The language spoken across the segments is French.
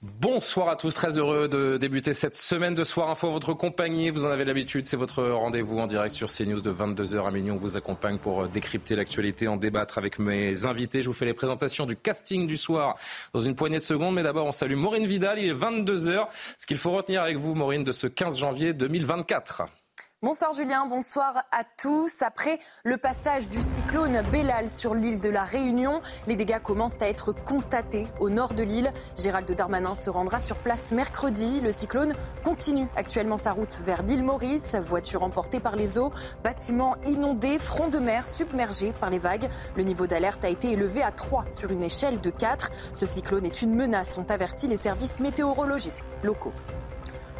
Bonsoir à tous, très heureux de débuter cette semaine de Soir Info, votre compagnie. Vous en avez l'habitude, c'est votre rendez-vous en direct sur CNews de 22h à minuit. On vous accompagne pour décrypter l'actualité, en débattre avec mes invités. Je vous fais les présentations du casting du soir dans une poignée de secondes. Mais d'abord, on salue Maureen Vidal, il est 22h. Ce qu'il faut retenir avec vous, Maureen, de ce 15 janvier 2024. Bonsoir Julien, bonsoir à tous. Après le passage du cyclone Bellal sur l'île de la Réunion, les dégâts commencent à être constatés au nord de l'île. Gérald Darmanin se rendra sur place mercredi. Le cyclone continue actuellement sa route vers l'île Maurice. Voitures emportées par les eaux, bâtiments inondés, front de mer submergés par les vagues. Le niveau d'alerte a été élevé à 3 sur une échelle de 4. Ce cyclone est une menace, ont averti les services météorologiques locaux.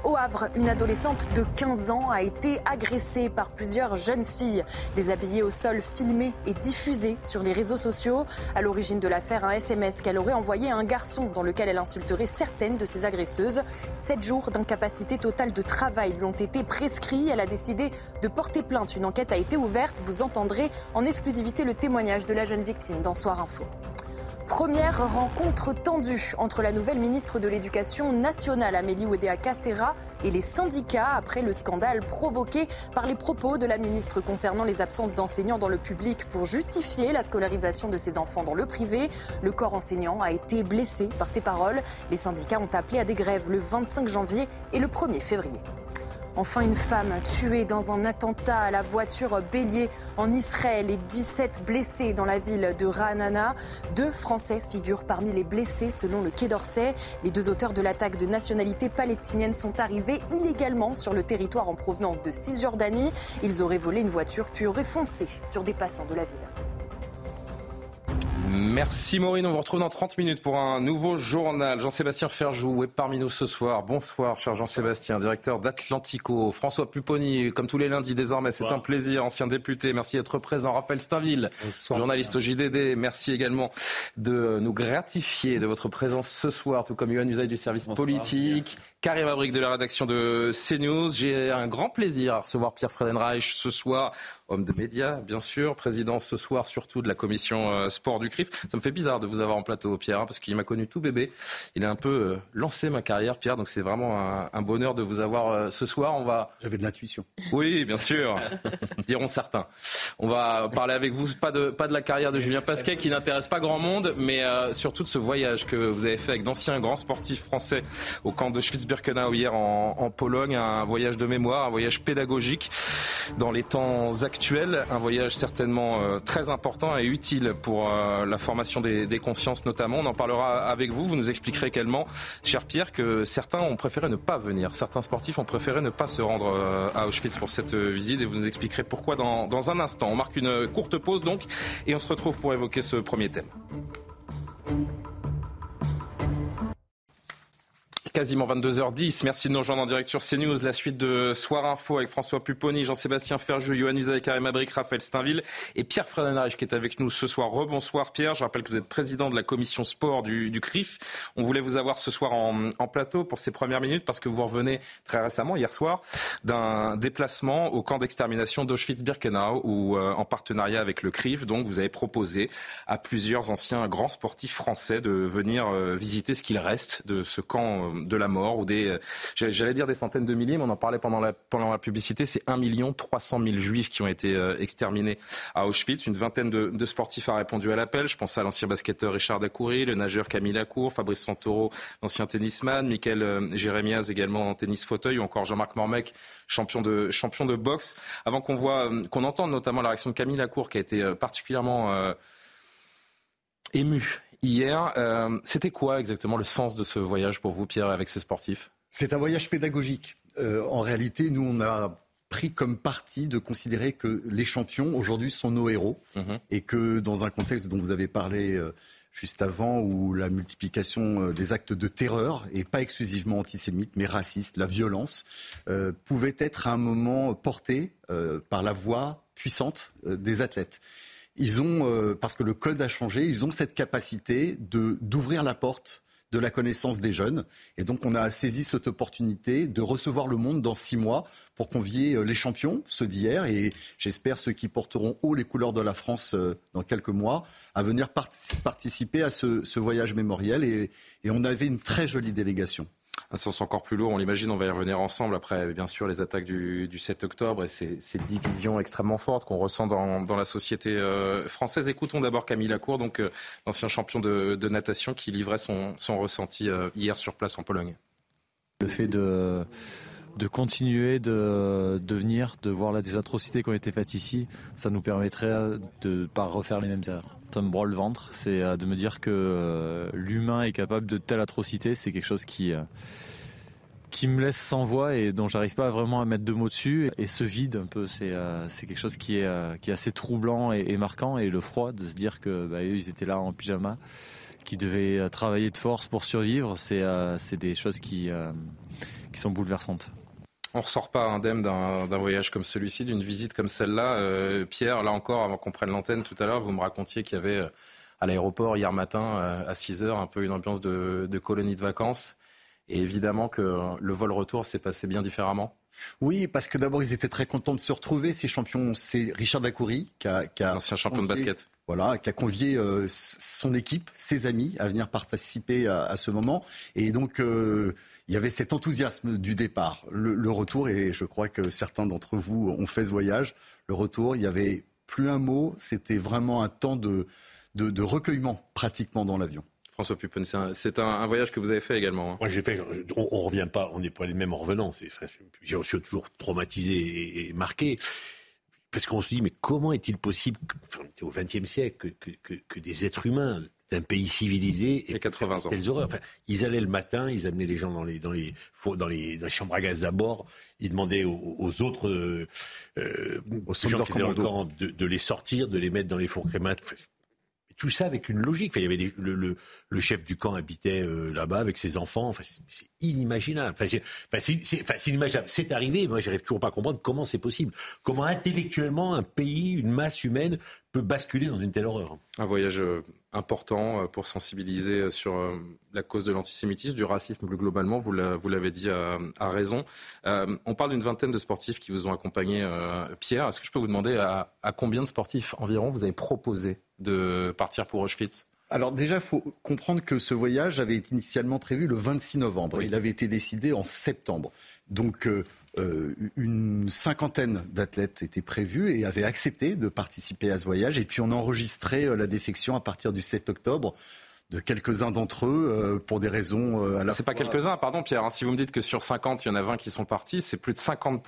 Au Havre, une adolescente de 15 ans a été agressée par plusieurs jeunes filles, déshabillées au sol, filmées et diffusées sur les réseaux sociaux. À l'origine de l'affaire, un SMS qu'elle aurait envoyé à un garçon dans lequel elle insulterait certaines de ses agresseuses. Sept jours d'incapacité totale de travail lui ont été prescrits. Elle a décidé de porter plainte. Une enquête a été ouverte. Vous entendrez en exclusivité le témoignage de la jeune victime dans Soir Info. Première rencontre tendue entre la nouvelle ministre de l'Éducation nationale, Amélie Oudéa Castera, et les syndicats après le scandale provoqué par les propos de la ministre concernant les absences d'enseignants dans le public pour justifier la scolarisation de ses enfants dans le privé. Le corps enseignant a été blessé par ces paroles. Les syndicats ont appelé à des grèves le 25 janvier et le 1er février. Enfin, une femme tuée dans un attentat à la voiture bélier en Israël et 17 blessés dans la ville de Ra'anana. Deux Français figurent parmi les blessés selon le Quai d'Orsay. Les deux auteurs de l'attaque de nationalité palestinienne sont arrivés illégalement sur le territoire en provenance de Cisjordanie. Ils auraient volé une voiture puis auraient foncé sur des passants de la ville. Merci Maureen, on vous retrouve dans 30 minutes pour un nouveau journal. Jean-Sébastien Ferjou est parmi nous ce soir. Bonsoir cher Jean-Sébastien, directeur d'Atlantico. François Pupponi, comme tous les lundis désormais, c'est un plaisir, ancien député. Merci d'être présent. Raphaël Stainville, journaliste au JDD. Merci également de nous gratifier de votre présence ce soir, tout comme Yohann Usaï du service politique. Karim Abric de la rédaction de CNews. J'ai un grand plaisir à recevoir Pierre Fredenreich ce soir, homme de médias, bien sûr, président ce soir surtout de la commission euh, sport du CRIF. Ça me fait bizarre de vous avoir en plateau, Pierre, hein, parce qu'il m'a connu tout bébé. Il a un peu euh, lancé ma carrière, Pierre, donc c'est vraiment un, un, bonheur de vous avoir euh, ce soir. On va. J'avais de l'intuition. Oui, bien sûr, diront certains. On va parler avec vous, pas de, pas de la carrière de Julien Pasquet, qui n'intéresse pas grand monde, mais surtout de ce voyage que vous avez fait avec d'anciens grands sportifs français au camp de Schwitz Birkenau hier en, Pologne, un voyage de mémoire, un voyage pédagogique dans les temps actuels, un voyage certainement euh, très important et utile pour euh, la formation des, consciences notamment. On en parlera avec vous, vous nous expliquerez également, cher Pierre, que certains ont préféré ne pas venir, certains sportifs ont préféré ne pas se rendre euh, à Auschwitz pour cette visite et vous nous expliquerez pourquoi dans un instant. On marque une courte pause donc et on se retrouve pour évoquer ce premier thème. Quasiment 22h10. Merci de nous rejoindre en direct sur CNews. La suite de Soir Info avec François Pupponi, Jean-Sébastien Ferjeux, Johan Usaï, Karim Raphaël Steinville et Pierre Fredenreich qui est avec nous ce soir. Rebonsoir Pierre. Je rappelle que vous êtes président de la commission sport du, du CRIF. On voulait vous avoir ce soir en, en, plateau pour ces premières minutes parce que vous revenez très récemment, hier soir, d'un déplacement au camp d'extermination d'Auschwitz-Birkenau où, euh, en partenariat avec le CRIF, donc vous avez proposé à plusieurs anciens grands sportifs français de venir euh, visiter ce qu'il reste de ce camp de la mort ou des, j'allais dire des centaines de milliers, mais on en parlait pendant la, pendant la publicité, c'est 1 million 300 000 juifs qui ont été euh, exterminés à Auschwitz. Une vingtaine de, sportifs a répondu à l'appel. Je pense à l'ancien basketteur Richard Dacoury, le nageur Camille Lacour, Fabrice Santoro, l'ancien tennisman, Michael euh, Jérémiaz également en tennis fauteuil, ou encore Jean-Marc Mormec, champion de, champion de boxe. Avant qu'on voit, euh, qu'on entende notamment la réaction de Camille Lacour qui a été particulièrement euh, ému hier. Euh, C'était quoi exactement le sens de ce voyage pour vous, Pierre, avec ces sportifs? C'est un voyage pédagogique. Euh, en réalité, nous, on a pris comme parti de considérer que les champions, aujourd'hui, sont nos héros. Mhm. Et que dans un contexte dont vous avez parlé, euh, juste avant, où la multiplication des actes de terreur, et pas exclusivement antisémites, mais racistes, la violence, pouvait être à un moment portée par la voix puissante des athlètes. Ils ont, parce que le code a changé, ils ont cette capacité de d'ouvrir la porte de la connaissance des jeunes. Et donc on a saisi cette opportunité de recevoir le monde dans six mois pour convier euh, les champions, ceux d'hier, et j'espère ceux qui porteront haut les couleurs de la France euh, dans quelques mois, à venir participer à ce, voyage mémoriel. et on avait une très jolie délégation un sens encore plus lourd. On l'imagine, on va y revenir ensemble après, bien sûr, les attaques du, 7 octobre et ces, divisions extrêmement fortes qu'on ressent dans, la société euh, française. Écoutons d'abord Camille Lacour, donc euh, l'ancien champion de, natation qui livrait son, ressenti euh, hier sur place en Pologne. Le fait de de continuer de, de, venir, de voir là, des atrocités qui ont été faites ici, ça nous permettrait de ne pas refaire les mêmes erreurs. Ça me broie le ventre, c'est de me dire que l'humain est capable de telles atrocités, c'est quelque chose qui, qui me laisse sans voix et dont j'arrive pas vraiment à mettre de mots dessus. Et ce vide, un peu, c'est euh, quelque chose qui est, euh, qui est assez troublant et, marquant. Et le froid, de se dire que bah, eux, ils étaient là en pyjama, qui devaient euh, travailler de force pour survivre, c'est des choses qui, qui sont bouleversantes. On ressort pas indemne d'un voyage comme celui-ci, d'une visite comme celle-là. Pierre, là encore, avant qu'on prenne l'antenne tout à l'heure, vous me racontiez qu'il y avait à l'aéroport hier matin à 6 heures un peu une ambiance de, de colonie de vacances. Et évidemment que le vol retour s'est passé bien différemment. Oui, parce que d'abord, ils étaient très contents de se retrouver, ces champions. C'est Richard Dacoury qui a, qui Ancien champion de basket. Voilà, qui a convié euh, son équipe, ses amis, à venir participer à, ce moment. Et donc, euh, il y avait cet enthousiasme du départ. Le, retour, et je crois que certains d'entre vous ont fait ce voyage, le retour, il y avait plus un mot, c'était vraiment un temps de, de recueillement pratiquement dans l'avion. François Puppen, c'est un, voyage que vous avez fait également. Hein. Moi, j'ai fait. On, ne revient pas. On n'est pas les mêmes en revenant. Je suis toujours traumatisé et, marqué parce qu'on se dit mais comment est-il possible, enfin, au XXe siècle, que, des êtres humains d'un pays civilisé et 80 ans. Enfin, ils allaient le matin, ils amenaient les gens dans les dans les dans les, chambres à gaz d'abord. Ils demandaient aux, autres euh, euh aux gens qui étaient dans le camp de, de, les sortir, de les mettre dans les fours crémates tout ça avec une logique. il y avait le, le, chef du camp habitait euh, là-bas avec ses enfants. Enfin, c'est inimaginable. Enfin, c'est inimaginable. C'est arrivé. Moi, j'arrive toujours pas à comprendre comment c'est possible. Comment intellectuellement un pays, une masse humaine peut basculer dans une telle horreur. Un voyage euh, important euh, pour sensibiliser sur la cause de l'antisémitisme, du racisme plus globalement. Vous l'avez dit à, raison. on parle d'une vingtaine de sportifs qui vous ont accompagné, Pierre. Est-ce que je peux vous demander à, à combien de sportifs environ vous avez proposé de partir pour Auschwitz? Alors déjà, il faut comprendre que ce voyage avait été initialement prévu le 26 novembre. Il avait été décidé en septembre. Donc euh, euh, une cinquantaine d'athlètes étaient prévus et avaient accepté de participer à ce voyage. Et puis on a enregistré euh, la défection à partir du 7 octobre de quelques-uns d'entre eux pour des raisons à la C'est pas quelques-uns, pardon Pierre. Hein. si vous me dites que sur 50, il y en a 20 qui sont partis, c'est plus de 50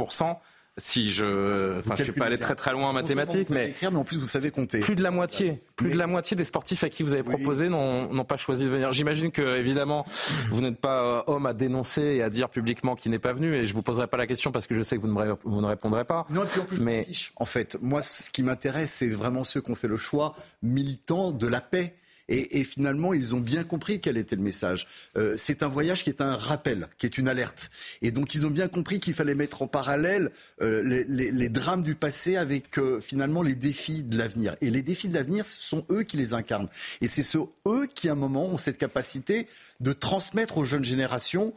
si je, enfin, je suis pas allé très très loin en mathématiques, mais, mais en plus vous savez compter. Plus de la moitié, plus de la moitié des sportifs à qui vous avez proposé n'ont pas choisi de venir. J'imagine que évidemment vous n'êtes pas euh, homme à dénoncer et à dire publiquement qu'il n'est pas venu, et je vous poserai pas la question parce que je sais que vous ne, vous ne répondrez pas. Non, puis en plus, mais en fait, moi, ce qui m'intéresse, c'est vraiment ceux qui ont fait le choix militant de la paix et, finalement, ils ont bien compris quel était le message. Euh, c'est un voyage qui est un rappel, qui est une alerte. Et donc, ils ont bien compris qu'il fallait mettre en parallèle euh, les, drames du passé avec euh, finalement les défis de l'avenir. Et les défis de l'avenir, ce sont eux qui les incarnent. Et c'est eux qui, à un moment, ont cette capacité de transmettre aux jeunes générations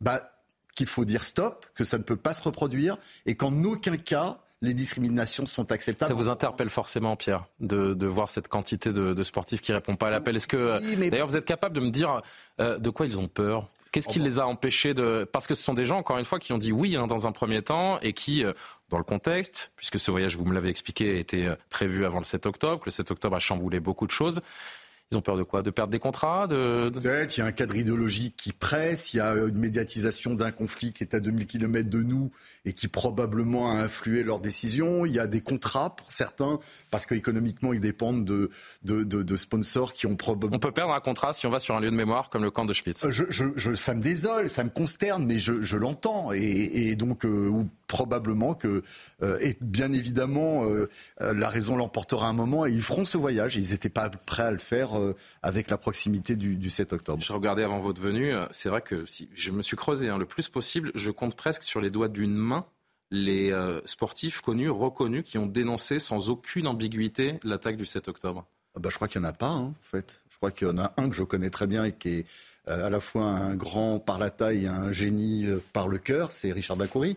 bah, qu'il faut dire stop, que ça ne peut pas se reproduire, et qu'en aucun cas, les discriminations sont acceptables. Ça vous interpelle forcément, Pierre, de, voir cette quantité de, sportifs qui ne répondent pas à l'appel. Est-ce que, d'ailleurs, vous êtes capable de me dire euh, de quoi ils ont peur? Qu'est-ce qui oh, les a empêchés de... Parce que ce sont des gens, encore une fois, qui ont dit oui hein, dans un premier temps et qui, euh, dans le contexte, puisque ce voyage, vous me l'avez expliqué, était euh, prévu avant le 7 octobre, que le 7 octobre a chamboulé beaucoup de choses, ils ont peur de quoi? De perdre des contrats de... Peut-être, il y a un cadre idéologique qui presse, il y a une médiatisation d'un conflit qui est à 2000 km de nous et qui probablement a influé leurs décisions. Il y a des contrats pour certains, parce qu'économiquement, ils dépendent de, de, de, sponsors qui ont probablement... On peut perdre un contrat si on va sur un lieu de mémoire comme le camp de Schwitz. Euh, je, je, ça me désole, ça me consterne, mais je, je l'entends. Et, et, donc, euh, probablement que, euh, et bien évidemment, la raison l'emportera un moment et ils feront ce voyage. Ils n'étaient pas prêts à le faire voir avec la proximité du, 7 octobre. Je regardais avant votre venue, c'est vrai que si je me suis creusé hein, le plus possible, je compte presque sur les doigts d'une main les sportifs connus, reconnus, qui ont dénoncé sans aucune ambiguïté l'attaque du 7 octobre. Ah bah, je crois qu'il n'y en a pas, hein, en fait. Je crois qu'il y en a un que je connais très bien et qui est à la fois un grand par la taille et un génie par le cœur, c'est Richard Dacoury.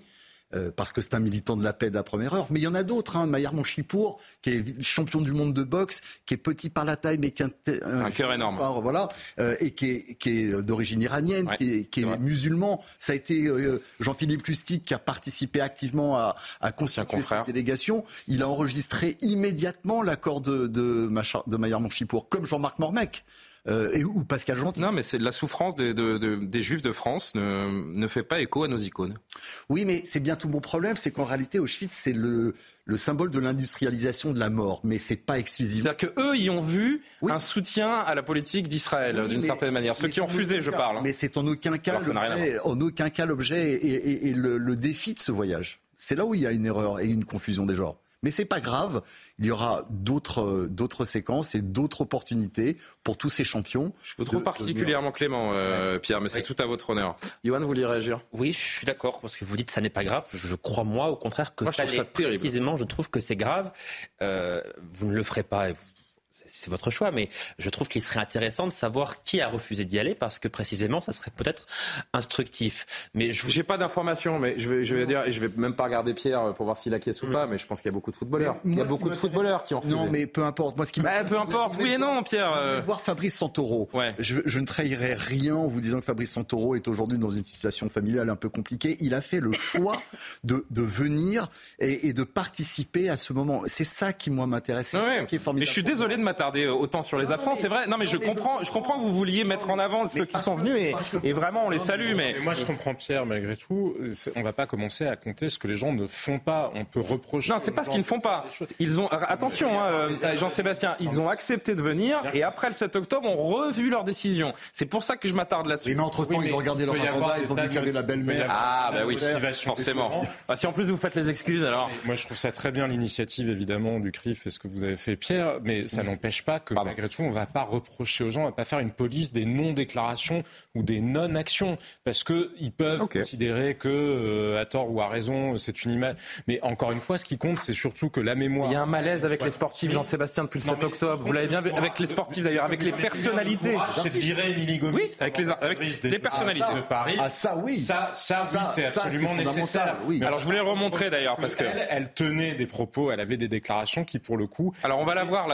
Euh, parce que c'est un militant de la paix de la première heure. Mais il y en a d'autres. Hein. Maillard Monchipour, qui est champion du monde de boxe, qui est petit par la taille, mais qui a un, cœur énorme. voilà, euh, et qui est, d'origine iranienne, qui est, qui est musulman. Ça a été euh, Jean-Philippe Lustig qui a participé activement à, à constituer cette délégation. Il a enregistré immédiatement l'accord de, de, de Maillard Monchipour, comme Jean-Marc Mormec. Euh, et, ou Pascal Gentil. Non, mais c'est la souffrance des, des Juifs de France ne, ne, fait pas écho à nos icônes. Oui, mais c'est bien tout mon problème, c'est qu'en réalité, Auschwitz, c'est le, le symbole de l'industrialisation de la mort, mais c'est pas exclusif. C'est-à-dire qu'eux y ont vu un soutien à la politique d'Israël, d'une certaine manière. Ceux qui ont refusé, je parle. Mais c'est en aucun cas l'objet, en aucun cas l'objet et, et, le, le défi de ce voyage. C'est là où il y a une erreur et une confusion des genres. Mais c'est pas grave. Il y aura d'autres d'autres séquences et d'autres opportunités pour tous ces champions. Je vous trouve particulièrement clément, euh, Pierre, mais c'est tout à votre honneur. Johan, vous voulez réagir? Oui, je suis d'accord parce que vous dites que ça n'est pas grave. Je crois moi, au contraire, que moi, je trouve ça précisément, je trouve que c'est grave. Euh, vous ne le ferez pas c'est votre choix, mais je trouve qu'il serait intéressant de savoir qui a refusé d'y aller parce que précisément, ça serait peut-être instructif. Mais je n'ai pas d'informations, mais je vais, je vais dire, et je vais même pas regarder Pierre pour voir s'il acquiesce ou mm. pas, mais je pense qu'il y a beaucoup de footballeurs. il y a beaucoup de footballeurs qui ont refusé. Non, mais peu importe. Moi, ce qui bah, peu importe. Oui et non, Pierre. Euh... Voir Fabrice Santoro. Ouais. Je, je, ne trahirai rien en vous disant que Fabrice Santoro est aujourd'hui dans une situation familiale un peu compliquée. Il a fait le choix de, de venir et, et, de participer à ce moment. C'est ça qui moi m'intéresse. Ouais. qui est formidable. Mais je suis désolé de m'attarder euh, autant sur les absents, c'est vrai. Non, mais je comprends, je comprends que vous vouliez mettre en avant ceux qui sont venus et, et vraiment on les salue. Mais... moi, je comprends Pierre malgré tout. On va pas commencer à compter ce que les gens ne font pas. On peut reprocher. Non, c'est pas ce qu'ils ne font pas. Ils ont attention, hein, euh, Jean-Sébastien, ils ont accepté de venir et après le 7 octobre, ont revu leur décision. C'est pour ça que je m'attarde là-dessus. mais entre temps, ils ont regardé leur agenda, ils ont vu la belle-mère. Ah, bah oui, forcément. Ah, si en plus vous faites les excuses, alors. Moi, je trouve ça très bien l'initiative évidemment du CRIF et ce que vous avez fait, Pierre, mais ça n'empêche pas que malgré tout, on ne va pas reprocher aux gens, on ne va pas faire une police des non-déclarations ou des non-actions, parce qu'ils peuvent considérer que, euh, à tort ou à raison, c'est une image. Mais encore une fois, ce qui compte, c'est surtout que la mémoire. Il y a un malaise avec les sportifs, Jean-Sébastien, depuis le 7 octobre. Vous l'avez bien vu, avec les sportifs d'ailleurs, avec les personnalités. Je dirais Émilie Gomis. Oui, avec les, avec les personnalités. De Paris. Ah, ça oui. Ça, ça, oui, c'est absolument nécessaire. Oui. Alors je voulais remontrer d'ailleurs, parce que. Elle, elle, tenait des propos, elle avait des déclarations qui, pour le coup. Alors on va la voir,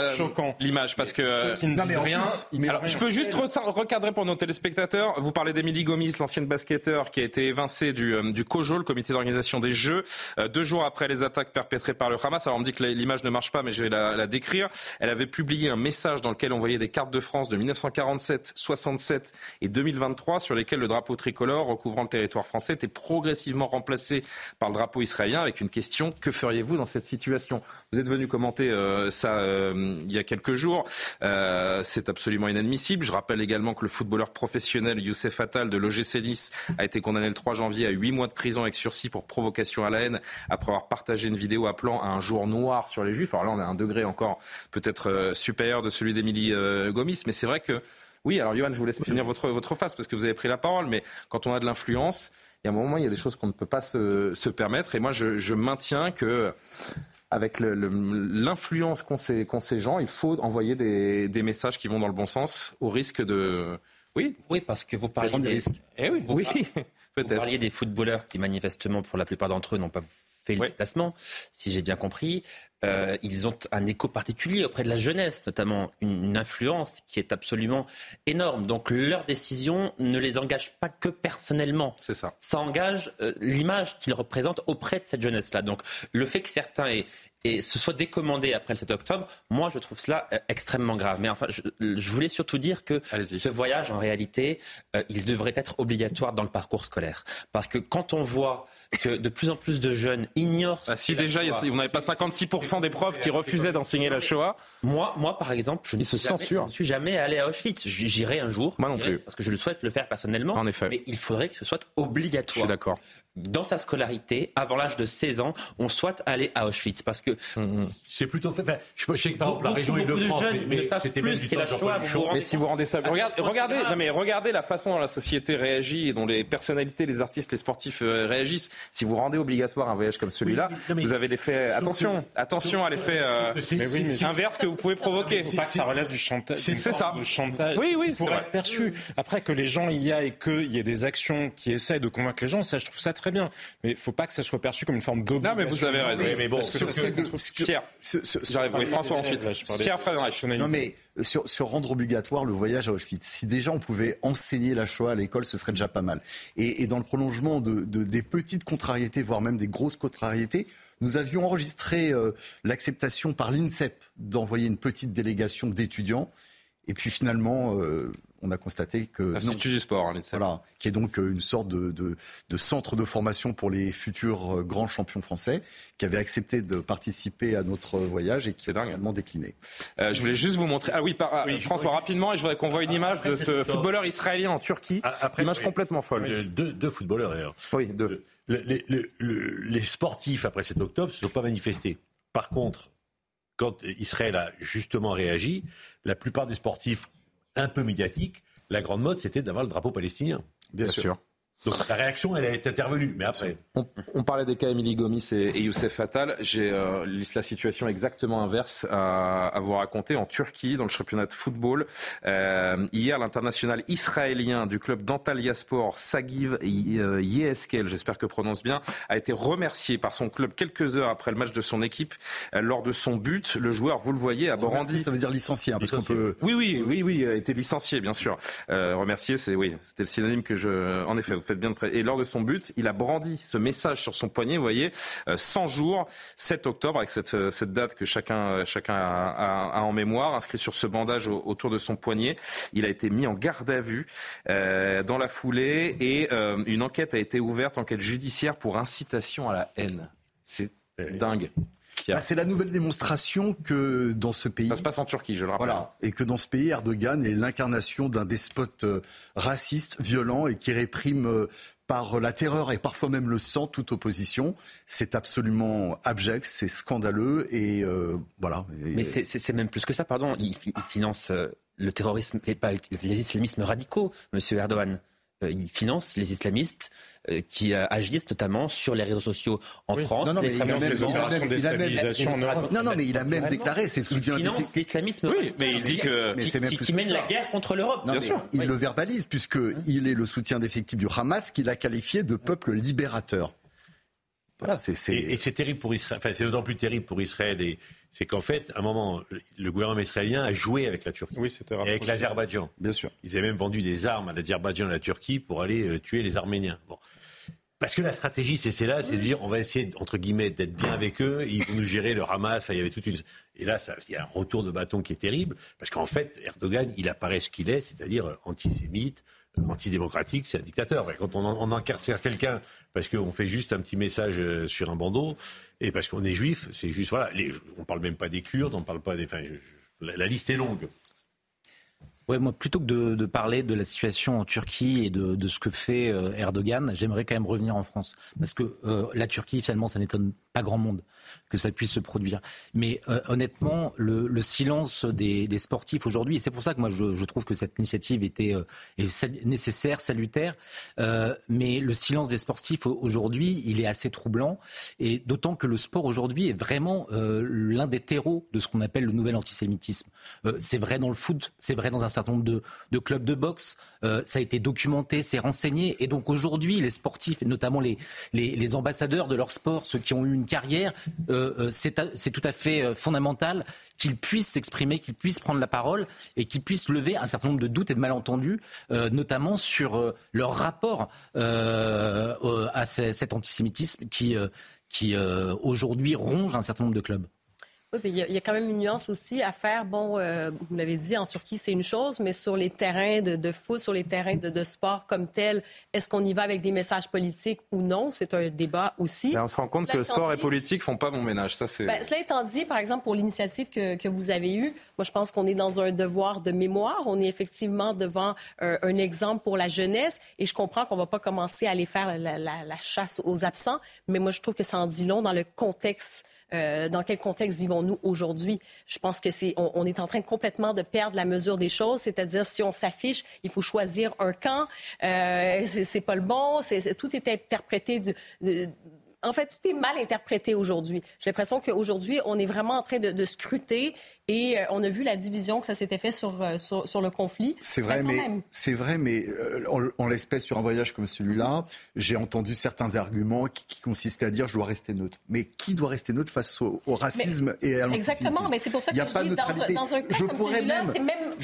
l'image, parce que rien. je peux juste recadrer pour nos téléspectateurs. Vous parlez d'Emilie Gomis, l'ancienne basketteur qui a été évincée du, euh, du COJO, le comité d'organisation des Jeux, euh, deux jours après les attaques perpétrées par le Hamas. Alors on me dit que l'image ne marche pas, mais je vais la, la, décrire. Elle avait publié un message dans lequel on voyait des cartes de France de 1947, 67 et 2023 sur lesquelles le drapeau tricolore recouvrant le territoire français était progressivement remplacé par le drapeau israélien avec une question que feriez-vous dans cette situation? Vous êtes venu commenter euh, ça il y a quelques jours. Euh, c'est absolument inadmissible. Je rappelle également que le footballeur professionnel Youssef Attal de l'OGC Nice a été condamné le 3 janvier à 8 mois de prison avec sursis pour provocation à la haine après avoir partagé une vidéo appelant à un jour noir sur les juifs. Alors là, on à un degré encore peut-être euh, supérieur de celui d'Émilie euh, Gomis, mais c'est vrai que oui, alors Johan, je vous laisse finir votre, votre face parce que vous avez pris la parole, mais quand on a de l'influence, il y a un moment, il y a des choses qu'on ne peut pas se, se permettre. Et moi, je maintiens que avec l'influence qu'ont ces, ces, gens, il faut envoyer des, des, messages qui vont dans le bon sens, au risque de... Oui, oui parce que vous parliez des, eh oui, oui. vous parliez des footballeurs qui, manifestement, pour la plupart d'entre eux, n'ont pas fait le déplacement, si j'ai bien compris. Euh, ils ont un écho particulier auprès de la jeunesse, notamment une, influence qui est absolument énorme. Donc leur décision ne les engage pas que personnellement. C'est ça. Ça engage euh, l'image qu'ils représentent auprès de cette jeunesse-là. Donc le fait que certains aient, et se soit décommandé après le 7 octobre, moi je trouve cela euh, extrêmement grave. Mais enfin, je, je voulais surtout dire que ce voyage, en réalité, euh, il devrait être obligatoire dans le parcours scolaire. Parce que quand on voit que de plus en plus de jeunes ignorent... Ah, si déjà, on n'avait pas 56% 50% des profs qui refusaient d'enseigner la Shoah. Moi, moi, par exemple, je ne se jamais, suis jamais allé à Auschwitz. J'irai un jour. Moi non plus. Parce que je le souhaite le faire personnellement. En effet. Mais il faudrait que ce soit obligatoire. Je suis d'accord dans sa scolarité, avant l'âge de 16 ans, on souhaite aller à Auschwitz parce que mmh. c'est plutôt fait. Enfin, je, sais que par exemple la région Île-de-France, mais, mais c'était plus qu'est la Shoah. mais si vous rendez ça, regardez, regardez, non, mais regardez la façon dont la société réagit et dont les personnalités, les artistes, les sportifs euh, réagissent. Si vous rendez obligatoire un voyage comme celui-là, vous avez l'effet. Attention, attention à l'effet euh, inverse que vous pouvez provoquer. C'est pas que ça relève du chantage. C'est ça. chantage. Oui, oui, pour être perçu. Après que les gens y aillent et qu'il y ait des actions qui essaient de convaincre les gens, ça, je trouve ça très bien. Mais il ne faut pas que ça soit perçu comme une forme d'obligation. Non, mais vous avez raison. mais bon, Pierre, j'arrive. Oui, François ensuite. Pierre Frédéric. Non, mais sur, sur, rendre obligatoire le voyage à Auschwitz, si déjà on pouvait enseigner la Shoah à l'école, ce serait déjà pas mal. Et, et dans le prolongement de, de, des petites contrariétés, voire même des grosses contrariétés, nous avions enregistré euh, l'acceptation par l'INSEP d'envoyer une petite délégation d'étudiants. Et puis finalement, euh, on a constaté que... L'Institut du sport, hein, Voilà, qui est donc euh, une sorte de, centre de formation pour les futurs euh, grands champions français, qui avait accepté de participer à notre voyage et qui a également décliné. Euh, je voulais juste vous montrer... Ah oui, François, rapidement, et je voudrais qu'on voit une image de ce footballeur israélien en Turquie. Ah, après, image complètement folle. Deux, footballeurs, d'ailleurs. Oui, deux. Les, les sportifs, après 7 octobre, ne se sont pas manifestés. Par contre, quand Israël a justement réagi, la plupart des sportifs un peu médiatique, la grande mode, c'était d'avoir le drapeau palestinien. Bien, sûr. Donc la réaction, elle est intervenue. Mais après. On, parlait des cas Émilie Gomis et, Youssef Attal. J'ai euh, la situation exactement inverse à, vous raconter en Turquie, dans le championnat de football. Euh, hier, l'international israélien du club d'Antalya Sport, Sagiv euh, Yeskel, j'espère que prononce bien, a été remercié par son club quelques heures après le match de son équipe. lors de son but, le joueur, vous le voyez, a brandi. Ça veut dire licencié, hein, parce qu'on peut. Oui, oui, oui, oui, a été licencié, bien sûr. remercier, c'est oui, c'était le synonyme que je. En effet, vous faites bien de près. Et lors de son but, il a brandi ce message sur son poignet, vous voyez, 100 euh, jours, 7 octobre, avec cette, euh, cette date que chacun, euh, chacun a, en mémoire, inscrit sur ce bandage autour de son poignet. Il a été mis en garde à vue dans la foulée et une enquête a été ouverte, enquête judiciaire pour incitation à la haine. C'est dingue. Bah, c'est la nouvelle démonstration que dans ce pays. Ça se passe en Turquie, je le rappelle. Voilà. Et que dans ce pays, Erdogan est l'incarnation d'un despote euh, raciste, violent et qui réprime euh, par la terreur et parfois même le sang toute opposition. C'est absolument abject, c'est scandaleux et euh, voilà. Mais c'est même plus que ça, pardon. Il, finance le terrorisme et pas les islamismes radicaux, Monsieur Erdogan. Euh, il finance les islamistes euh, qui euh, agissent notamment sur les réseaux sociaux en France. Non, non, mais il a même, non, non, mais il a même déclaré, c'est le soutien. Il finance l'islamisme. Oui, mais il dit que qui, mène la guerre contre l'Europe. Bien sûr. Il le verbalise puisque il est le soutien d'effectifs du Hamas qu'il a qualifié de peuple libérateur. Voilà, et, c'est terrible pour Israël. Enfin, c'est d'autant plus terrible pour Israël et c'est qu'en fait, à un moment, le gouvernement israélien a joué avec la Turquie. Oui, c'était avec l'Azerbaïdjan. Bien sûr. Ils avaient même vendu des armes à l'Azerbaïdjan et à la Turquie pour aller euh, tuer les Arméniens. Bon. Parce que la stratégie, c'est là, c'est de dire, on va essayer, entre guillemets, d'être bien avec eux, ils vont nous gérer le Hamas, enfin, il y avait toute une... Et là, ça, il y a un retour de bâton qui est terrible, parce qu'en fait, Erdogan, il apparaît ce qu'il est, c'est-à-dire euh, antisémite, antidémocratique, c'est un dictateur. Quand on, incarcère quelqu'un parce qu'on fait juste un petit message euh, sur un bandeau et parce qu'on est juif, c'est juste voilà. Les, on parle même pas des Kurdes, on parle pas des. La, liste est longue. Ouais, moi, plutôt que de, parler de la situation en Turquie et de, ce que fait euh, Erdogan, j'aimerais quand même revenir en France. Parce que euh, la Turquie, finalement, ça n'étonne pas grand monde que ça puisse se produire. Mais euh, honnêtement, le, silence des, sportifs aujourd'hui, et c'est pour ça que moi je, trouve que cette initiative était est nécessaire, salutaire, mais le silence des sportifs aujourd'hui, il est assez troublant, et d'autant que le sport aujourd'hui est vraiment l'un des terreaux de ce qu'on appelle le nouvel antisémitisme. c'est vrai dans le foot, c'est vrai dans un certain nombre de, clubs de boxe. Euh, ça a été documenté, c'est renseigné. Et donc aujourd'hui, les sportifs, et notamment les, les, ambassadeurs de leur sport, ceux qui ont eu une carrière, euh, euh, c'est tout à fait fondamental qu'ils puissent s'exprimer, qu'ils puissent prendre la parole et qu'ils puissent lever un certain nombre de doutes et de malentendus, notamment sur leur rapport à cet antisémitisme qui, qui aujourd'hui ronge un certain nombre de clubs. Oui, il y, a quand même une nuance aussi à faire. Bon, euh, vous l'avez dit, en Turquie, c'est une chose, mais sur les terrains de, foot, sur les terrains de, sport comme tel, est-ce qu'on y va avec des messages politiques ou non? C'est un débat aussi. Ben, on se rend compte que sport et politique font pas mon ménage. Ça, c'est... Ben, cela étant dit, par exemple, pour l'initiative que, que, vous avez eue, moi, je pense qu'on est dans un devoir de mémoire. On est effectivement devant un, exemple pour la jeunesse et je comprends qu'on va pas commencer à aller faire la, la chasse aux absents, mais moi, je trouve que ça en dit long dans le contexte euh, dans quel contexte vivons-nous aujourd'hui? Je pense que c'est, on, est en train complètement de perdre la mesure des choses, c'est-à-dire si on s'affiche, il faut choisir un camp, euh, c'est, pas le bon, tout est interprété de, en fait, tout est mal interprété aujourd'hui. J'ai l'impression qu'aujourd'hui, on est vraiment en train de, scruter et euh, on a vu la division que ça s'était fait sur, euh, sur, le conflit. C'est vrai, mais c'est vrai, mais euh, en, l'espèce sur un voyage comme celui-là, j'ai entendu certains arguments qui, consistaient à dire je dois rester neutre. Mais qui doit rester neutre face au, racisme et à l'antisémitisme? Exactement, mais c'est pour ça que je dis dans, dans, un cas comme celui-là, c'est même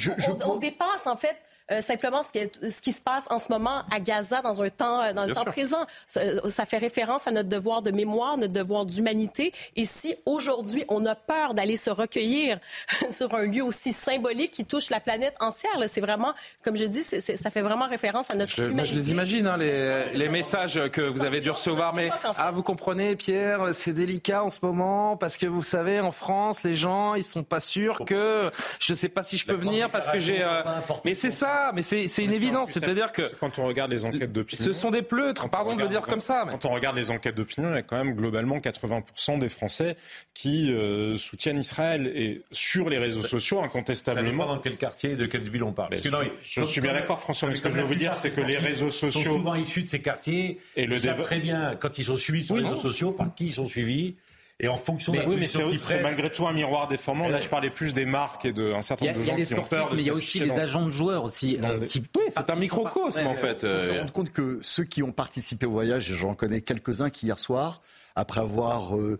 on, dépasse en fait euh, simplement ce qui, ce qui, se passe en ce moment à Gaza dans un temps, euh, dans le temps présent. Ça, fait référence à notre devoir de mémoire, notre devoir d'humanité. Et si aujourd'hui on a peur d'aller se recueillir sur un lieu aussi symbolique qui touche la planète entière, c'est vraiment, comme je dis, ça fait vraiment référence à notre je, humanité. je les imagine, hein, les, les messages que vous avez dû recevoir. Mais ah, vous comprenez, Pierre, c'est délicat en ce moment parce que vous savez, en France, les gens, ils sont pas sûrs que je sais pas si je peux venir parce que j'ai. Euh, mais c'est ça mais c'est une évidence. C'est-à-dire que quand on regarde les enquêtes d'opinion, ce sont des pleutres. Pardon de le dire comme ça. Quand on regarde les enquêtes d'opinion, il y a quand même globalement 80% des Français qui euh, soutiennent Israël et sur les réseaux sociaux, incontestablement. Ça dans quel quartier, de quelle ville on parle. je, suis bien d'accord, François. Mais ce que je veux vous dire, c'est que les réseaux sociaux sont souvent issus de ces quartiers. Et le savent très bien quand ils sont suivis sur les réseaux sociaux par qui ils sont suivis et en fonction mais, de la oui, mais c'est malgré tout un miroir déformant. Là, je parlais plus des marques et d'un certain nombre de gens qui ont peur. Mais il y a aussi les agents de joueurs aussi. Euh, qui... Oui, c'est un microcosme en fait. On se rend compte que ceux qui ont participé au voyage, et j'en connais quelques-uns qui hier soir, après avoir euh,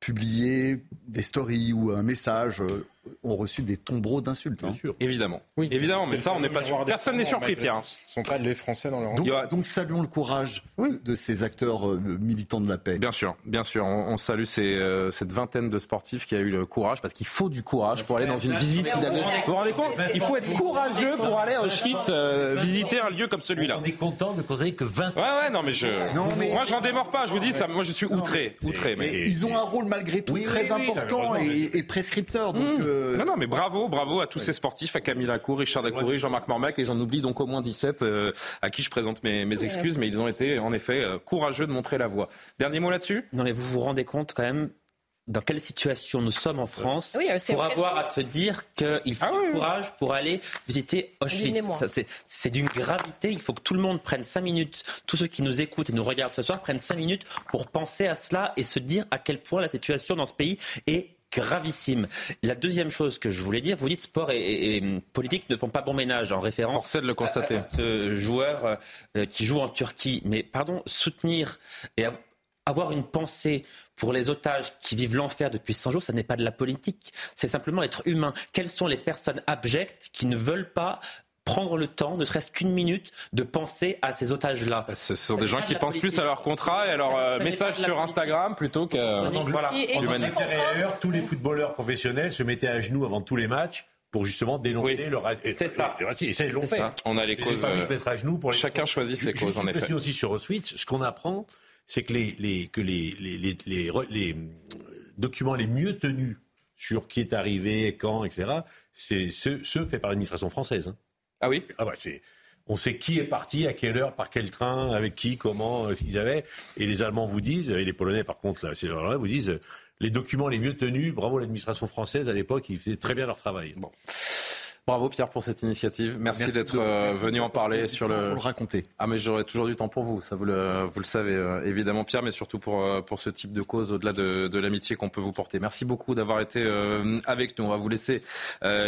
publié des stories ou un message euh, ont reçu des tombereaux d'insultes. Hein. Évidemment. Oui. Évidemment, mais ça, on n'est pas sûr. Personne n'est surpris, Pierre. Ce sont pas les Français dans leur donc, donc saluons le courage de ces acteurs euh, militants de la paix. Bien sûr, bien sûr. On, salue ces, euh, cette vingtaine de sportifs qui a eu le courage, parce qu'il faut du courage pour aller dans une visite. Vous vous rendez compte Il faut être courageux pour aller à Auschwitz euh, visiter un lieu comme celui-là. On est content de constater que 20. Ouais, ouais, non, mais je. Non, mais... Moi, j'en démords pas. Je vous dis, ça, moi, je suis outré. outré mais... Ils ont un rôle malgré tout très important et, prescripteur. Donc, mmh. Non, non, mais bravo, bravo à tous ces sportifs, à Camille Lacour, Richard Dacoury, Jean-Marc Mormac, et j'en oublie donc au moins 17 euh, à qui je présente mes, excuses, mais ils ont été en effet euh, courageux de montrer la voie. Dernier mot là-dessus? Non, mais vous vous rendez compte quand même dans quelle situation nous sommes en France pour avoir à se dire qu'il faut ah du courage pour aller visiter Auschwitz. C'est d'une gravité. Il faut que tout le monde prenne cinq minutes, tous ceux qui nous écoutent et nous regardent ce soir prennent cinq minutes pour penser à cela et se dire à quel point la situation dans ce pays est gravissime. La deuxième chose que je voulais dire, vous dites sport et, politique ne font pas bon ménage en référence de le constater. À, ce joueur euh, qui joue en Turquie. Mais pardon, soutenir et avoir une pensée pour les otages qui vivent l'enfer depuis 100 jours, ça n'est pas de la politique, c'est simplement être humain. Quelles sont les personnes abjectes qui ne veulent pas prendre le temps, ne serait-ce qu'une minute, de penser à ces otages-là. Ce sont des gens qui pensent plus à leur contrat et à leur euh, message sur Instagram plutôt qu'à voilà. l'humanité. tous les footballeurs professionnels se mettaient à genoux avant tous les matchs pour justement dénoncer le racisme. C'est ça. Et ça, ils l'ont fait. On a les causes. Pas mettre à genoux pour Chacun choisit ses causes, en effet. aussi sur Auschwitz, ce qu'on apprend, c'est que les, les, que les, les, les, les, documents les mieux tenus sur qui est arrivé, quand, etc., c'est ceux, ceux faits par l'administration française. Hein. Ah oui ah bah c'est, On sait qui est parti, à quelle heure, par quel train, avec qui, comment, euh, ce qu'ils avaient. Et les Allemands vous disent, et les Polonais par contre, là, c'est là, vous disent, les documents les mieux tenus, bravo l'administration française à l'époque, ils faisaient très bien leur travail. Bon. Bravo Pierre pour cette initiative. Merci, d'être euh, venu en parler sur le. Pour le raconter. Ah mais j'aurai toujours du temps pour vous, ça vous le vous le savez euh, évidemment Pierre, mais surtout pour euh, pour ce type de cause au-delà de, de l'amitié qu'on peut vous porter. Merci beaucoup d'avoir été avec nous. On va vous laisser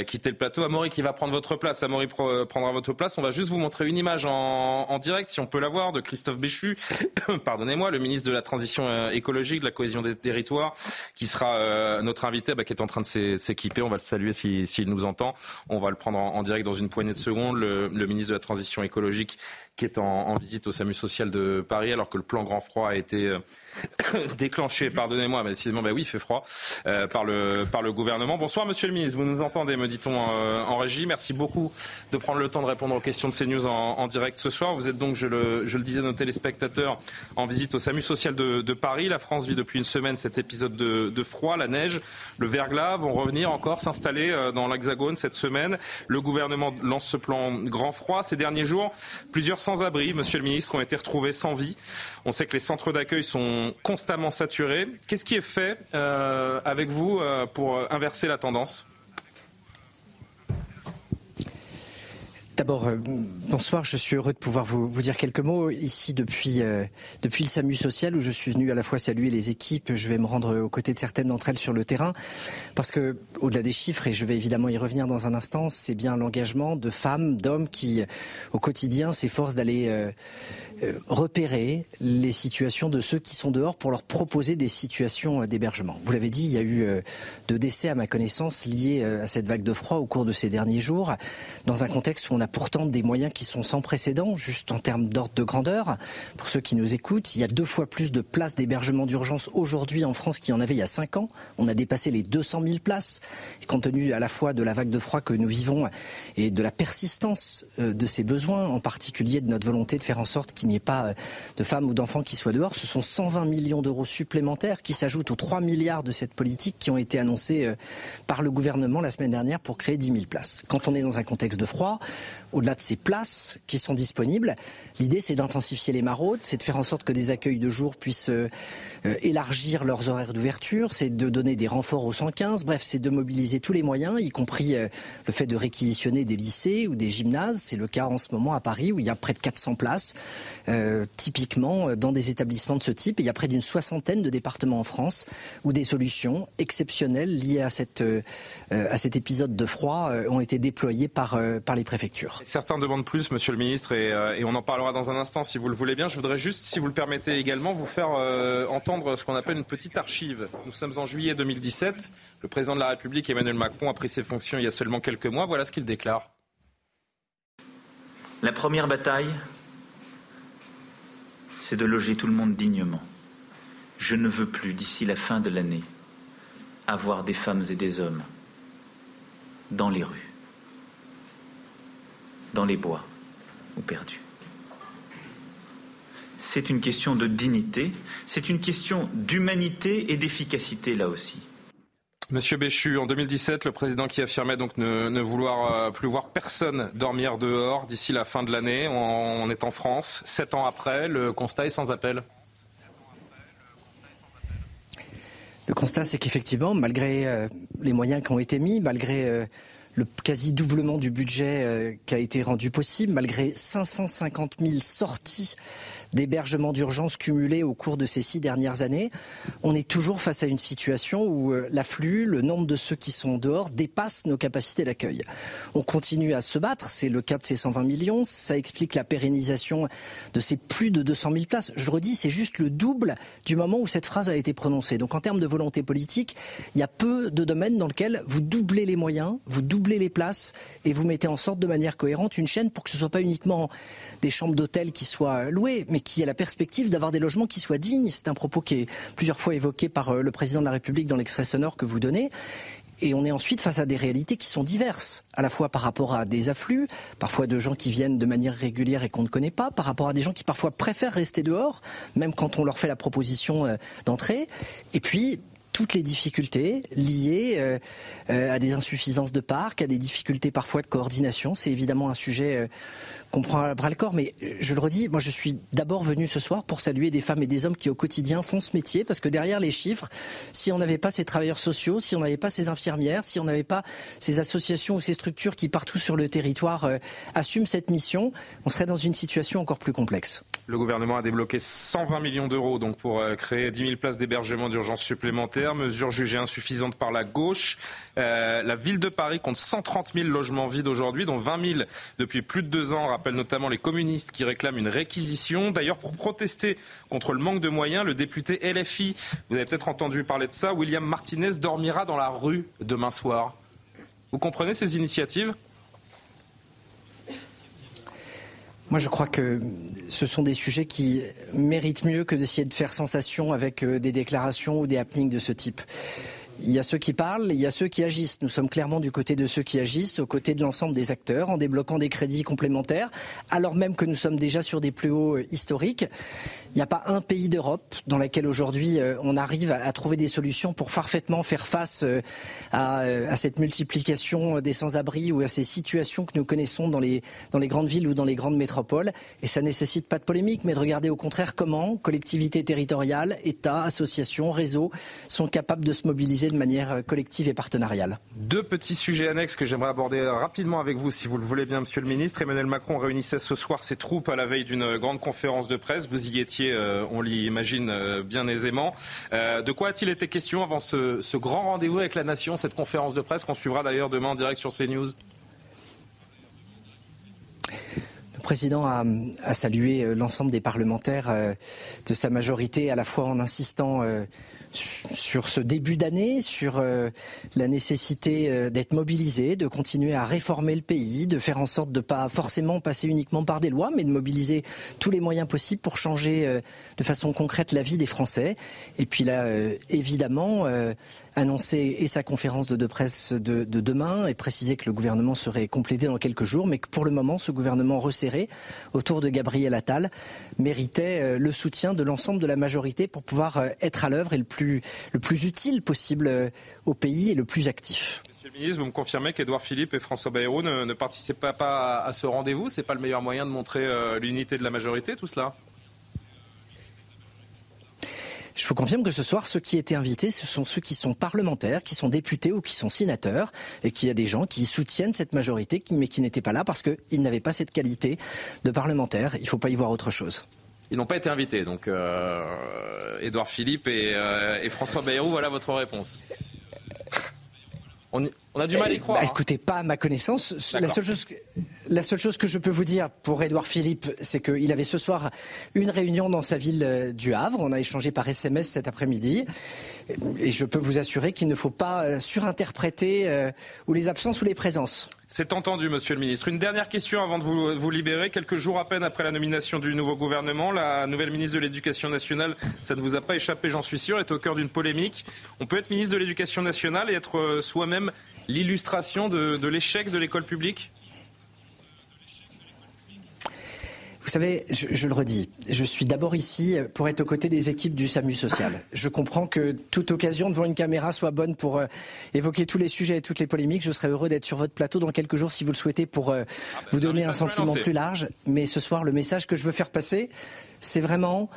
quitter le plateau. Amaury qui va prendre votre place. Amaury prendra votre place. On va juste vous montrer une image en, en direct, si on peut la voir, de Christophe Béchu. Pardonnez-moi, le ministre de la transition écologique, de la cohésion des territoires, qui sera notre invité, bah, qui est en train de s'équiper. On va le saluer s'il si, s'il nous entend. On va le prendre en, direct dans une poignée de secondes. Le, ministre de la Transition écologique qui est en, visite au SAMU social de Paris alors que le plan grand froid a été euh, déclenché, pardonnez-moi, mais décidément, bah oui, il fait froid, euh, par, le, par le gouvernement. Bonsoir Monsieur le ministre, vous nous entendez, me dit-on euh, en régie. Merci beaucoup de prendre le temps de répondre aux questions de CNews en, en direct ce soir. Vous êtes donc, je le, je le disais à nos téléspectateurs, en visite au SAMU social de, de, Paris. La France vit depuis une semaine cet épisode de, de froid, la neige, le verglas vont revenir encore s'installer dans l'Hexagone cette semaine. Le gouvernement lance ce plan grand froid. Ces derniers jours, plusieurs sans-abri, monsieur le ministre, ont été retrouvés sans vie. On sait que les centres d'accueil sont constamment saturés. Qu'est-ce qui est fait euh, avec vous euh, pour inverser la tendance? D'abord, euh, bonsoir. Je suis heureux de pouvoir vous, dire quelques mots ici depuis euh, depuis le SAMU social où je suis venu à la fois saluer les équipes. Je vais me rendre aux côtés de certaines d'entre elles sur le terrain parce que au-delà des chiffres et je vais évidemment y revenir dans un instant, c'est bien l'engagement de femmes, d'hommes qui au quotidien s'efforcent d'aller euh, repérer les situations de ceux qui sont dehors pour leur proposer des situations d'hébergement. Vous l'avez dit, il y a eu deux décès à ma connaissance liés à cette vague de froid au cours de ces derniers jours, dans un contexte où on a pourtant des moyens qui sont sans précédent, juste en termes d'ordre de grandeur. Pour ceux qui nous écoutent, il y a deux fois plus de places d'hébergement d'urgence aujourd'hui en France qu'il y en avait il y a cinq ans. On a dépassé les 200 000 places. Et compte tenu à la fois de la vague de froid que nous vivons et de la persistance de ces besoins, en particulier de notre volonté de faire en sorte qu'il qu'il n'y ait pas euh, de femmes ou d'enfants qui soient dehors. Ce sont 120 millions d'euros supplémentaires qui s'ajoutent aux 3 milliards de cette politique qui ont été annoncés euh, par le gouvernement la semaine dernière pour créer 10 000 places. Quand on est dans un contexte de froid, au-delà de ces places qui sont disponibles, l'idée c'est d'intensifier les maraudes, c'est de faire en sorte que des accueils de jour puissent euh, élargir leurs horaires d'ouverture, c'est de donner des renforts aux 115, bref, c'est de mobiliser tous les moyens, y compris euh, le fait de réquisitionner des lycées ou des gymnases. C'est le cas en ce moment à Paris où il y a près de 400 places, euh, typiquement dans des établissements de ce type. Il y a près d'une soixantaine de départements en France où des solutions exceptionnelles liées à, cet épisode de froid ont été déployées par, les préfectures. Certains demandent plus, Monsieur le Ministre, et, on en parlera dans un instant si vous le voulez bien. Je voudrais juste, si vous le permettez également, vous faire entendre ce qu'on appelle une petite archive. Nous sommes en juillet 2017. Le président de la République, Emmanuel Macron, a pris ses fonctions il y a seulement quelques mois. Voilà ce qu'il déclare. La première bataille, c'est de loger tout le monde dignement. Je ne veux plus, d'ici la fin de l'année, avoir des femmes et des hommes dans les rues, dans les bois ou perdus c'est une question de dignité, c'est une question d'humanité et d'efficacité là aussi. Monsieur Béchu, en 2017, le président qui affirmait donc ne, vouloir euh, plus voir personne dormir dehors d'ici la fin de l'année. On, est en France. Sept ans après, le constat est sans appel. Le constat, c'est qu'effectivement, malgré euh, les moyens qui ont été mis, malgré euh, le quasi doublement du budget qui a été rendu possible, malgré 550 000 sorties d'hébergement d'urgence cumulés au cours de ces six dernières années, on est toujours face à une situation où euh, l'afflux, le nombre de ceux qui sont dehors dépasse nos capacités d'accueil. On continue à se battre, c'est le cas de ces 120 millions, ça explique la pérennisation de ces plus de 200 000 places. Je redis, c'est juste le double du moment où cette phrase a été prononcée. Donc en termes de volonté politique, il y a peu de domaines dans lesquels vous doublez les moyens, vous doublez les places et vous mettez en sorte de manière cohérente une chaîne pour que ce ne soit pas uniquement des chambres d'hôtel qui soient louées, mais qui ait la perspective d'avoir des logements qui soient dignes. C'est un propos qui est plusieurs fois évoqué par euh, le président de la République dans l'extrait sonore que vous donnez. Et on est ensuite face à des réalités qui sont diverses, à la fois par rapport à des afflux, parfois de gens qui viennent de manière régulière et qu'on ne connaît pas, par rapport à des gens qui parfois préfèrent rester dehors, même quand on leur fait la proposition euh, d'entrer, et puis toutes les difficultés liées euh, à des insuffisances de parcs, à des difficultés parfois de coordination. C'est évidemment un sujet qu'on prend à bras le corps. Mais je le redis, moi je suis d'abord venu ce soir pour saluer des femmes et des hommes qui au quotidien font ce métier, parce que derrière les chiffres, si on n'avait pas ces travailleurs sociaux, si on n'avait pas ces infirmières, si on n'avait pas ces associations ou ces structures qui partout sur le territoire euh, assument cette mission, on serait dans une situation encore plus complexe. Le gouvernement a débloqué 120 millions d'euros donc pour euh, créer 10 000 places d'hébergement d'urgence supplémentaires, mesure jugée insuffisante par la gauche. Euh, la ville de Paris compte 130 000 logements vides aujourd'hui, dont 20 000 depuis plus de deux ans, rappelle notamment les communistes qui réclament une réquisition. D'ailleurs, pour protester contre le manque de moyens, le député LFI, vous avez peut-être entendu parler de ça, William Martinez dormira dans la rue demain soir. Vous comprenez ces initiatives? Moi, je crois que ce sont des sujets qui méritent mieux que d'essayer de faire sensation avec euh, des déclarations ou des happenings de ce type. Il y a ceux qui parlent, il y a ceux qui agissent. Nous sommes clairement du côté de ceux qui agissent, aux côtés de l'ensemble des acteurs, en débloquant des crédits complémentaires, alors même que nous sommes déjà sur des plus hauts euh, historiques. Il n'y a pas un pays d'Europe dans lequel aujourd'hui euh, on arrive à, trouver des solutions pour parfaitement faire face euh, à, cette multiplication des sans-abri ou à ces situations que nous connaissons dans les, grandes villes ou dans les grandes métropoles. Et ça nécessite pas de polémique, mais de regarder au contraire comment collectivités territoriales, États, associations, réseaux sont capables de se mobiliser de manière collective et partenariale. Deux petits sujets annexes que j'aimerais aborder rapidement avec vous, si vous le voulez bien, Monsieur le Ministre. Emmanuel Macron réunissait ce soir ses troupes à la veille d'une grande conférence de presse. Vous y étiez euh, on l'imagine euh, bien aisément. Euh, de quoi a-t-il été question avant ce, grand rendez-vous avec la nation, cette conférence de presse qu'on suivra d'ailleurs demain en direct sur CNews? Le président a salué l'ensemble des parlementaires de sa majorité, à la fois en insistant sur ce début d'année, sur euh, la nécessité euh, d'être mobilisé, de continuer à réformer le pays, de faire en sorte de pas forcément passer uniquement par des lois, mais de mobiliser tous les moyens possibles pour changer euh, de façon concrète la vie des Français. Et puis là, évidemment, annoncer et sa conférence de, presse de, demain et préciser que le gouvernement serait complété dans quelques jours, mais que pour le moment, ce gouvernement resserré autour de Gabriel Attal méritait le soutien de l'ensemble de la majorité pour pouvoir être à l'œuvre et le plus le plus utile possible euh, au pays et le plus actif. Monsieur le ministre, vous me confirmez qu'Edouard Philippe et François Bayrou ne, participent pas, à ce rendez-vous C'est pas le meilleur moyen de montrer euh, l'unité de la majorité, tout cela? Je vous confirme que ce soir, ceux qui étaient invités, ce sont ceux qui sont parlementaires, qui sont députés ou qui sont sénateurs, et qu'il y a des gens qui soutiennent cette majorité, mais qui n'étaient pas là parce qu'ils n'avaient pas cette qualité de parlementaire. Il ne faut pas y voir autre chose. Ils n'ont pas été invités. Donc, euh, Édouard Philippe euh, et, François Bayrou, voilà votre réponse. On, a du mal à y croire. Bah, écoutez, pas à ma connaissance. La seule, chose, la seule chose que je peux vous dire pour Édouard Philippe, c'est qu'il avait ce soir une réunion dans sa ville euh, du Havre. On a échangé par SMS cet après-midi. Et je peux vous assurer qu'il ne faut pas surinterpréter ou les absences ou les présences. C'est entendu, Monsieur le Ministre. Une dernière question avant de vous, libérer. Quelques jours à peine après la nomination du nouveau gouvernement, la nouvelle ministre de l'Éducation nationale, ça ne vous a pas échappé, j'en suis sûr, est au cœur d'une polémique. On peut être ministre de l'Éducation nationale et être euh, soi-même l'illustration de l'échec de l'école publique? Vous savez, je, le redis, je suis d'abord ici pour être aux côtés des équipes du SAMU social. Je comprends que toute occasion devant une caméra soit bonne pour euh, évoquer tous les sujets et toutes les polémiques. Je serai heureux d'être sur votre plateau dans quelques jours si vous le souhaitez pour euh, ah bah, vous donner un sentiment plus large. Mais ce soir, le message que je veux faire passer, c'est vraiment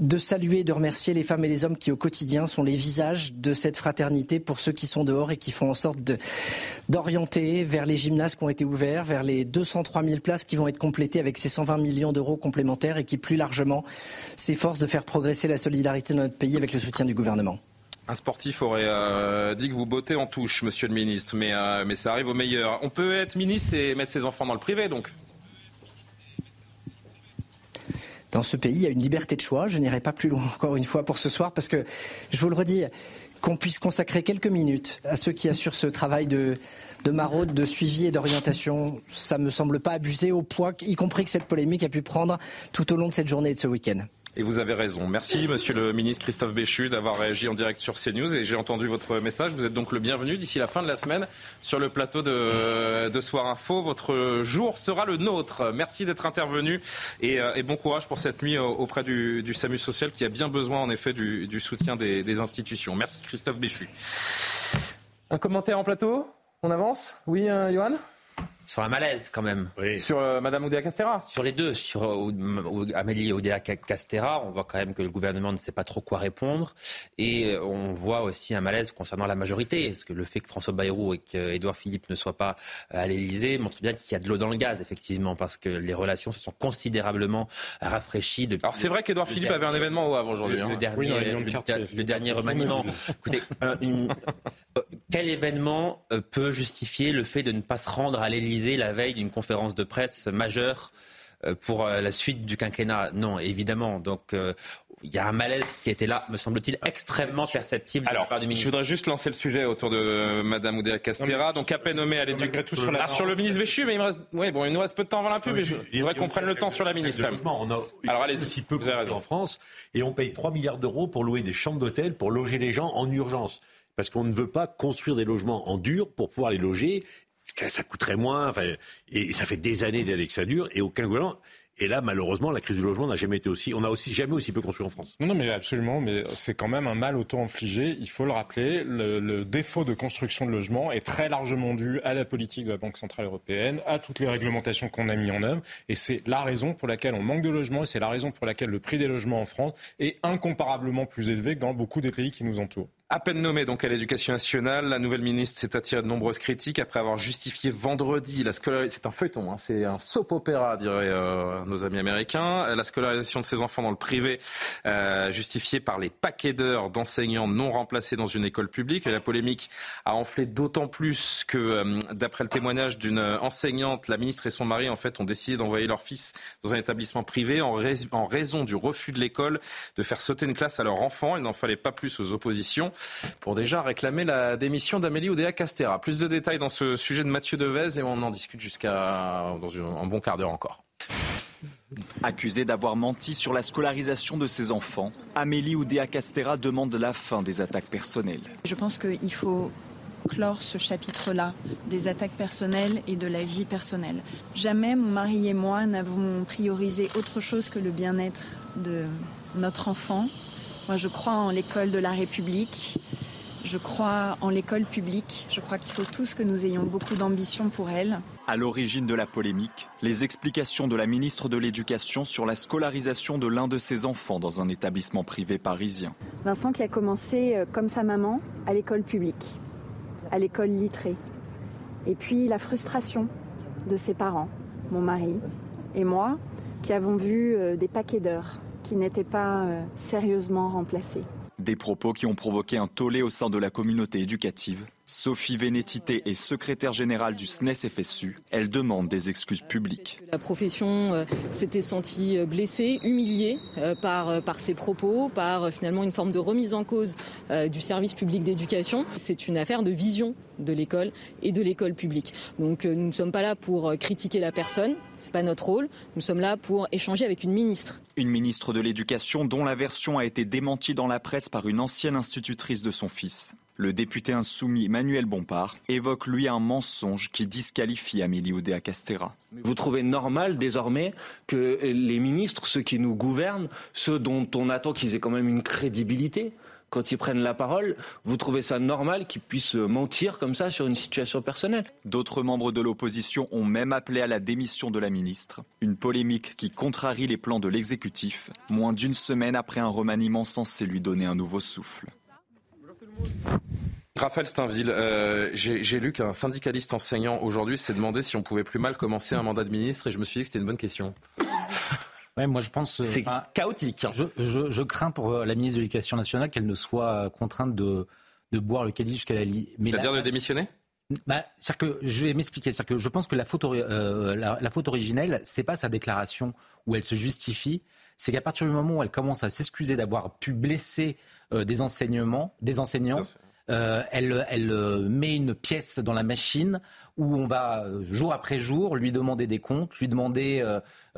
de saluer, de remercier les femmes et les hommes qui au quotidien sont les visages de cette fraternité pour ceux qui sont dehors et qui font en sorte d'orienter vers les gymnases qui ont été ouverts, vers les 203 000 places qui vont être complétées avec ces 120 millions d'euros complémentaires et qui plus largement s'efforcent de faire progresser la solidarité dans notre pays avec le soutien du gouvernement. Un sportif aurait euh, dit que vous bottez en touche, monsieur le ministre, mais, euh, mais ça arrive au meilleur. On peut être ministre et mettre ses enfants dans le privé, donc dans ce pays, il y a une liberté de choix. Je n'irai pas plus loin encore une fois pour ce soir parce que, je vous le redis, qu'on puisse consacrer quelques minutes à ceux qui assurent ce travail de, de maraude, de suivi et d'orientation, ça me semble pas abusé au poids, y compris que cette polémique a pu prendre tout au long de cette journée et de ce week-end. Et vous avez raison. Merci, monsieur le ministre Christophe Béchu, d'avoir réagi en direct sur CNews. Et j'ai entendu votre message. Vous êtes donc le bienvenu d'ici la fin de la semaine sur le plateau de, Soir Info. Votre jour sera le nôtre. Merci d'être intervenu et, euh, bon courage pour cette nuit auprès du, SAMU social qui a bien besoin, en effet, du, soutien des, institutions. Merci, Christophe Béchu. Un commentaire en plateau? On avance? Oui, euh, Johan? Sur un malaise quand même. Sur euh, Madame Oudéa Castera Sur les deux. Sur euh, Amélie Oudéa Castera, on voit quand même que le gouvernement ne sait pas trop quoi répondre. Et euh, on voit aussi un malaise concernant la majorité. Parce que le fait que François Bayrou et qu'Édouard Philippe ne soient pas à l'Élysée montre bien qu'il y a de l'eau dans le gaz, effectivement, parce que les relations se sont considérablement rafraîchies. Alors c'est vrai qu'Édouard Philippe avait un événement au Havre aujourd'hui. Le, hein. dernier, le, dernier remaniement. Écoutez, quel événement peut justifier le fait de ne pas se rendre à l'Élysée? La veille d'une conférence de presse majeure euh, pour euh, la suite du quinquennat. Non, évidemment. Donc, euh, il y a un malaise qui était là, me semble-t-il, extrêmement perceptible Alors, du ministre. Je voudrais juste lancer le sujet autour de Madame Oudéa Castera, donc à peine nommée à l'éducation. Sur, la... sur le ministre Véchu, mais il me reste, oui, bon, il nous reste peu de temps avant la pub, mais je voudrais qu'on prenne le temps sur la ministre. On a Alors allez-y, peu vous avez raison. en France, et on paye 3 milliards d'euros pour louer des chambres d'hôtel pour loger les gens en urgence parce qu'on ne veut pas construire des logements en dur pour pouvoir les loger. Ça coûterait moins, enfin, et ça fait des années, que ça dure, et aucun gouvernement. Et là, malheureusement, la crise du logement n'a jamais été aussi. On n'a aussi jamais aussi peu construit en France. Non, mais absolument. Mais c'est quand même un mal auto-infligé. Il faut le rappeler. Le, défaut de construction de logement est très largement dû à la politique de la Banque centrale européenne, à toutes les réglementations qu'on a mis en œuvre. Et c'est la raison pour laquelle on manque de logements. Et c'est la raison pour laquelle le prix des logements en France est incomparablement plus élevé que dans beaucoup des pays qui nous entourent. À peine nommée donc à l'éducation nationale, la nouvelle ministre s'est attirée de nombreuses critiques après avoir justifié vendredi la scolarisation. C'est un feuilleton, hein, c'est un soap diraient euh, nos amis américains. La scolarisation de ses enfants dans le privé, euh, justifiée par les paquets d'heures d'enseignants non remplacés dans une école publique. La polémique a enflé d'autant plus que, euh, d'après le témoignage d'une enseignante, la ministre et son mari ont décidé d'envoyer leur fils dans un établissement privé en, en raison du refus de l'école de faire sauter une classe à leur enfant. Il n'en fallait pas plus aux oppositions pour déjà réclamer la démission d'Amélie Oudéa Castera. Plus de détails dans ce sujet de Mathieu Devez et on en discute jusqu'à dans un bon quart d'heure encore. Accusée d'avoir menti sur la scolarisation de ses enfants, Amélie Oudéa Castera demande la fin des attaques personnelles. Je pense qu'il faut clore ce chapitre-là des attaques personnelles et de la vie personnelle. Jamais mon mari et moi n'avons priorisé autre chose que le bien-être de notre enfant moi, je crois en l'école de la République. Je crois en l'école publique. Je crois qu'il faut tous que nous ayons beaucoup d'ambition pour elle. À l'origine de la polémique, les explications de la ministre de l'Éducation sur la scolarisation de l'un de ses enfants dans un établissement privé parisien. Vincent qui a commencé, euh, comme sa maman, à l'école publique, à l'école littrée. Et puis la frustration de ses parents, mon mari et moi, qui avons vu euh, des paquets d'heures qui n'étaient pas euh, sérieusement remplacés. Des propos qui ont provoqué un tollé au sein de la communauté éducative. Sophie Vénétité est secrétaire générale du SNES-FSU. Elle demande des excuses publiques. La profession euh, s'était sentie euh, blessée, humiliée par, par ces propos, par finalement une forme de remise en cause du service public d'éducation. C'est une affaire de vision de l'école et de l'école publique. Donc nous ne sommes pas là pour critiquer la personne, c'est pas notre rôle. Nous sommes là pour échanger avec une ministre. Une ministre de l'Éducation dont la version a été démentie dans la presse par une ancienne institutrice de son fils. Le député insoumis Manuel Bompard évoque lui un mensonge qui disqualifie Amélie Oudéa Castera. Vous trouvez normal désormais que les ministres, ceux qui nous gouvernent, ceux dont on attend qu'ils aient quand même une crédibilité, quand ils prennent la parole, vous trouvez ça normal qu'ils puissent mentir comme ça sur une situation personnelle? D'autres membres de l'opposition ont même appelé à la démission de la ministre. Une polémique qui contrarie les plans de l'exécutif, moins d'une semaine après un remaniement censé lui donner un nouveau souffle. Raphaël Steinville, euh, j'ai lu qu'un syndicaliste enseignant aujourd'hui s'est demandé si on pouvait plus mal commencer un mandat de ministre et je me suis dit que c'était une bonne question moi je pense. Euh, c'est chaotique. Je, je, crains pour euh, la ministre de l'Éducation nationale qu'elle ne soit contrainte de, de boire le calice jusqu'à la lit. C'est-à-dire de démissionner? Bah, que je vais m'expliquer. C'est que je pense que la faute, euh, la, faute originelle, c'est pas sa déclaration où elle se justifie, c'est qu'à partir du moment où elle commence à s'excuser d'avoir pu blesser des enseignements, des enseignants, elle, elle met une pièce dans la machine où on va jour après jour lui demander des comptes, lui demander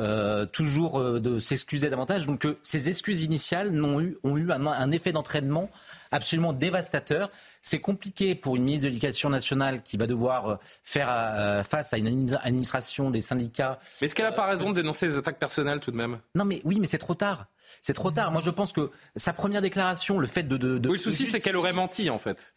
euh, toujours euh, de s'excuser davantage. Donc ces excuses initiales ont eu, ont eu un, effet d'entraînement absolument dévastateur. C'est compliqué pour une ministre de l'Éducation nationale qui va devoir euh, faire face à une administration des syndicats. Mais est-ce qu'elle n'a pas raison de dénoncer les attaques personnelles tout de même? Non, mais oui, mais c'est trop tard. C'est trop tard. Moi, je pense que sa première déclaration, le fait de. de, oui, le souci, c'est qu'elle aurait menti, en fait.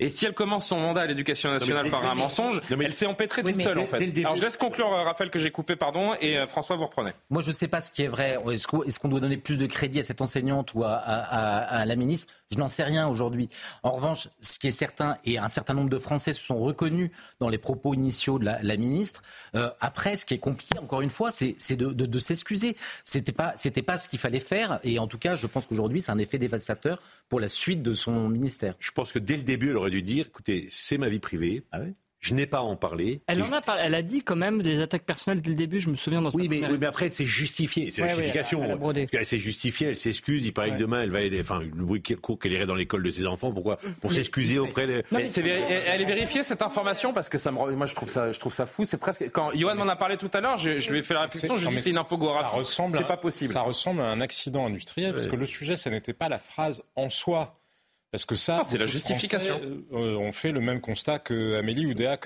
Et si elle commence son mandat à l'éducation nationale par un mensonge, elle s'est empêtrée toute seule en fait. Alors je laisse conclure euh, Raphaël que j'ai coupé, pardon, et euh, François vous reprenez. Moi je ne sais pas ce qui est vrai. Est-ce qu'on doit donner plus de crédit à cette enseignante ou à, la ministre? Je n'en sais rien aujourd'hui. En revanche, ce qui est certain, et un certain nombre de Français se sont reconnus dans les propos initiaux de la, ministre. Euh, après, ce qui est compliqué, encore une fois, c'est de, de, de s'excuser. C'était pas, c'était pas ce qu'il fallait faire, et en tout cas, je pense qu'aujourd'hui, c'est un effet dévastateur pour la suite de son ministère. Je pense que dès le début, elle aurait dû dire, écoutez, c'est ma vie privée. Ah Je n'ai pas à en parler. Elle en a parlé. Elle a dit quand même des attaques personnelles dès le début. Je me souviens dans oui, mais, oui, mais après c'est justifié. C'est la justification. elle, elle s'est justifiée. Elle s'excuse. Il paraît que demain elle va aller. Enfin, le bruit court qu'elle irait dans l'école de ses enfants. Pourquoi Pour s'excuser auprès des. Non, elle est vérifiée cette information parce que ça me. Moi, je trouve ça. Je trouve ça fou. C'est presque. Quand Johan m'en a parlé tout à l'heure, je, lui ai fait la réflexion. Je lui ai dit c'est une infographie. C'est pas possible. Ça ressemble à un accident industriel parce que le sujet, ça n'était pas la phrase en soi. Parce que ça, c'est la justification. Euh, on fait le même constat que Amélie Oudéa.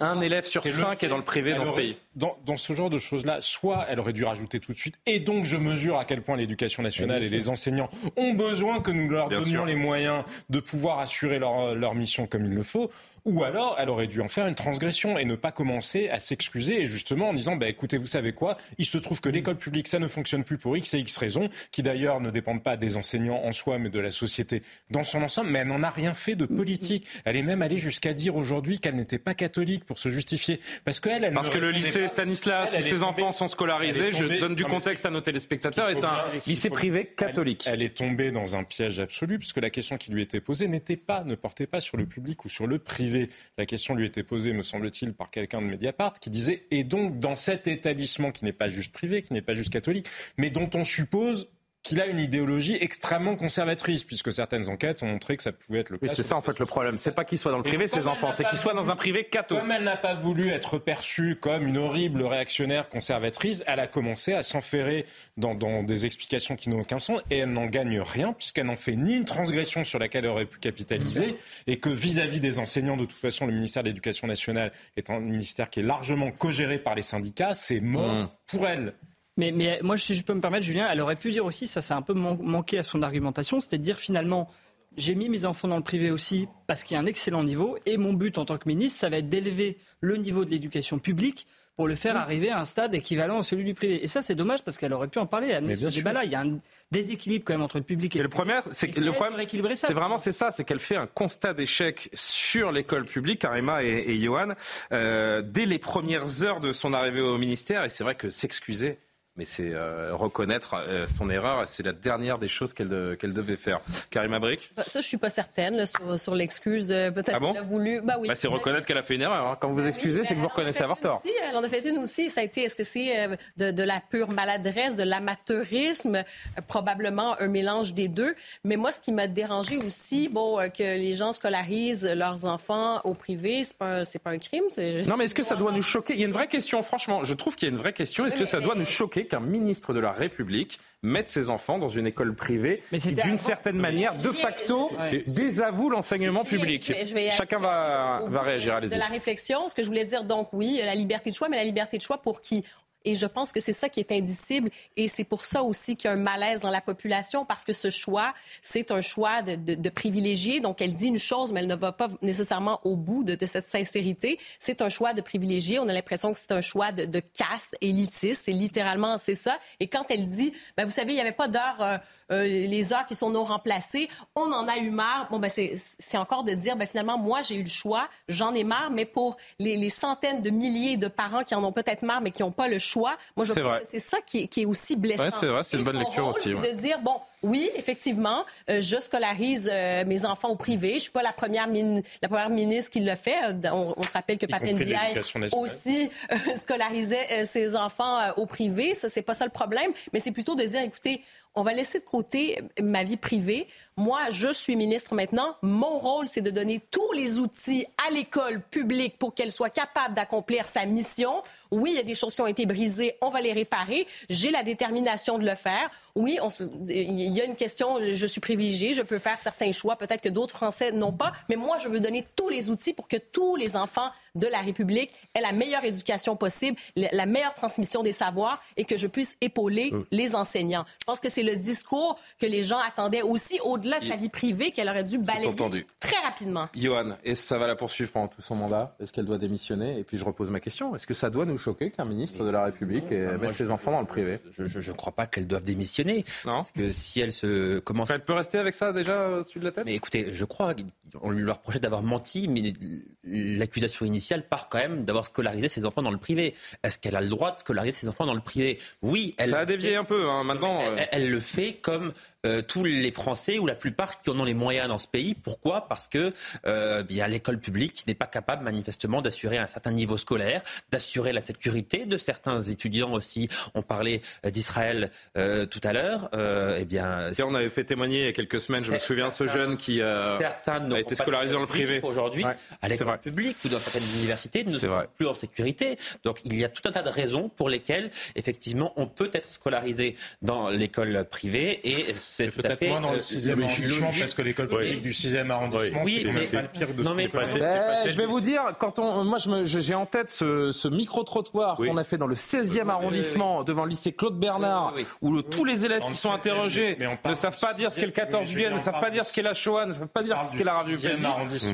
Un élève sur cinq est dans le privé dans ce pays. Dans, dans, ce genre de choses-là, soit elle aurait dû rajouter tout de suite, et donc je mesure à quel point l'éducation nationale et les enseignants ont besoin que nous leur donnions les moyens de pouvoir assurer leur, leur mission comme il le faut, ou alors, elle aurait dû en faire une transgression et ne pas commencer à s'excuser et justement en disant, bah, écoutez, vous savez quoi? Il se trouve que l'école publique, ça ne fonctionne plus pour X et X raisons, qui d'ailleurs ne dépendent pas des enseignants en soi, mais de la société dans son ensemble. Mais elle n'en a rien fait de politique. Elle est même allée jusqu'à dire aujourd'hui qu'elle n'était pas catholique pour se justifier. Parce qu'elle, elle Parce que le lycée Stanislas, où ses enfants sont scolarisés, je donne du contexte à nos téléspectateurs, est un lycée privé catholique. Elle, elle est tombée dans un piège absolu, puisque la question qui lui était posée n'était pas, ne portait pas sur le public ou sur le privé la question lui était posée, me semble-t-il, par quelqu'un de Mediapart qui disait Et donc, dans cet établissement qui n'est pas juste privé, qui n'est pas juste catholique, mais dont on suppose qu'il a une idéologie extrêmement conservatrice, puisque certaines enquêtes ont montré que ça pouvait être le cas. Oui, c'est ça en fait le problème. C'est pas qu'il soit dans le privé, ses enfants, c'est qu'il soit dans un privé catholique. Comme elle n'a pas voulu être perçue comme une horrible réactionnaire conservatrice, elle a commencé à s'enferrer dans, des explications qui n'ont aucun sens, et elle n'en gagne rien, puisqu'elle n'en fait ni une transgression sur laquelle elle aurait pu capitaliser, et que vis-à-vis des enseignants, de toute façon, le ministère de l'Éducation nationale est un ministère qui est largement co-géré par les syndicats, c'est mort mmh. pour elle. Mais, mais, moi, si je peux me permettre, Julien, elle aurait pu dire aussi, ça, c'est un peu manqué à son argumentation, c'était de dire finalement, j'ai mis mes enfants dans le privé aussi parce qu'il y a un excellent niveau, et mon but en tant que ministre, ça va être d'élever le niveau de l'éducation publique pour le faire arriver à un stade équivalent à celui du privé. Et ça, c'est dommage parce qu'elle aurait pu en parler. À ce débat-là, il y a un déséquilibre quand même entre le public et, et le premier. C'est le problème. C'est vraiment c'est ça, c'est qu'elle fait un constat d'échec sur l'école publique, Karima et, et Johan, euh, dès les premières heures de son arrivée au ministère. Et c'est vrai que s'excuser mais c'est euh, reconnaître euh, son erreur. C'est la dernière des choses qu'elle qu'elle devait faire. Karim Abric bah, Ça, je suis pas certaine sur, l'excuse. Euh, peut-être ah qu'elle a voulu. Bah oui. Bah, c'est reconnaître qu'elle a fait une erreur. Hein. Quand vous bah excusez, c'est que vous reconnaissez avoir tort. elle en a fait une aussi. Ça a été. Est-ce que c'est de, de, la pure maladresse, de l'amateurisme, probablement un mélange des deux. Mais moi, ce qui m'a dérangé aussi, bon, que les gens scolarisent leurs enfants au privé, c'est pas pas un crime. Non, mais est-ce que ça doit nous choquer? Il y a une vraie question. Franchement, je trouve qu'il y a une vraie question. Est-ce que ça doit nous choquer? Qu'un ministre de la République mette ses enfants dans une école privée qui, d'une certaine manière, de facto, désavoue l'enseignement public. Chacun va, va réagir. à De la réflexion, ce que je voulais dire, donc oui, la liberté de choix, mais la liberté de choix pour qui et je pense que c'est ça qui est indicible et c'est pour ça aussi qu'il y a un malaise dans la population parce que ce choix, c'est un choix de, de, privilégier. Donc, elle dit une chose, mais elle ne va pas nécessairement au bout de, cette sincérité. C'est un choix de privilégier. On a l'impression que c'est un choix de, caste élitiste. C'est littéralement, c'est ça. Et quand elle dit, ben, vous savez, il n'y avait pas d'heure... Euh, euh, les heures qui sont non remplacées. On en a eu marre. Bon, ben, c'est encore de dire, ben, finalement, moi, j'ai eu le choix, j'en ai marre, mais pour les, centaines de milliers de parents qui en ont peut-être marre, mais qui n'ont pas le choix, moi, je pense que c'est ça qui est, qui est, aussi blessant. Ouais, c'est vrai, c'est une bonne lecture aussi. C'est de dire, bon, oui, effectivement, euh, je scolarise euh, mes enfants au privé. Je suis pas la première, la première ministre qui le fait. On, se rappelle que Papendiaï aussi scolarisait ses enfants au privé. Ça, c'est pas ça le problème, mais c'est plutôt de dire, écoutez, on va laisser de côté ma vie privée. Moi, je suis ministre maintenant. Mon rôle, c'est de donner tous les outils à l'école publique pour qu'elle soit capable d'accomplir sa mission. Oui, il y a des choses qui ont été brisées, on va les réparer. J'ai la détermination de le faire. Oui, il y a une question, je suis privilégiée, je peux faire certains choix, peut-être que d'autres Français n'ont pas, mais moi, je veux donner tous les outils pour que tous les enfants de la République aient la meilleure éducation possible, la meilleure transmission des savoirs et que je puisse épauler euh. les enseignants. Je pense que c'est le discours que les gens attendaient aussi au-delà de sa vie privée qu'elle aurait dû balayer très rapidement. Johan, et ça va la poursuivre pendant tout son mandat? Est-ce qu'elle doit démissionner? Et puis je repose ma question, est-ce que ça doit nous choquer qu'un ministre de la République mette ses enfants dans le privé? Je ne crois pas qu'elle doive démissionner. Non. Parce que si elle se commence... Elle peut rester avec ça déjà au-dessus de la tête? Mais écoutez, je crois qu'on lui reprochait d'avoir menti, mais l'accusation initiale part quand même d'avoir scolarisé ses enfants dans le privé. Est-ce qu'elle a le droit de scolariser ses enfants dans le privé? Oui, elle. Ça a dévié un peu, hein, maintenant. Elle, le fait comme tous les Français ou la plupart qui en ont les moyens dans ce pays. Pourquoi? Parce que a l'école publique n'est pas capable manifestement d'assurer un certain niveau scolaire, d'assurer la sécurité de certains étudiants aussi. On parlait d'Israël tout à l'heure. eh bien, on avait fait témoigner il y a quelques semaines, je me souviens de ce jeune qui a été scolarisé dans le privé. Aujourd'hui, à l'école publique ou dans certaines universités, ne sont plus en sécurité. Donc il y a tout un tas de raisons pour lesquelles, effectivement, on peut être scolarisé dans l'école privée et c'est tout à fait. Moins dans le 6e euh, arrondissement, parce que l'école publique du 6e arrondissement, oui, c'est pas le pire de non, mais Je vais vous dire, quand on, moi, j'ai en tête ce, ce micro-trottoir qu'on a fait dans le 16e arrondissement, devant le lycée Claude Bernard, où tous les élèves qui sont interrogés ne savent pas dire ce qu'est le 14 juillet, ne savent pas dire ce qu'est la Shoah, ne savent pas dire ce qu'est la radio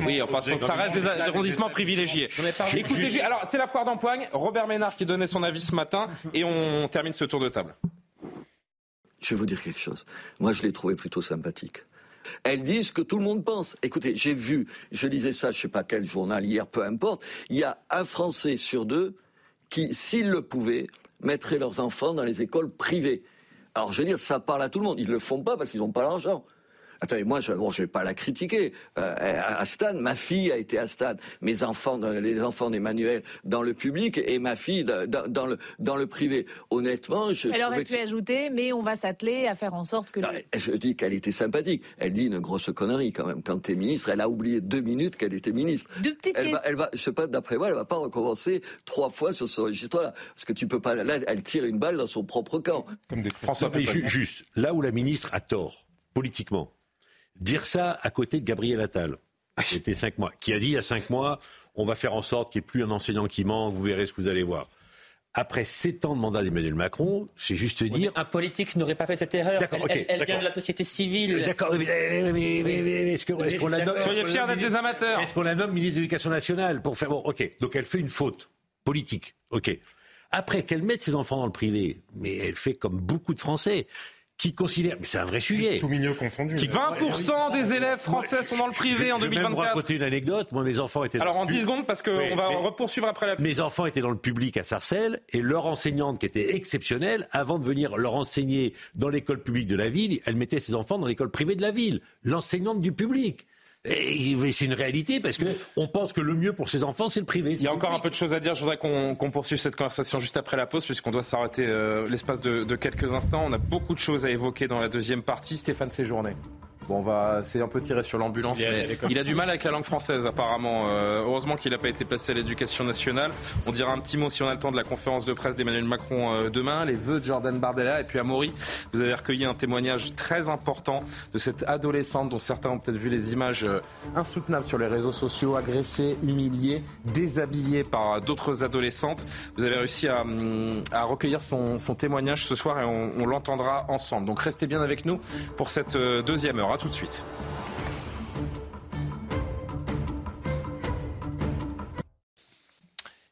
Oui, enfin, ça reste des arrondissements privilégiés. Écoutez, alors, c'est la foire d'empoigne. Robert Ménard qui donnait son avis ce matin, et on termine ce tour de table. Je vais vous dire quelque chose. Moi, je l'ai trouvé plutôt sympathique. Elles disent que tout le monde pense. Écoutez, j'ai vu, je lisais ça, je sais pas quel journal hier, peu importe. Il y a un Français sur deux qui, s'ils le pouvaient, mettrait leurs enfants dans les écoles privées. Alors, je veux dire, ça parle à tout le monde. Ils le font pas parce qu'ils n'ont pas l'argent. Attendez, moi, je ne vais pas la critiquer. Euh, ma fille a été à Stade. Mes enfants, les enfants d'Emmanuel, dans le public, et ma fille dans, le, dans le privé. Honnêtement, je. Elle aurait pu ajouter, mais on va s'atteler à faire en sorte que. Non, Je dis qu'elle était sympathique. Elle dit une grosse connerie quand même. Quand tu es ministre, elle a oublié deux minutes qu'elle était ministre. Deux petites elle va, elle va, je sais pas, d'après moi, elle va pas recommencer trois fois sur ce registre-là. Parce que tu peux pas. Là, elle tire une balle dans son propre camp. Comme des François, juste, là où la ministre a tort, politiquement, Dire ça à côté de Gabriel Attal, qui était cinq mois, qui a dit il y a cinq mois, on va faire en sorte qu'il n'y ait plus un enseignant qui manque, vous verrez ce que vous allez voir. Après sept ans de mandat d'Emmanuel Macron, c'est juste dire. un politique n'aurait pas fait cette erreur. elle, vient de la société civile. D'accord, mais, est-ce qu'on la nomme Soyez fiers d'être des amateurs. Est-ce qu'on la nomme ministre de l'Éducation nationale pour faire. Bon, ok. Donc elle fait une faute politique. Ok. Après, qu'elle mette ses enfants dans le privé, mais elle fait comme beaucoup de Français qui considère, mais c'est un vrai sujet. Tout milieu confondu. Qui 20% des élèves français sont dans le privé en 2024. Je vais raconter une anecdote. Moi, mes enfants étaient. Alors en 10 secondes, parce qu'on va repoursuivre après la. Mes enfants étaient dans le public à Sarcelles et leur enseignante, qui était exceptionnelle, avant de venir leur enseigner dans l'école publique de la ville, elle mettait ses enfants dans l'école privée de la ville. L'enseignante du public. C'est une réalité parce que on pense que le mieux pour ses enfants, c'est le privé. Il y a encore un peu de choses à dire. Je voudrais qu'on poursuive cette conversation juste après la pause, puisqu'on doit s'arrêter euh, l'espace de, quelques instants. On a beaucoup de choses à évoquer dans la deuxième partie. Stéphane Séjourné. Bon, on va, c'est un peu tiré sur l'ambulance, mais il a du mal avec la langue française apparemment. Euh, heureusement qu'il n'a pas été placé à l'éducation nationale. On dira un petit mot si on a le temps de la conférence de presse d'Emmanuel Macron euh, demain, les vœux de Jordan Bardella et puis à Maury, vous avez recueilli un témoignage très important de cette adolescente dont certains ont peut-être vu les images euh, insoutenables sur les réseaux sociaux, agressée, humiliée, déshabillée par d'autres adolescentes. Vous avez réussi à, à recueillir son, son, témoignage ce soir et on, on l'entendra ensemble. Donc restez bien avec nous pour cette deuxième heure tout de suite.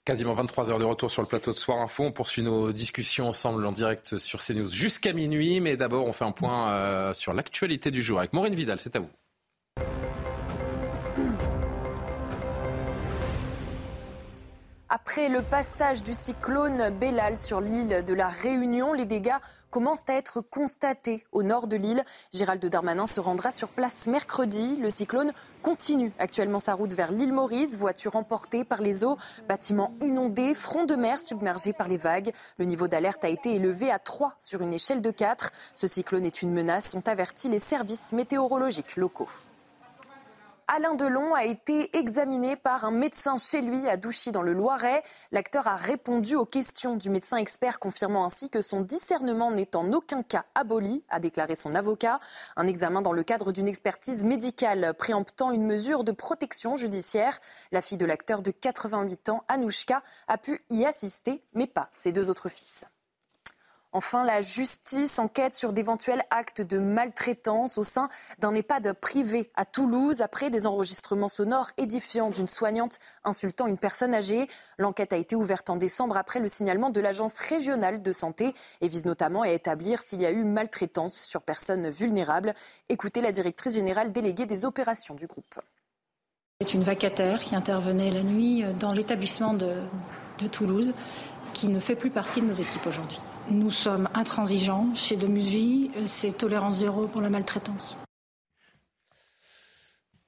Quasiment 23 heures de retour sur le plateau de Soir Info. On poursuit nos discussions ensemble en direct sur CNews jusqu'à minuit. Mais d'abord, on fait un point euh, sur l'actualité du jour avec Maureen Vidal. C'est à vous. Après le passage du cyclone Bellal sur l'île de la Réunion, les dégâts commencent à être constatés au nord de l'île. Gérald Darmanin se rendra sur place mercredi. Le cyclone continue actuellement sa route vers l'île Maurice. Voitures emportées par les eaux, bâtiments inondés, front de mer submergés par les vagues. Le niveau d'alerte a été élevé à 3 sur une échelle de 4. Ce cyclone est une menace, sont avertis les services météorologiques locaux. Alain Delon a été examiné par un médecin chez lui à Douchy dans le Loiret. L'acteur a répondu aux questions du médecin expert confirmant ainsi que son discernement n'est en aucun cas aboli, a déclaré son avocat. Un examen dans le cadre d'une expertise médicale préemptant une mesure de protection judiciaire. La fille de l'acteur de 88 ans, Anouchka, a pu y assister, mais pas ses deux autres fils. Enfin, la justice enquête sur d'éventuels actes de maltraitance au sein d'un EHPAD privé à Toulouse après des enregistrements sonores édifiants d'une soignante insultant une personne âgée. L'enquête a été ouverte en décembre après le signalement de l'Agence régionale de santé et vise notamment à établir s'il y a eu maltraitance sur personnes vulnérables. Écoutez la directrice générale déléguée des opérations du groupe. C'est une vacataire qui intervenait la nuit dans l'établissement de, de Toulouse qui ne fait plus partie de nos équipes aujourd'hui. Nous sommes intransigeants chez Domusvie, c'est tolérance zéro pour la maltraitance.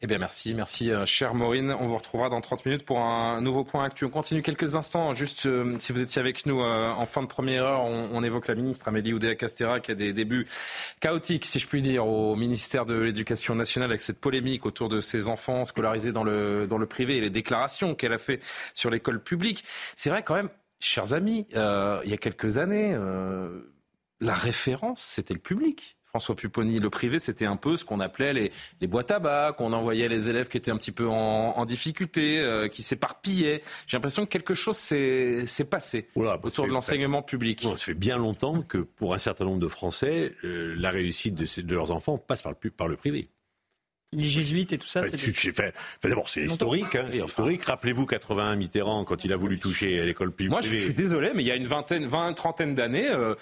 Eh bien, merci, merci, euh, chère Maureen. On vous retrouvera dans 30 minutes pour un nouveau point actuel. On continue quelques instants. Juste, euh, si vous étiez avec nous euh, en fin de première heure, on, évoque la ministre Amélie Oudéa-Castera qui a des débuts chaotiques, si je puis dire, au ministère de l'Éducation nationale avec cette polémique autour de ses enfants scolarisés dans le, dans le privé et les déclarations qu'elle a fait sur l'école publique. C'est vrai quand même, chers amis, il y a quelques années, la référence, c'était le public. François Pupponi, le privé, c'était un peu ce qu'on appelait les, les boîtes à bas, qu'on envoyait les élèves qui étaient un petit peu en, difficulté, euh, qui s'éparpillaient. J'ai l'impression que quelque chose s'est passé autour de l'enseignement public. ça fait bien longtemps que pour un certain nombre de Français, euh, la réussite de, de, leurs enfants passe par le, par le privé les jésuites et tout ça. c'est D'abord, c'est historique. Hein, historique. Rappelez-vous 81 Mitterrand quand il a voulu toucher à l'école publique. Moi, je suis désolé, mais il y a une vingtaine, vingt, trentaine d'années, euh,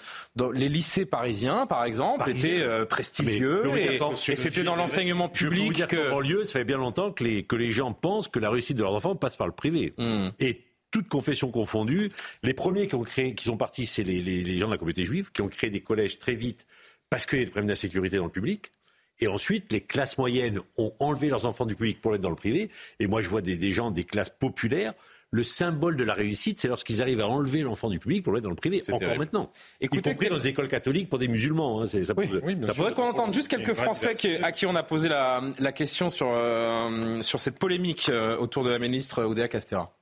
les lycées parisiens, par exemple, étaient euh, prestigieux et, c'était dans l'enseignement public. Je peux vous dire que... banlieue, ça fait bien longtemps que les, que les gens pensent que la réussite de leurs enfants passe par le privé. Hmm. Et toutes confessions confondues, les premiers qui ont créé, qui sont partis, c'est les, les, les gens de la communauté juive, qui ont créé des collèges très vite parce qu'il y a des problèmes d'insécurité dans le public. Et ensuite, les classes moyennes ont enlevé leurs enfants du public pour être dans le privé. Et moi, je vois des, gens des classes populaires. Le symbole de la réussite, c'est lorsqu'ils arrivent à enlever l'enfant du public pour être dans le privé. Encore maintenant. Écoutez, y compris dans les écoles catholiques pour des musulmans. Hein, ça, oui, faudrait qu'on entende juste quelques Français à qui on a posé la, question sur, euh, sur cette polémique euh, autour de la ministre Oudéa Castera.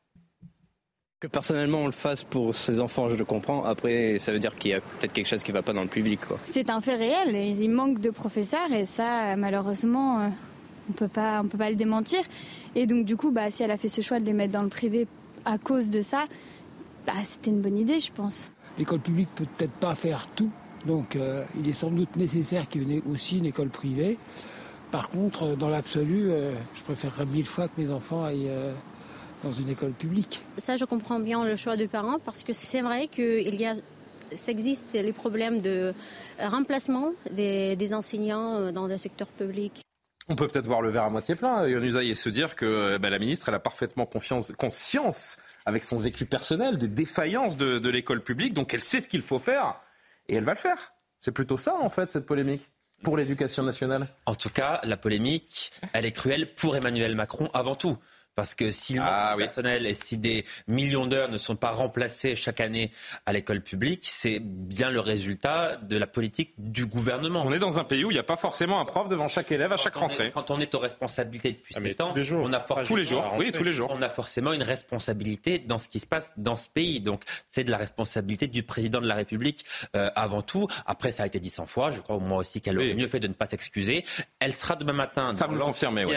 Que personnellement on le fasse pour ses enfants, je le comprends. Après, ça veut dire qu'il y a peut-être quelque chose qui ne va pas dans le public. C'est un fait réel. Il manque de professeurs et ça, malheureusement, euh, on peut pas, on peut pas le démentir. Et donc du coup, bah, si elle a fait ce choix de les mettre dans le privé à cause de ça, bah, c'était une bonne idée, je pense. L'école publique peut peut-être pas faire tout, donc euh, il est sans doute nécessaire qu'il y ait aussi une école privée. Par contre, dans l'absolu, euh, je préférerais mille fois que mes enfants aillent dans une école publique. Ça, je comprends bien le choix des parents parce que c'est vrai qu'il y a ça existe les problèmes de remplacement des, enseignants dans le secteur public. On peut peut-être voir le verre à moitié plein, Yonusaï, et se dire que ben, la ministre, elle a parfaitement confiance, conscience, avec son vécu personnel, des défaillances de, de l'école publique, donc elle sait ce qu'il faut faire, et elle va le faire. C'est plutôt ça, en fait, cette polémique pour l'éducation nationale En tout cas, la polémique, elle est cruelle pour Emmanuel Macron avant tout. Parce que si le ah personnel et si des millions d'heures ne sont pas remplacées chaque année à l'école publique, c'est bien le résultat de la politique du gouvernement. On est dans un pays où il n'y a pas forcément un prof devant chaque élève à chaque rentrée. quand on est aux responsabilités depuis ah, 7 ans, on a forcément, tous les jours, oui, tous les jours. On a forcément une responsabilité dans ce qui se passe dans ce pays. Donc c'est de la responsabilité du président de la République euh, avant tout. Après, ça a été dit 100 fois. Je crois moi aussi qu'elle aurait mieux fait de ne pas s'excuser. Elle sera demain matin. Ça vous le confirmez, oui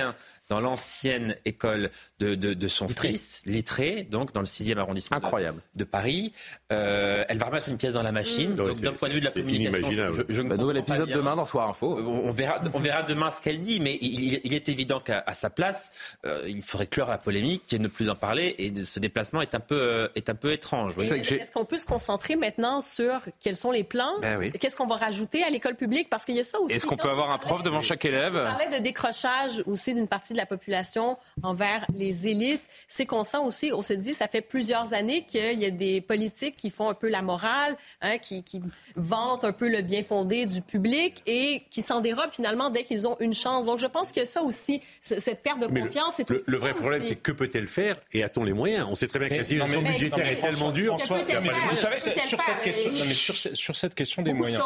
dans l'ancienne école de, de, son fils, Littré, donc dans le 6e arrondissement Incroyable. De, Paris. Euh, elle va remettre une pièce dans la machine. Mmh. Donc d'un point de vue de la communication, je, je bah, nouvel épisode demain dans Soir Info. On, verra, on verra demain ce qu'elle dit, mais il, est évident qu'à sa place, euh, il ferait clore la polémique et ne plus en parler. Et ce déplacement est un peu, euh, est un peu étrange. Est-ce qu'on peut se concentrer maintenant sur quels sont les plans ben Qu'est-ce qu'on va rajouter à l'école publique? Parce qu'il y a ça aussi. Est-ce qu'on peut avoir un prof devant chaque élève? On parlait de décrochage aussi d'une partie de la population envers les élites, c'est qu'on sent aussi, on se dit, ça fait plusieurs années qu'il y a des politiques qui font un peu la morale, hein, qui, qui, vantent un peu le bien fondé du public et qui s'en dérobent finalement dès qu'ils ont une chance. Donc je pense que ça aussi, cette perte de confiance, c'est aussi Le, vrai problème, c'est que peut-elle faire et a-t-on les moyens? On sait très bien que la situation budgétaire est tellement dure. Vous savez, sur cette question, sur, cette question des moyens,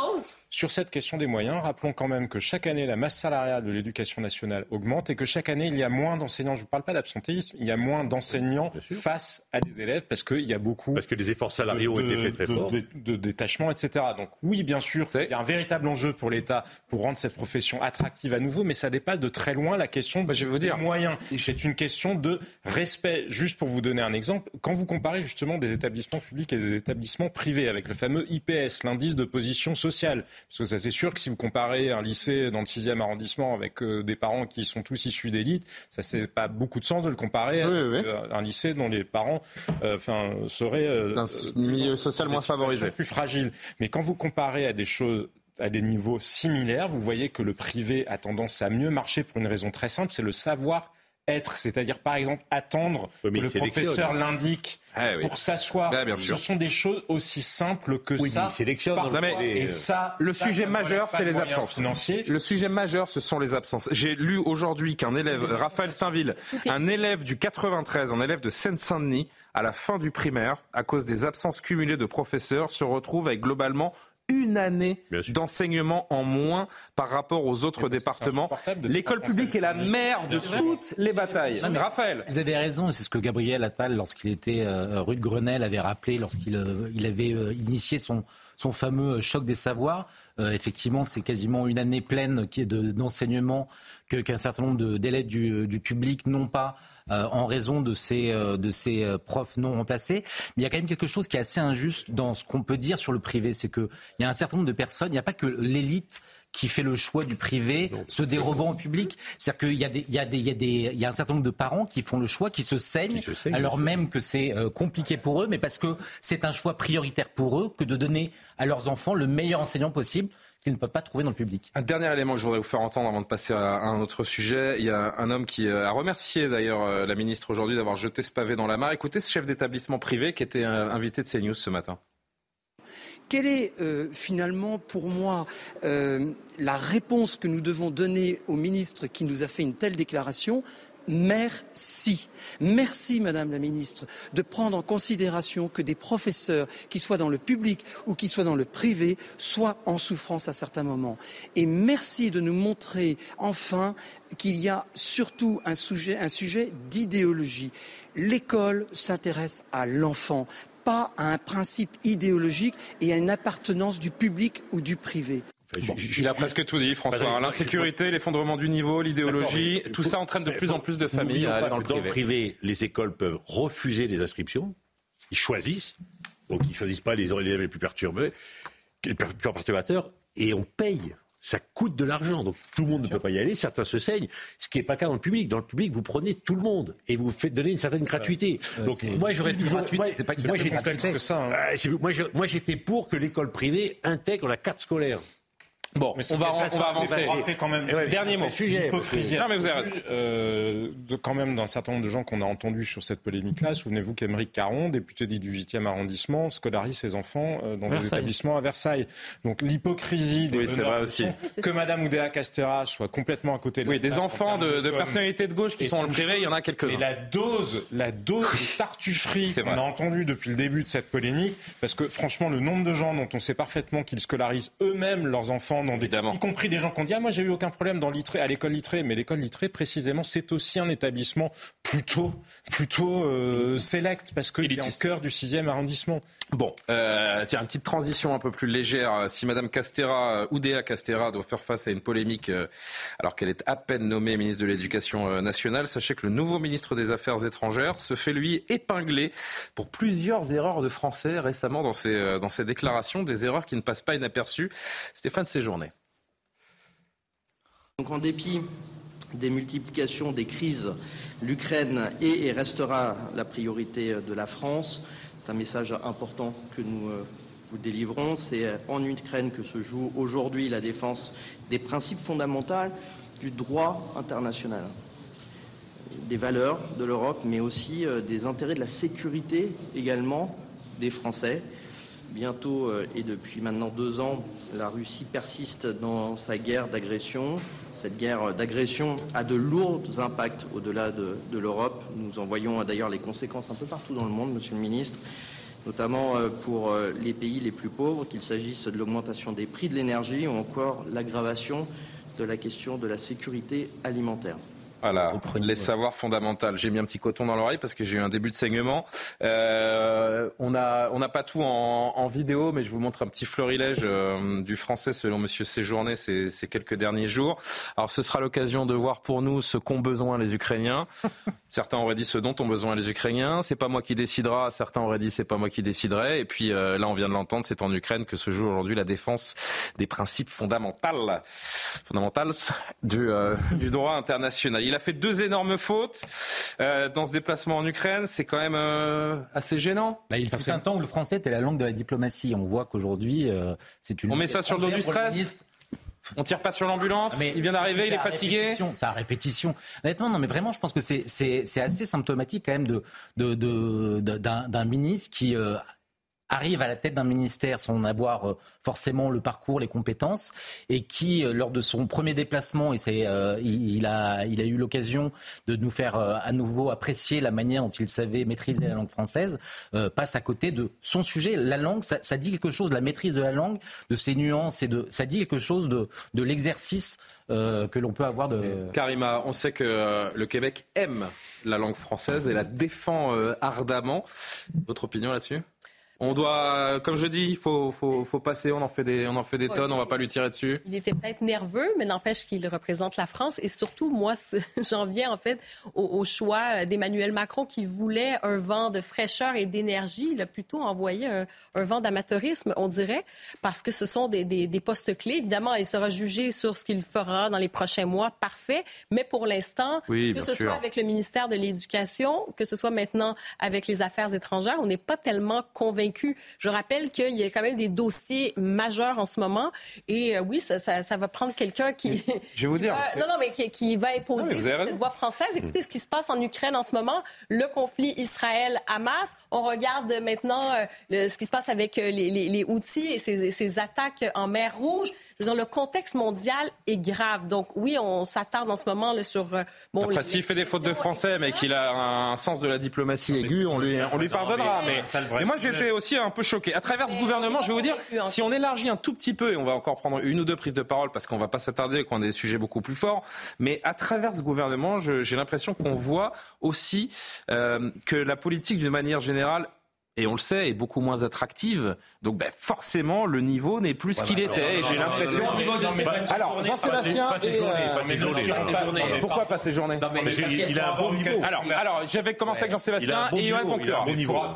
sur cette question des moyens, rappelons quand même que chaque année la masse salariale de l'éducation nationale augmente et que chaque année il y a moins d'enseignants. Je ne parle pas d'absentéisme, il y a moins d'enseignants face à des élèves parce qu'il y a beaucoup. Parce que les efforts salariaux ont été faits très forts. De, de, détachement, etc. Donc oui, bien sûr, il y a un véritable enjeu pour l'État pour rendre cette profession attractive à nouveau, mais ça dépasse de très loin la question bah, je vais vous dire. des moyens. C'est une question de respect. Juste pour vous donner un exemple, quand vous comparez justement des établissements publics et des établissements privés avec le fameux IPS, l'indice de position sociale, parce que ça c'est sûr que si vous comparez un lycée dans le 6e arrondissement avec euh, des parents qui sont tous issus d'élite, ça c'est pas beaucoup de sens de le comparer à euh, un lycée dont les parents euh, enfin, seraient d'un milieu social moins favorisé, plus fragile. Mais quand vous comparez à des choses à des niveaux similaires, vous voyez que le privé a tendance à mieux marcher pour une raison très simple, c'est le savoir être, c'est-à-dire par exemple attendre que le professeur l'indique ah pour s'asseoir. Ce sont des choses aussi simples que oui, ça. sélectionne. et ça, le sujet majeur, c'est les absences. Le sujet majeur, ce sont les absences. J'ai lu aujourd'hui qu'un élève, Raphaël Steinville, un élève du 93, un élève de Seine-Saint-Denis, à la fin du primaire, à cause des absences cumulées de professeurs, se retrouve avec globalement une année d'enseignement en moins par rapport aux autres départements. L'école publique est la mère de toutes les batailles. Raphaël. Vous avez raison, c'est ce que Gabriel Attal, lorsqu'il était euh, rue de Grenelle, avait rappelé lorsqu'il euh, il avait euh, initié son, son fameux choc des savoirs. effectivement, c'est quasiment une année pleine d'enseignement qu'un certain nombre d'élèves du, du public n'ont pas en raison de ces, euh, de ces euh, profs non remplacés. Mais il y a quand même quelque chose qui est assez injuste dans ce qu'on peut dire sur le privé. C'est qu'il y a un certain nombre de personnes, il n'y a pas que l'élite qui fait le choix du privé, se dérobant au public. C'est-à-dire qu'il y, a des, il y, a des, il, y a des, il y a un certain nombre de parents qui font le choix, qui se saignent, alors même que c'est compliqué pour eux, mais parce que c'est un choix prioritaire pour eux que de donner à leurs enfants le meilleur enseignant possible qu'ils ne peuvent pas trouver dans le public. Un dernier élément que je voudrais vous faire entendre avant de passer à un autre sujet. Il y a un homme qui a remercié d'ailleurs euh, la ministre aujourd'hui d'avoir jeté ce pavé dans la mare. Écoutez ce chef d'établissement privé qui était euh, invité de CNews ce matin. Quelle est euh, finalement pour moi la réponse que nous devons donner au ministre qui nous a fait une telle déclaration? Merci. Merci, Madame la Ministre, de prendre en considération que des professeurs, qui soient dans le public ou qui soient dans le privé, soient en souffrance à certains moments. Et merci de nous montrer enfin qu'il y a surtout un sujet, un sujet d'idéologie. L'école s'intéresse à l'enfant, pas à un principe idéologique et à une appartenance du public ou du privé il a presque tout dit, François. L'insécurité, l'effondrement du niveau, l'idéologie, tout ça entraîne de plus en plus de familles à aller dans le privé. Dans le privé, les écoles peuvent refuser des inscriptions. Ils choisissent. Donc ils ne choisissent pas les élèves les plus perturbés, les plus perturbateurs, et on paye. Ça coûte de l'argent, donc tout le monde ne peut pas y aller. Certains se saignent, ce qui n'est pas le cas dans le public. Dans le public, vous prenez tout le monde et vous faites donner une certaine gratuité. donc moi, j'aurais toujours. c'est pas moi, que ça. Hein. Euh, moi, j'étais pour que l'école privée intègre la carte scolaire. Bon, on va, on va avancer. Quand même, Dernier mot. Sujet. Non, mais vous avez raison. Euh, de, quand même, d'un certain nombre de gens qu'on a entendus sur cette polémique-là, souvenez-vous qu'Émeric Caron, député du 8e arrondissement, scolarise ses enfants euh, dans des établissements à Versailles. Donc l'hypocrisie des oui, vrai aussi. que Madame Oudéa Castera soit complètement à côté de Oui, des enfants de, de personnalités de gauche qui sont en privé, il y en a quelques-uns. Et la dose, la dose de tartufferie qu'on a entendue depuis le début de cette polémique, parce que franchement, le nombre de gens dont on sait parfaitement qu'ils scolarisent eux-mêmes leurs enfants Évidemment. y compris des gens qui ont dit ah, moi j'ai eu aucun problème dans à l'école Littré, mais l'école Littré précisément c'est aussi un établissement plutôt plutôt euh, select parce qu'il est au cœur du 6e arrondissement. Bon, euh, tiens, une petite transition un peu plus légère. Si Madame Castera, euh, Oudéa Castera, doit faire face à une polémique euh, alors qu'elle est à peine nommée ministre de l'Éducation nationale, sachez que le nouveau ministre des Affaires étrangères se fait lui épingler pour plusieurs erreurs de français récemment dans ses, dans ses déclarations, des erreurs qui ne passent pas inaperçues. Stéphane Donc en dépit des multiplications des crises, l'Ukraine est et restera la priorité de la France. C'est un message important que nous euh, vous délivrons. C'est euh, en Ukraine que se joue aujourd'hui la défense des principes fondamentaux du droit international, des valeurs de l'Europe, mais aussi euh, des intérêts de la sécurité également des Français. Bientôt et depuis maintenant deux ans, la Russie persiste dans sa guerre d'agression. Cette guerre d'agression a de lourds impacts au-delà de, l'Europe. Nous en voyons d'ailleurs les conséquences un peu partout dans le monde, Monsieur le Ministre, notamment euh, pour euh, les pays les plus pauvres, qu'il s'agisse de l'augmentation des prix de l'énergie ou encore l'aggravation de la question de la sécurité alimentaire. Voilà, les savoirs fondamentaux. J'ai mis un petit coton dans l'oreille parce que j'ai eu un début de saignement. Euh, on n'a on pas tout en, vidéo, mais je vous montre un petit florilège euh, du français selon Monsieur Séjourné ces, ces quelques derniers jours. Alors ce sera l'occasion de voir pour nous ce qu'ont besoin les Ukrainiens. Certains auraient dit ce dont ont besoin les Ukrainiens. C'est pas moi qui décidera. Certains auraient dit c'est pas moi qui déciderai. Et puis euh, là, on vient de l'entendre, c'est en Ukraine que se joue aujourd'hui la défense des principes fondamentaux, fondamentaux du, du droit international. Il a fait deux énormes fautes euh, dans ce déplacement en Ukraine. C'est quand même euh, assez gênant. Bah, il fut un temps où le français était la langue de la diplomatie. On voit qu'aujourd'hui, euh, c'est une. On met ça sur le dos du stress On tire pas sur l'ambulance. Ah, mais il vient d'arriver, il est fatigué. C'est à répétition. Honnêtement, non, mais vraiment, je pense que c'est assez symptomatique quand même de d'un ministre qui euh, arrive à la tête d'un ministère sans avoir euh, forcément le parcours, les compétences, et qui, euh, lors de son premier déplacement, et c'est, euh, il, a, il a eu l'occasion de nous faire à nouveau apprécier la manière dont il savait maîtriser la langue française, passe à côté de son sujet. La langue, ça, dit quelque chose, la maîtrise de la langue, de ses nuances, et de, ça dit quelque chose de, de l'exercice que l'on peut avoir de... Karima, on sait que le Québec aime la langue française et la défend ardemment. Votre opinion là-dessus? On doit, comme je dis, il faut, faut, faut, passer. On en fait des, on en fait des tonnes. On va pas lui tirer dessus. Il était peut-être nerveux, mais n'empêche qu'il représente la France. Et surtout, moi, j'en viens en fait au, choix d'Emmanuel Macron qui voulait un vent de fraîcheur et d'énergie. Il a plutôt envoyé un, vent d'amateurisme, on dirait, parce que ce sont des, des, des, postes clés. Évidemment, il sera jugé sur ce qu'il fera dans les prochains mois. Parfait. Mais pour l'instant, que ce soit avec le ministère de l'Éducation, que ce soit maintenant avec les Affaires étrangères, on n'est pas tellement convaincu je rappelle qu'il y a quand même des dossiers majeurs en ce moment. Et euh, oui, ça, va prendre quelqu'un qui. Je vais vous dire. non, non, mais qui, va imposer cette voix française. Écoutez ce qui se passe en Ukraine en ce moment. Le conflit Israël-Hamas. On regarde maintenant euh, ce qui se passe avec euh, les, outils et ces attaques en mer Rouge le contexte mondial est grave. Donc oui, on s'attarde en ce moment là, sur... Euh, bon, Après, s'il fait des fautes de français, mais qu'il a un sens de la diplomatie aiguë, on lui, on lui pardonnera. Mais, mais moi, j'étais aussi un peu choqué. À travers ce gouvernement, je vais vous dire, si on élargit un tout petit peu, et on va encore prendre une ou deux prises de parole, parce qu'on va pas s'attarder, qu'on a des sujets beaucoup plus forts, mais à travers ce gouvernement, j'ai l'impression qu'on voit aussi euh, que la politique, d'une manière générale, et on le sait, est beaucoup moins attractive. Donc ben, forcément, le niveau n'est plus ce qu'il était. J'ai l'impression. Alors, Jean-Sébastien. Pourquoi pas ces journées Il a un bon niveau. Alors, alors j'avais commencé avec Jean-Sébastien et Johan conclure.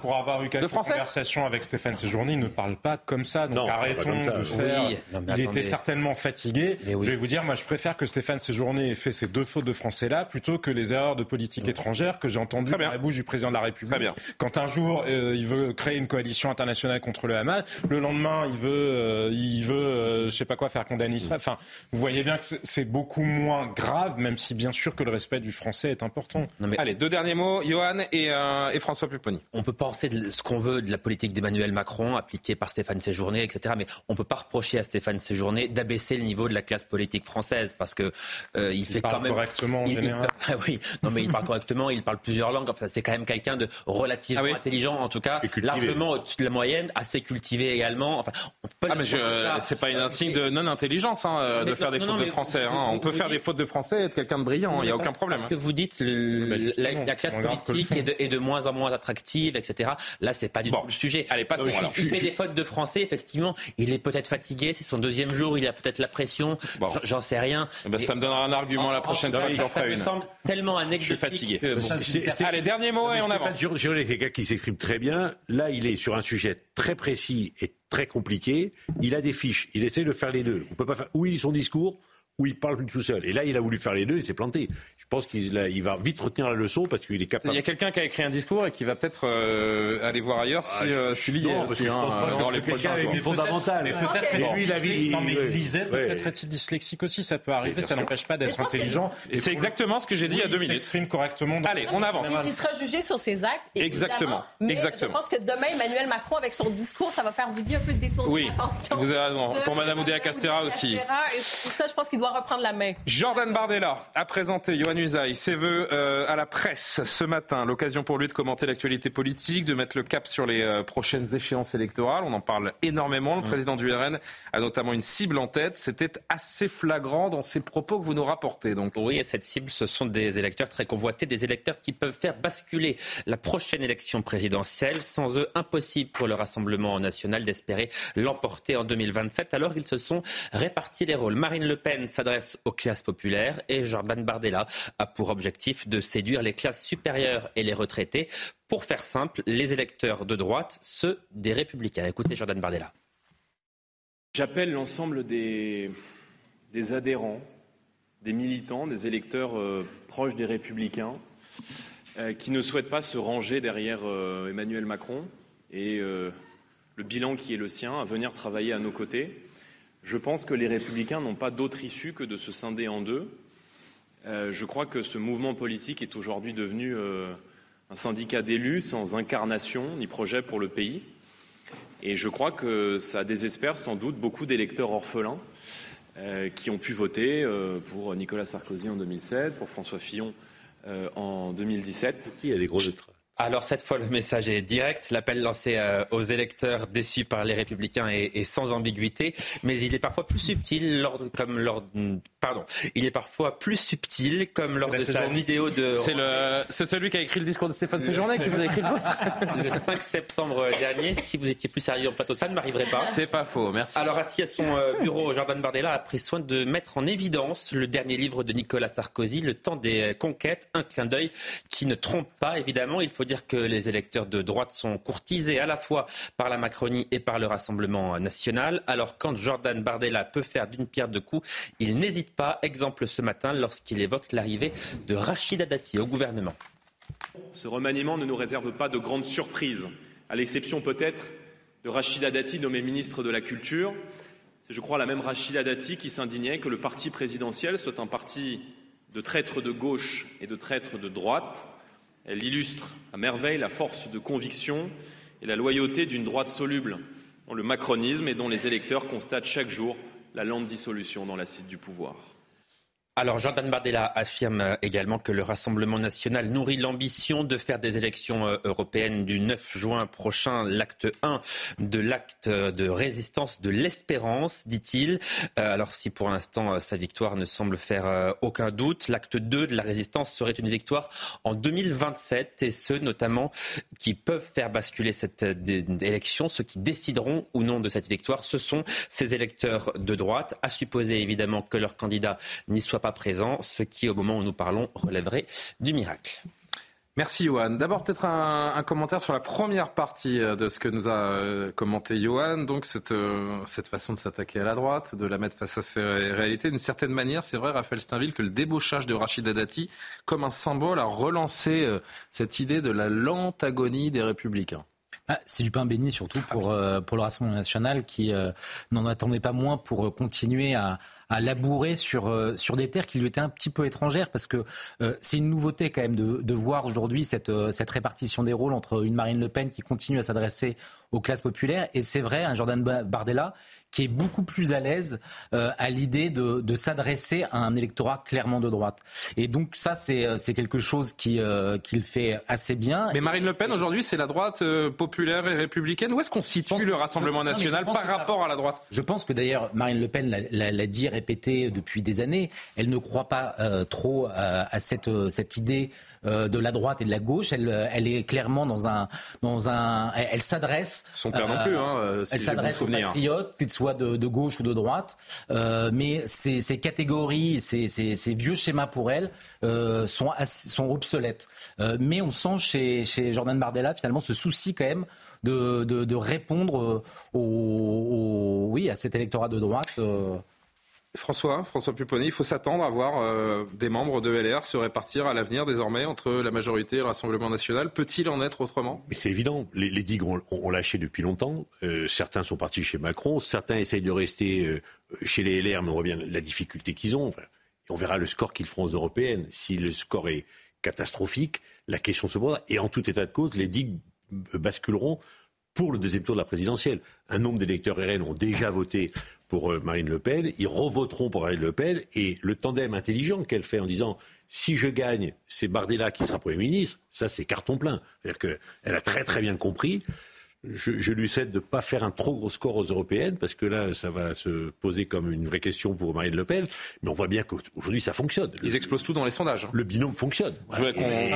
Pour avoir eu quelques conversations avec Stéphane Séjourné, il ne parle pas comme ça. Donc arrêtons de faire. Il était certainement fatigué. Je vais vous dire, moi, je préfère que Stéphane Séjourné ait fait ces deux fautes de français-là plutôt que les erreurs de politique étrangère que j'ai entendues dans la bouche du président de la République. Quand un jour, euh, il veut créer une coalition internationale contre le Hamas. Le lendemain, il veut, euh, il veut, euh, je sais pas quoi, faire condamner Israël. Enfin, vous voyez bien que c'est beaucoup moins grave, même si bien sûr que le respect du français est important. Allez, deux derniers mots, Johan et, euh, et François Pupponi. On peut penser de ce qu'on veut de la politique d'Emmanuel Macron, appliquée par Stéphane Séjourné, etc. Mais on peut pas reprocher à Stéphane Séjourné d'abaisser le niveau de la classe politique française, parce que il, fait quand même correctement en général. Ah oui, non mais il parle correctement, il parle plusieurs langues. Enfin, c'est quand même quelqu'un de relativement ah intelligent, en tout cas, largement au-dessus de la moyenne, assez cultivé également. Enfin, on peut ah, mais c'est pas un signe de non-intelligence hein, de faire des fautes de français. Hein. On peut faire des fautes de français et être quelqu'un de brillant, il n'y a aucun problème. Parce que vous dites la, classe politique est de, moins en moins attractive, etc. Là, c'est pas du tout le sujet. Allez, passons. Il fait des fautes de français, effectivement. Il est peut-être fatigué, c'est son deuxième jour, il a peut-être la pression. J'en sais rien. Eh ben, ça me donnera un argument la prochaine fois. Ça me semble tellement anecdotique. Je suis fatigué. Allez, dernier mot et on avance. Jérôme quelqu'un qui s'exprime très bien. Là, il est sur un sujet très précis et très compliqué. Il a des fiches. Il essaie de faire les deux. On peut pas faire. Où il son discours, où il parle tout seul. Et là, il a voulu faire les deux et s'est planté. Je pense qu'il il va vite retenir la leçon parce qu'il est capable. Il y a quelqu'un qui a écrit un discours et qui va peut-être euh, aller voir ailleurs si, ah, euh, si non, parce que dans les prochains jours. fondamental. Mais peut-être lui, la vie. Non, mais il lisait, peut-être est-il dyslexique aussi. Ça peut arriver. Ça n'empêche pas d'être intelligent. Et c'est exactement ce que j'ai dit il y a deux minutes. Il s'exprime correctement. Allez, on avance. Il sera jugé sur ses actes. Exactement. Mais je pense que demain, Emmanuel Macron, avec son discours, ça va faire du bien un peu de détourner l'attention. Oui, vous avez raison. Pour Madame Oudéa Castera aussi. Et ça, je pense qu'il doit reprendre la main. Jordan Bardella a présenté, Johan Usaï, ses voeux euh, à la presse ce matin. L'occasion pour lui de commenter l'actualité politique, de mettre le cap sur les euh, prochaines échéances électorales. On en parle énormément. Le mmh. président du RN a notamment une cible en tête. C'était assez flagrant dans ses propos que vous nous rapportez. Donc. Oui, et cette cible, ce sont des électeurs très convoités, des électeurs qui peuvent faire basculer la prochaine élection présidentielle. Sans eux, impossible pour le Rassemblement national d'espérer l'emporter en 2027. Alors ils se sont répartis les rôles. Marine Le Pen s'adresse aux classes populaire et Jordan Bardella a pour objectif de séduire les classes supérieures et les retraités. Pour faire simple, les électeurs de droite, ceux des républicains. Écoutez Jordan Bardella. J'appelle l'ensemble des, adhérents, des militants, des électeurs euh, proches des républicains euh, qui ne souhaitent pas se ranger derrière euh, Emmanuel Macron et le bilan qui est le sien à venir travailler à nos côtés Je pense que les républicains n'ont pas d'autre issue que de se scinder en deux. Euh, je crois que ce mouvement politique est aujourd'hui devenu euh, un syndicat d'élus sans incarnation ni projet pour le pays. Et je crois que ça désespère sans doute beaucoup d'électeurs orphelins euh, qui ont pu voter pour Nicolas Sarkozy en 2007, pour François Fillon en 2017. Il y a des gros alors cette fois, le message est direct. L'appel lancé euh, aux électeurs déçus par les républicains est, sans ambiguïté, mais il est parfois plus subtil lors comme lors pardon, il est parfois plus subtil comme lors de sa vidéo de. C'est le, c'est celui qui a écrit le discours de Stéphane Séjourné qui vous a écrit le vôtre. le 5 septembre dernier, si vous étiez plus sérieux en plateau, ça ne m'arriverait pas. C'est pas faux, merci. Alors assis à son euh, bureau, Jordan Bardella a pris soin de mettre en évidence le dernier livre de Nicolas Sarkozy, Le temps des conquêtes, un clin d'œil qui ne trompe pas évidemment. Il faut faut dire que les électeurs de droite sont courtisés à la fois par la Macronie et par le Rassemblement national. Alors quand Jordan Bardella peut faire d'une pierre deux coups, il n'hésite pas. Exemple ce matin lorsqu'il évoque l'arrivée de Rachida Dati au gouvernement. Ce remaniement ne nous réserve pas de grandes surprises, à l'exception peut-être de Rachida Dati nommée ministre de la Culture. C'est, je crois, la même Rachida Dati qui s'indignait que le parti présidentiel soit un parti de traîtres de gauche et de traîtres de droite. Elle illustre à merveille la force de conviction et la loyauté d'une droite soluble dans le macronisme et dont les électeurs constatent chaque jour la lente dissolution dans l'acide du pouvoir. Alors Jordan Bardella affirme également que le Rassemblement national nourrit l'ambition de faire des élections euh, européennes du 9 juin prochain l'acte 1 de l'acte de résistance de l'espérance, dit-il. Euh, alors si pour l'instant euh, sa victoire ne semble faire aucun doute, l'acte 2 de la résistance serait une victoire en 2027 et ceux notamment qui peuvent faire basculer cette élection, ceux qui décideront ou non de cette victoire, ce sont ces électeurs de droite, à supposer évidemment que leur candidat n'y soit pas présent, ce qui, au moment où nous parlons, relèverait du miracle. Merci Johan. D'abord peut-être un, commentaire sur la première partie euh, de ce que nous a euh, commenté Johan, donc cette, euh, cette façon de s'attaquer à la droite, de la mettre face à ses réalités. D'une certaine manière, c'est vrai, Raphaël Steinville, que le débauchage de Rachida Dati, comme un symbole, a relancé cette idée de la lente agonie des républicains. Ah, c'est du pain béni surtout pour, pour le Rassemblement national qui n'en attendait pas moins pour continuer à, à labourer sur, euh, sur des terres qui lui étaient un petit peu étrangères, parce que euh, c'est une nouveauté quand même de, de voir aujourd'hui cette, euh, cette répartition des rôles entre une Marine Le Pen qui continue à s'adresser aux classes populaires, et c'est vrai, un Jordan Bardella qui est beaucoup plus à l'aise à l'idée de, de s'adresser à un électorat clairement de droite. Et donc ça, c'est, c'est quelque chose qui, qu'il fait assez bien. Mais Marine Le Pen, aujourd'hui, c'est la droite populaire et républicaine. Où est-ce qu'on situe le Rassemblement national par rapport à la droite? Je pense que d'ailleurs, Marine Le Pen l'a, l'a dit répété depuis des années. Elle ne croit pas euh, trop euh, à cette, euh, cette idée de la droite et de la gauche. Elle, elle est clairement dans un, dans un, elle, s'adresse. Son père non plus. Hein, elle s'adresse aux patriotes, qu'ils soient de, de, gauche ou de droite. mais ces, ces catégories, ces, ces, ces, vieux schémas pour elle sont, sont obsolètes. mais on sent chez, chez Jordan Bardella finalement ce souci quand même de, de, de répondre au, oui, à cet électorat de droite. François, François Pupponi, il faut s'attendre à voir euh, des membres de LR se répartir à l'avenir désormais entre la majorité et le Rassemblement national. Peut-il en être autrement? Mais c'est évident. Les, digues ont, lâché depuis longtemps. Euh, certains sont partis chez Macron, certains essayent de rester euh, chez les LR, mais on voit bien la difficulté qu'ils ont. on verra le score qu'ils feront aux européennes. Si le score est catastrophique, la question se pose. Et en tout état de cause, les digues basculeront pour le deuxième tour de la présidentielle. Un nombre d'électeurs RN ont déjà voté pour euh, Marine Le Pen, ils revoteront pour Marine Le Pen, et le tandem intelligent qu'elle fait en disant si je gagne, c'est Bardella qui sera Premier ministre, ça c'est carton plein. C'est-à-dire qu'elle a très très bien compris. Je, lui souhaite de ne pas faire un trop gros score aux européennes, parce que là, ça va se poser comme une vraie question pour Marine Le Pen. Mais on voit bien qu'aujourd'hui, ça fonctionne. Ils explosent tout dans les sondages. Hein. Le binôme fonctionne.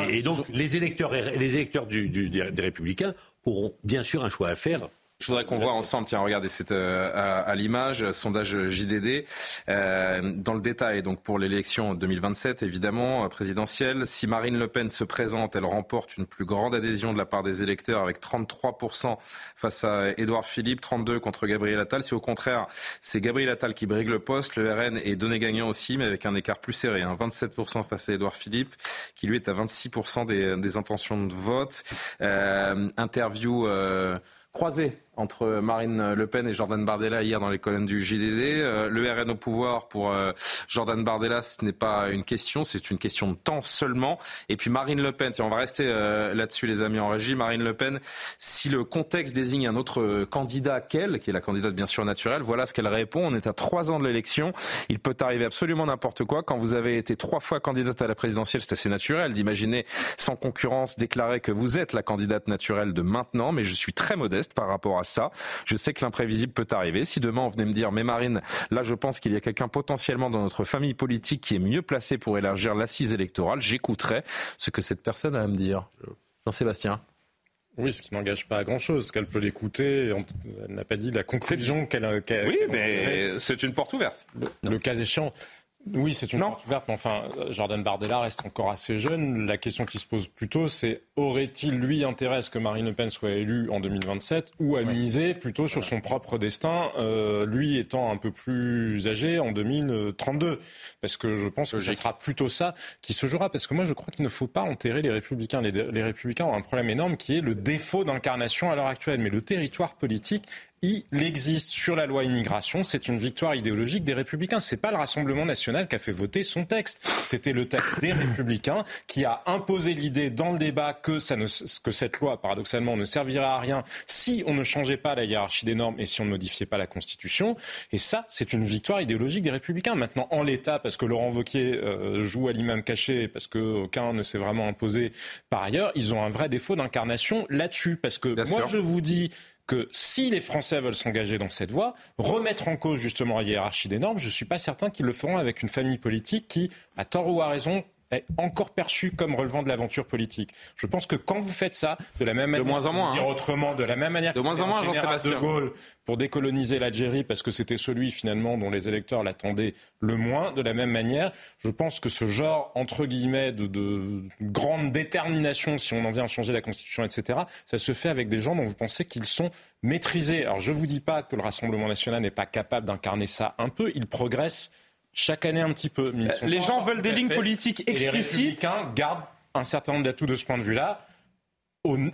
Et, donc, les électeurs, les électeurs des Républicains auront bien sûr un choix à faire je voudrais qu'on voit ensemble, tiens, regardez, c'est euh, à, l'image, sondage JDD, euh, dans le détail, donc pour l'élection 2027, évidemment, euh, présidentielle. Si Marine Le Pen se présente, elle remporte une plus grande adhésion de la part des électeurs avec 33% face à Édouard Philippe, 32% contre Gabriel Attal. Si au contraire, c'est Gabriel Attal qui brigue le poste, le RN est donné gagnant aussi, mais avec un écart plus serré, hein, 27% face à Édouard Philippe, qui lui est à 26% des, des intentions de vote. interview croisée entre Marine Le Pen et Jordan Bardella hier dans les colonnes du JDD. Euh, le RN au pouvoir pour euh, Jordan Bardella, ce n'est pas une question, c'est une question de temps seulement. Et puis Marine Le Pen, on va rester euh, là-dessus les amis en régie. Marine Le Pen, si le contexte désigne un autre candidat qu'elle, qui est la candidate bien sûr naturelle, voilà ce qu'elle répond. On est à trois ans de l'élection. Il peut arriver absolument n'importe quoi. Quand vous avez été trois fois candidate à la présidentielle, c'est assez naturel d'imaginer sans concurrence déclarer que vous êtes la candidate naturelle de maintenant. Mais je suis très modeste par rapport à ça. Je sais que l'imprévisible peut arriver. Si demain on venait me dire, mais Marine, là je pense qu'il y a quelqu'un potentiellement dans notre famille politique qui est mieux placé pour élargir l'assise électorale, j'écouterai ce que cette personne a à me dire. Jean-Sébastien. Oui, ce qui n'engage pas à grand-chose. Qu'elle peut l'écouter, elle n'a pas dit la conclusion qu'elle a. oui, mais c'est une porte ouverte. le cas échéant. Oui, c'est une porte ouverte, mais enfin, Jordan Bardella reste encore assez jeune. La question qui se pose plutôt, c'est aurait-il, lui, intérêt à ce que Marine Le Pen soit élue en 2027 ou à miser plutôt sur son propre destin, euh, lui étant un peu plus âgé en 2032 Parce que je pense que ce sera plutôt ça qui se jouera. Parce que moi, je crois qu'il ne faut pas enterrer les Républicains. Les, les Républicains ont un problème énorme qui est le défaut d'incarnation à l'heure actuelle. Mais le territoire politique il existe sur la loi immigration. C'est une victoire idéologique des Républicains. C'est pas le Rassemblement national qui a fait voter son texte. C'était le texte des Républicains qui a imposé l'idée dans le débat que, ça ne, que cette loi, paradoxalement, ne servirait à rien si on ne changeait pas la hiérarchie des normes et si on ne modifiait pas la Constitution. Et ça, c'est une victoire idéologique des Républicains. Maintenant, en l'état, parce que Laurent Wauquiez euh, joue à l'imam caché, parce qu'aucun ne s'est vraiment imposé par ailleurs, ils ont un vrai défaut d'incarnation là-dessus. Parce que moi, je vous dis que si les Français veulent s'engager dans cette voie, remettre en cause justement la hiérarchie des normes, je ne suis pas certain qu'ils le feront avec une famille politique qui, à tort ou à raison, est encore perçu comme relevant de l'aventure politique. Je pense que quand vous faites ça, de la même manière, de moins en moins, dire hein. autrement, de la même manière, de moins en moins, Jean-Sébastien. de Gaulle pour décoloniser l'Algérie parce que c'était celui finalement dont les électeurs l'attendaient le moins. De la même manière, je pense que ce genre entre guillemets de, de grande détermination, si on en vient à changer la constitution, etc., ça se fait avec des gens dont vous pensez qu'ils sont maîtrisés. Alors je vous dis pas que le Rassemblement national n'est pas capable d'incarner ça un peu. Il progresse chaque année un petit peu. les gens veulent des lignes politiques explicites. Et les républicains gardent un certain nombre d'atouts de ce point de vue-là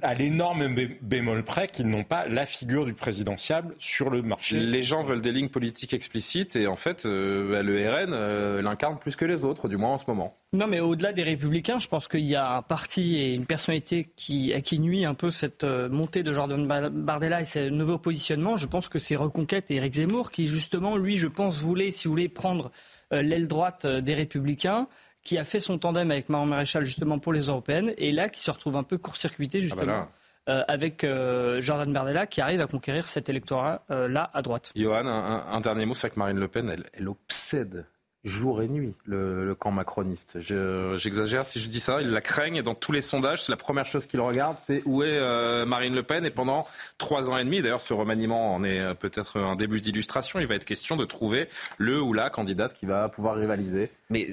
à l'énorme bémol près qu'ils n'ont pas la figure du présidentiable sur le marché. Les gens veulent des lignes politiques explicites et en fait, euh, bah, le RN euh, l'incarne plus que les autres, du moins en ce moment. Non, mais au-delà des républicains, je pense qu'il y a un parti et une personnalité qui, qui nuit un peu cette euh, montée de Jordan Bardella et ce nouveau positionnement. Je pense que c'est Reconquête et Éric Zemmour qui, justement, lui, je pense, voulait, si vous voulez, prendre l'aile droite des républicains qui a fait son tandem avec Marion Maréchal justement pour les européennes, et là qui se retrouve un peu court-circuité ah, justement. Bah euh, avec euh, Jordan Bardella qui arrive à conquérir cet électorat-là euh, à droite. Johan, un, dernier mot, c'est que Marine Le Pen, elle, elle obsède jour et nuit le, camp macroniste. J'exagère si je dis ça. Ils la craignent et dans tous les sondages, c'est la première chose qu'ils regardent, c'est où est Marine Le Pen. Et pendant trois ans et demi, d'ailleurs, ce remaniement en est peut-être un début d'illustration. Il va être question de trouver le ou la candidate qui va pouvoir rivaliser. Mais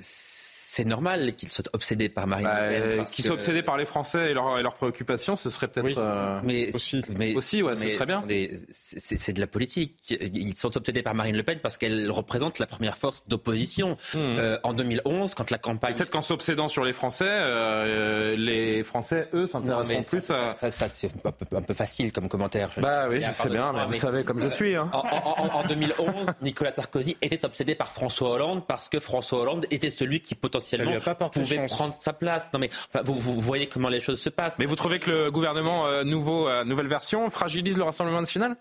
c'est normal qu'ils soient obsédés par Marine Le Pen. Qu'ils soient obsédés par les Français et, leurs préoccupations, ce serait peut-être euh, mais aussi. Mais, aussi, ouais, ce serait bien. C'est de la politique. Ils sont obsédés par Marine Le Pen parce qu'elle représente la première force d'opposition. Hmm. Euh, en 2011, quand la campagne. Peut-être qu'en s'obsédant sur les Français, euh, les Français, eux, s'intéressent plus à. Ça, c'est un peu, facile comme commentaire. Bah oui, je sais bien, mais vous savez comme je suis. Hein. En, en 2011, Nicolas Sarkozy était obsédé par François Hollande parce que François Hollande était celui qui potentiellement potentiellement pouvait prendre sa place. Non mais vous, vous, voyez comment les choses se passent. Mais vous trouvez que le gouvernement euh, nouveau, euh, nouvelle version, fragilise le Rassemblement national?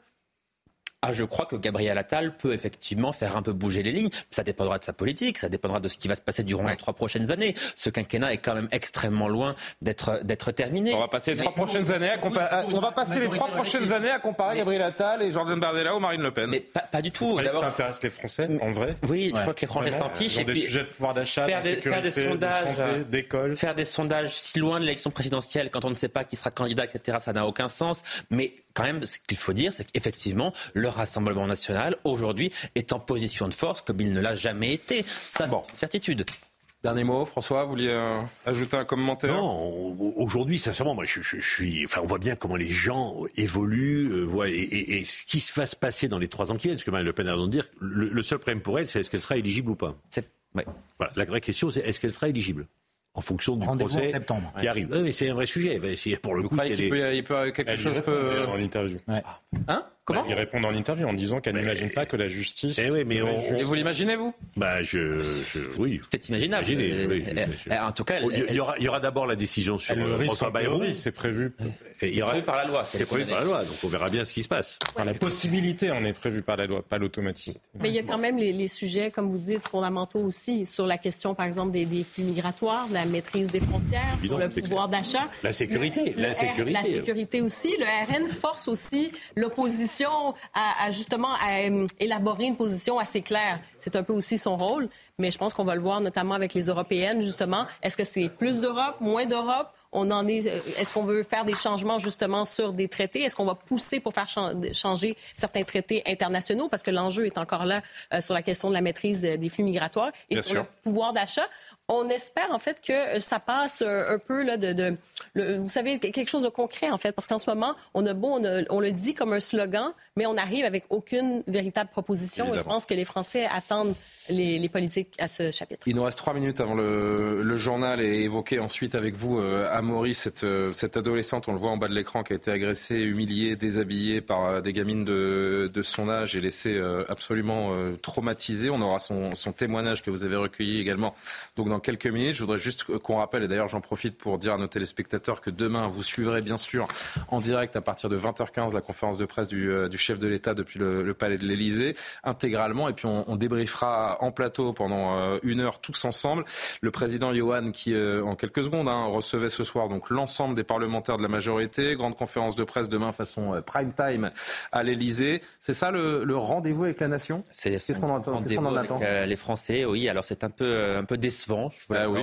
Ah, je crois que Gabriel Attal peut effectivement faire un peu bouger les lignes. Ça dépendra de sa politique, ça dépendra de ce qui va se passer durant les trois prochaines années. Ce quinquennat est quand même extrêmement loin d'être d'être terminé. On va passer les trois prochaines années à comparer. On va passer les trois prochaines années à comparer Gabriel Attal et Jordan Bardella ou Marine Le Pen. Mais pas, du tout. Ça intéresse les Français, en vrai. Oui, je crois que les Français s'en fichent. Et des sujets de pouvoir d'achat, faire, des, faire des sondages, d'école, faire des sondages si loin de l'élection présidentielle quand on ne sait pas qui sera candidat, etc. Ça n'a aucun sens. Mais quand même, ce qu'il faut dire, c'est qu'effectivement, le Rassemblement national, aujourd'hui, est en position de force comme il ne l'a jamais été. Ça, bon. c'est une certitude. Dernier mot, François, vous vouliez euh, ajouter un commentaire? Non, aujourd'hui, sincèrement, moi, je, suis. Enfin, on voit bien comment les gens évoluent, euh, et, ce qui se va se passer dans les trois ans qui viennent. Parce que Marine Le Pen a de dire, le, seul problème pour elle, c'est est-ce qu'elle sera éligible ou pas? la vraie question, c'est est-ce qu'elle sera éligible en fonction du procès septembre, qui arrive. mais c'est un vrai sujet. Pour le coup, il, peut, quelque chose peut... en interview. Hein? Comment Il répond dans l'interview en disant qu'elle n'imagine pas que la justice. Eh oui, mais on- Et vous l'imaginez, vous Bah, je, je- oui. Peut-être imaginable. Imaginez, Euh, oui, euh, euh, en tout cas, Il y- elle- il y aura, d'abord la décision sur Elle le euh, risque François en Bayrou. c'est prévu. Aura prévu par la loi. C'est prévu par la loi, donc on verra bien ce qui se passe. Enfin, la possibilité en est prévue par la loi, pas l'automaticité. Mais il y a quand même les, les sujets, comme vous dites, fondamentaux aussi, sur la question, par exemple, des, des flux migratoires, de la maîtrise des frontières, sur le c'est pouvoir d'achat. La sécurité, Le- la le R- sécurité. La sécurité aussi. Le RN force aussi l'opposition à, à, justement à, euh, élaborer une position assez claire. C'est un peu aussi son rôle, mais je pense qu'on va le voir notamment avec les européennes, justement. Est-ce que c'est plus d'Europe, moins d'Europe? On en est. euh, Est-ce qu'on veut faire des changements justement sur des traités? Est-ce qu'on va pousser pour faire chan- changer certains traités internationaux? Parce que l'enjeu est encore là euh, sur la question de la maîtrise des flux migratoires et Bien sur sûr. le pouvoir d'achat. On espère en fait que ça passe un, un peu là de, de le- vous savez quelque chose de concret en fait parce qu'en ce moment on a beau on, on le dit comme un slogan mais on arrive avec aucune véritable proposition et je pense que les Français attendent les, les politiques à ce chapitre. Il nous reste trois minutes avant le, le journal et évoquer ensuite avec vous, euh, Amaury, cette, euh, cette adolescente, on le voit en bas de l'écran, qui a été agressée, humiliée, déshabillée par euh, des gamines de, de son âge et laissée euh, absolument traumatisée. On aura son, son témoignage que vous avez recueilli également donc dans quelques minutes. Je voudrais juste qu'on rappelle, et d'ailleurs j'en profite pour dire à nos téléspectateurs que demain vous suivrez bien sûr en direct à partir de 20h15 la conférence de presse du, du chef de l'État depuis le, le palais de l'Élysée intégralement et puis on, on débriefera en plateau pendant euh, une heure tous ensemble. Le président Johan qui euh, en quelques secondes hein, recevait ce soir donc l'ensemble des parlementaires de la majorité. Grande conférence de presse demain façon euh, prime time à l'Élysée. C'est ça le, le rendez-vous avec la nation? C'est Qu'est-ce qu'on en attend avec, euh, les Français, oui. Alors c'est un peu, un peu décevant, je vous Bah oui.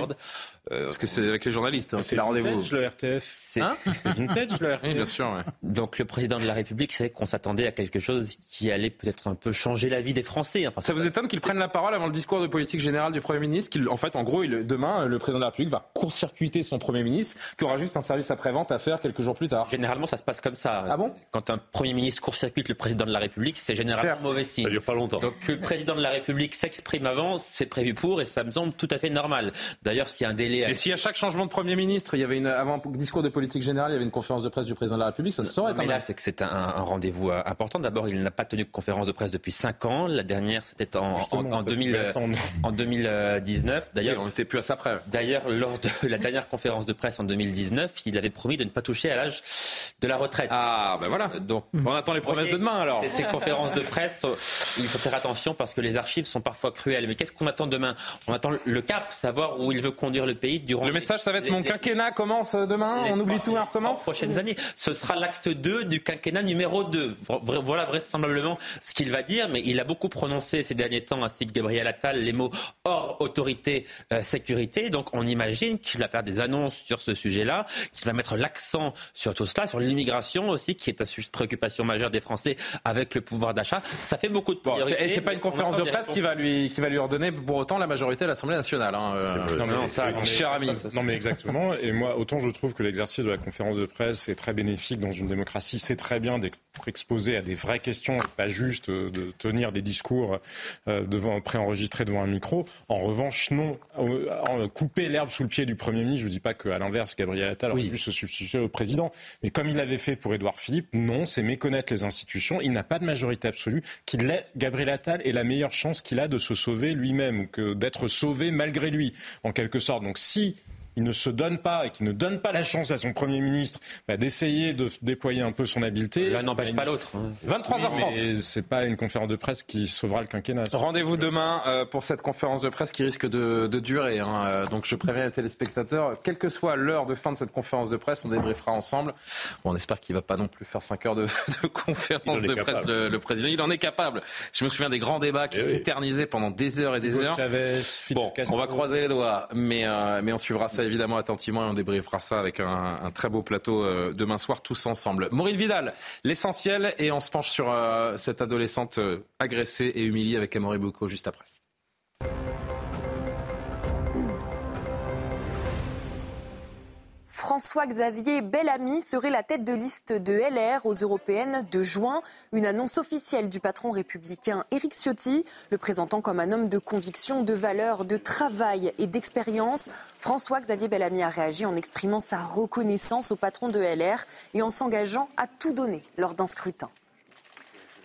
Euh, Parce que c'est avec les journalistes, hein, c'est C'est la rendez-vous. vintage, le RTS. c'est- Hein C'est vintage, le RTS. Oui, bien sûr. ouais. Donc le président de la République, c'est qu'on s'attendait à quelque chose qui allait peut-être un peu changer la vie des Français. Enfin, Ça vous étonne qu'il prenne la parole avant le discours de politique générale du Premier ministre qu'il, En fait, en gros, il- demain, le président de la République va court-circuiter son Premier ministre, qui aura juste un service après-vente à faire quelques jours plus tard? Généralement, ça se passe comme ça. Ah bon? Quand un Premier ministre court-circuite le président de la République, c'est généralement Certes. mauvais signe. Ça dure pas longtemps. Donc que le président de la République s'exprime avant, c'est prévu pour et ça me semble tout à fait normal. D'ailleurs, s'il y a un délai... Et si à chaque changement de Premier ministre, il y avait une, avant le discours de politique générale, il y avait une conférence de presse du président de la République, ça se saurait quand mais même. là, c'est que c'est un, un rendez-vous euh, important. D'abord, il n'a pas tenu de conférence de presse depuis 5 ans. La dernière, c'était en, en, en ça 2000, devait euh, attendre. en 2019. Oui, D'ailleurs, on n'était plus à ça près. D'ailleurs, lors de la dernière conférence de presse en 2019, il avait promis de ne pas toucher à l'âge de la retraite. Ah, ben voilà. Donc, On attend les promesses de demain alors. ces- ces conférences de presse, euh, il faut faire attention parce que les archives sont parfois cruelles. Mais qu'est-ce qu'on attend demain? On attend le cap, savoir où il veut conduire le pays durant. Le message, ça va être les- mon les- quinquennat commence demain, on oublie tout et on les recommence. prochaines années. Ce sera l'acte 2 du quinquennat numéro 2. Vra- Voilà vraisemblablement ce qu'il va dire, mais il a beaucoup prononcé ces derniers temps, ainsi que Gabriel Attal, les mots hors autorité, euh, sécurité. Donc on imagine qu'il va faire des annonces sur ce sujet-là, qu'il va mettre l'accent sur tout cela, sur l'immigration aussi, qui est un sujet de préoccupation majeure des Français avec le pouvoir d'achat. Ça fait beaucoup de priorités. et c'est pas une conférence de presse qui va lui qui va lui ordonner pour autant la majorité à l'Assemblée nationale. hein, euh, Non, mais, non, ça, non, mais- cher ami. Non, mais exactement. Et moi, autant je trouve que l'exercice de la conférence de presse est très bénéfique dans une démocratie. C'est très bien d'être exposé à des vraies questions, et pas juste euh, de tenir des discours euh, devant, préenregistrés devant un micro. En revanche, non. Euh, couper l'herbe sous le pied du Premier ministre, je ne dis pas qu'à l'inverse, Gabriel Attal aurait Oui. pu se substituer au président. Mais comme il l'avait fait pour Édouard Philippe, non, c'est méconnaître les institutions. Il n'a pas de majorité absolue. Qu'il Gabriel Attal est la meilleure chance qu'il a de se sauver lui-même, ou que d'être sauvé malgré lui, en quelque sorte. Donc si il ne se donne pas et qu'il ne donne pas la chance à son Premier ministre bah, d'essayer de déployer un peu son habileté. L'un n'empêche pas l'autre. hein. 23h30. Oui, mais c'est pas une conférence de presse qui sauvera le quinquennat. Rendez-vous demain euh, pour cette conférence de presse qui risque de, de durer. hein. Euh, Donc je préviens les téléspectateurs, quelle que soit l'heure de fin de cette conférence de presse, on débriefera ensemble. Bon, on espère qu'il va pas non plus faire 5 heures de, de conférence de presse, le, le président. Il en est capable. Je me souviens des grands débats qui Eh oui. s'éternisaient pendant des heures et des Hugo heures. Chavez, Bon, Castro. on va croiser les doigts, mais, euh, mais on suivra ça évidemment attentivement et on débriefera ça avec un, très beau plateau euh, demain soir tous ensemble. Maureen Vidal, l'essentiel, et on se penche sur euh, cette adolescente euh, agressée et humiliée avec Amaury Boucaud juste après. François-Xavier Bellamy serait la tête de liste de LR aux européennes de juin. Une annonce officielle du patron républicain Éric Ciotti, le présentant comme un homme de conviction, de valeur, de travail et d'expérience. François-Xavier Bellamy a réagi en exprimant sa reconnaissance au patron de LR et en s'engageant à tout donner lors d'un scrutin.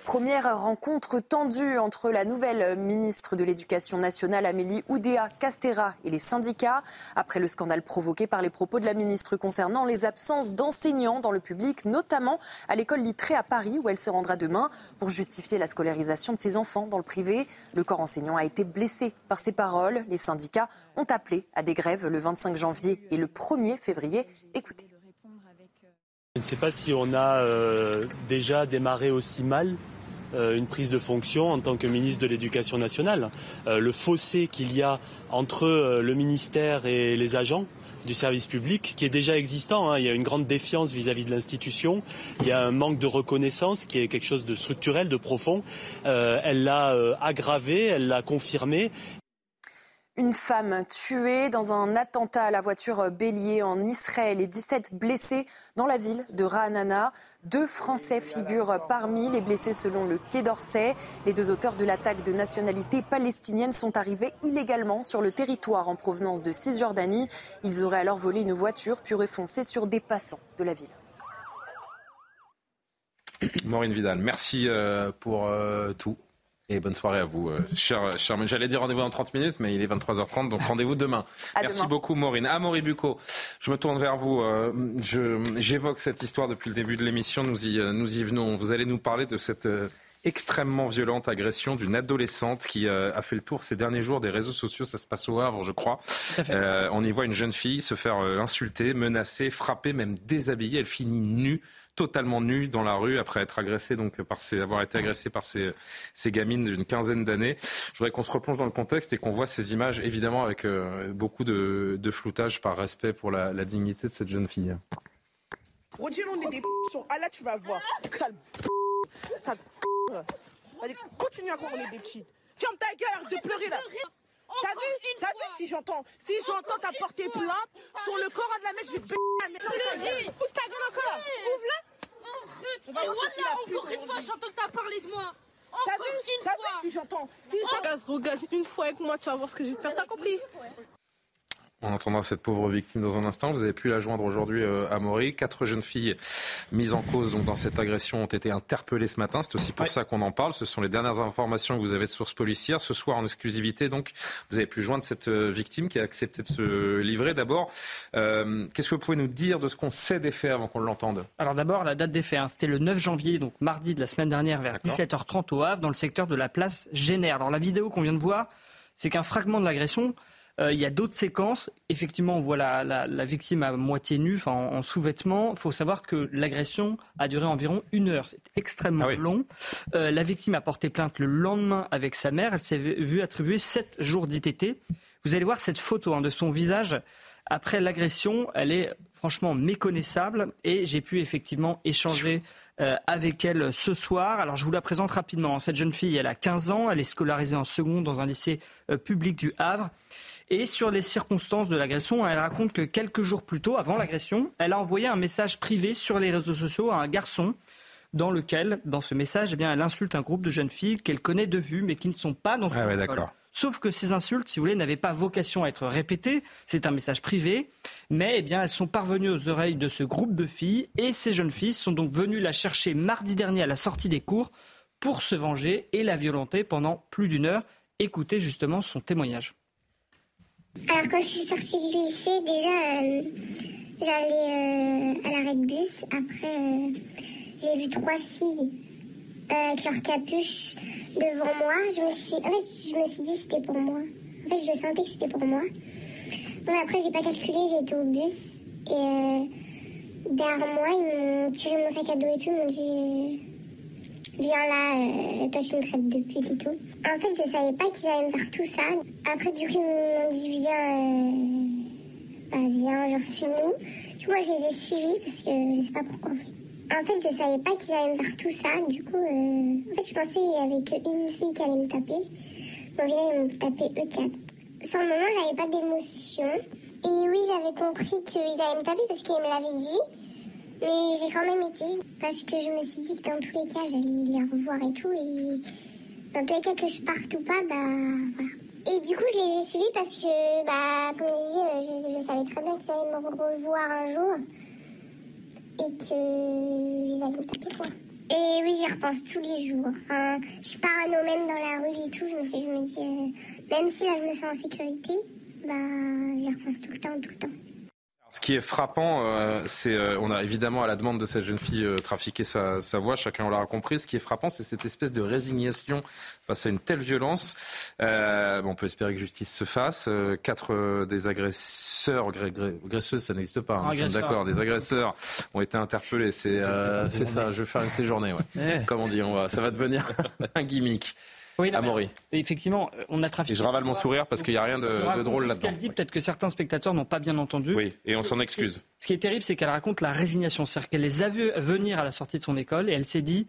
Première rencontre tendue entre la nouvelle ministre de l'Éducation nationale Amélie Oudéa Castera et les syndicats après le scandale provoqué par les propos de la ministre concernant les absences d'enseignants dans le public, notamment à l'école Littré à Paris où elle se rendra demain pour justifier la scolarisation de ses enfants dans le privé. Le corps enseignant a été blessé par ces paroles. Les syndicats ont appelé à des grèves le 25 janvier et le 1er février. Écoutez. Je ne sais pas si on a euh, déjà démarré aussi mal une prise de fonction en tant que ministre de l'Éducation nationale. Euh, le fossé qu'il y a entre euh, le ministère et les agents du service public qui est déjà existant. Hein. Il y a une grande défiance vis-à-vis de l'institution. Il y a un manque de reconnaissance qui est quelque chose de structurel, de profond. elle l'a aggravé, elle l'a confirmé une femme tuée dans un attentat à la voiture bélier en Israël et 17 blessés dans la ville de Ra'anana. Deux Français figurent parmi les blessés selon le Quai d'Orsay. Les deux auteurs de l'attaque de nationalité palestinienne sont arrivés illégalement sur le territoire en provenance de Cisjordanie. Ils auraient alors volé une voiture puis foncé sur des passants de la ville. Maureen Vidal, merci euh, pour euh, tout. Et bonne soirée à vous, euh, cher, cher J'allais dire rendez-vous dans 30 minutes, mais il est 23h30, donc rendez-vous demain. Merci beaucoup, Maureen. Ah, Maurice Bucco, je me tourne vers vous. Euh, j'évoque cette histoire depuis le début de l'émission. Nous y, euh, nous y venons. Vous allez nous parler de cette extrêmement violente agression d'une adolescente qui a fait le tour ces derniers jours des réseaux sociaux. Ça se passe au Havre, je crois. on y voit une jeune fille se faire insulter, menacer, frapper, même déshabiller. Elle finit nue totalement nu dans la rue après avoir été agressé par ces, gamines d'une quinzaine d'années. Je voudrais qu'on se replonge dans le contexte et qu'on voit ces images évidemment avec euh, beaucoup de, floutage par respect pour la, dignité de cette jeune fille. T'as vu T'as vu si j'entends Si j'entends t'as porté plainte sur le corps de la mec, je vais b***** la mec. Pousse ta gueule encore. Ouvre-la. Et voilà, encore une fois, j'entends que t'as parlé de moi. Encore une fois. Si j'entends Si j'entends. Regarde une fois avec moi, tu vas voir ce que je vais te faire, t'as compris on entendra cette pauvre victime dans un instant. Vous avez pu la joindre aujourd'hui euh, à Maury. Quatre jeunes filles mises en cause donc, dans cette agression ont été interpellées ce matin. C'est aussi pour ça qu'on en parle. Ce sont les dernières informations que vous avez de sources policières. Ce soir, en exclusivité, donc, vous avez pu joindre cette euh, victime qui a accepté de se livrer. D'abord, euh, qu'est-ce que vous pouvez nous dire de ce qu'on sait des faits avant qu'on l'entende? Alors d'abord, la date des faits, hein, c'était le 9 janvier, donc mardi de la semaine dernière, vers 17h30 au Havre, dans le secteur de la place Génère. Alors la vidéo qu'on vient de voir, c'est qu'un fragment de l'agression il y a d'autres séquences. Effectivement, on voit la, victime à moitié nue, en, en sous-vêtements. Il faut savoir que l'agression a duré environ une heure. C'est extrêmement ah long. Euh, la victime a porté plainte le lendemain avec sa mère. Elle s'est vue attribuer sept jours d'ITT. Vous allez voir cette photo hein, de son visage après l'agression. Elle est franchement méconnaissable et j'ai pu effectivement échanger euh, avec elle ce soir. Alors je vous la présente rapidement. Cette jeune fille, elle a 15 ans, elle est scolarisée en seconde dans un lycée public du Havre. Et sur les circonstances de l'agression, elle raconte que quelques jours plus tôt, avant l'agression, elle a envoyé un message privé sur les réseaux sociaux à un garçon dans lequel, dans ce message, eh bien, elle insulte un groupe de jeunes filles qu'elle connaît de vue, mais qui ne sont pas dans son ah Sauf que ces insultes, si vous voulez, n'avaient pas vocation à être répétées. C'est un message privé, mais eh bien, elles sont parvenues aux oreilles de ce groupe de filles, et ces jeunes filles sont donc venues la chercher mardi dernier à la sortie des cours pour se venger et la violenter pendant plus d'une heure. Écoutez justement son témoignage. Alors quand je suis sortie du lycée, déjà euh, j'allais euh, à l'arrêt de bus. Après euh, j'ai vu trois filles avec leur capuche devant moi. Je me suis, en fait, je me suis dit c'était pour moi. En fait, je sentais que c'était pour moi. Bon, après j'ai pas calculé, j'ai été au bus et derrière moi ils m'ont tiré mon sac à dos et tout, ils m'ont dit viens là, toi tu me traites de pute et tout. En fait, je savais pas qu'ils allaient me faire tout ça. Après, du coup, ils m'ont dit viens, euh... bah, viens, genre suis-nous. Du coup, moi, je les ai suivis parce que je sais pas pourquoi. En fait, je savais pas qu'ils allaient me faire tout ça. Du coup, euh... en fait, je pensais qu'il y avait qu'une fille qui allait me taper. Au final, ils m'ont tapé eux quatre. Sur le moment, j'avais pas d'émotion. Et oui, j'avais compris qu'ils allaient me taper parce qu'ils me l'avaient dit. Mais j'ai quand même été parce que je me suis dit que dans tous les cas, j'allais les revoir et tout. Et dans tous les cas que je parte ou pas, bah voilà. Et du coup, je les ai suivis parce que, bah, comme je disais, je, savais très bien que ça allait me revoir un jour et qu'ils allaient me taper, quoi. Et oui, j'y repense tous les jours. je suis parano même dans la rue et tout. Je me, je me dis, euh, même si là je me sens en sécurité, bah, j'y repense tout le temps, tout le temps. Ce qui est frappant, euh, c'est, euh, on a évidemment à la demande de cette jeune fille euh, trafiqué sa, voix, chacun l'aura compris. Ce qui est frappant, c'est cette espèce de résignation face à une telle violence. on peut espérer que justice se fasse. quatre des agresseurs, agresseuses, ça n'existe pas. Hein, d'accord. Des agresseurs ont été interpellés. C'est, c'est ça. Je vais faire une séjournée. Ouais. Eh. Comme on dit, on va, ça va devenir un gimmick. Oui, Amaury. Effectivement, on a trafiqué. Et je ravale mon sourire parce qu'il n'y a rien de, drôle là-dedans. Ce qu'elle dit, peut-être que certains spectateurs n'ont pas bien entendu. Oui, et on s'en excuse. Ce qui est terrible, c'est qu'elle raconte la résignation. C'est-à-dire qu'elle les a vus venir à la sortie de son école et elle s'est dit,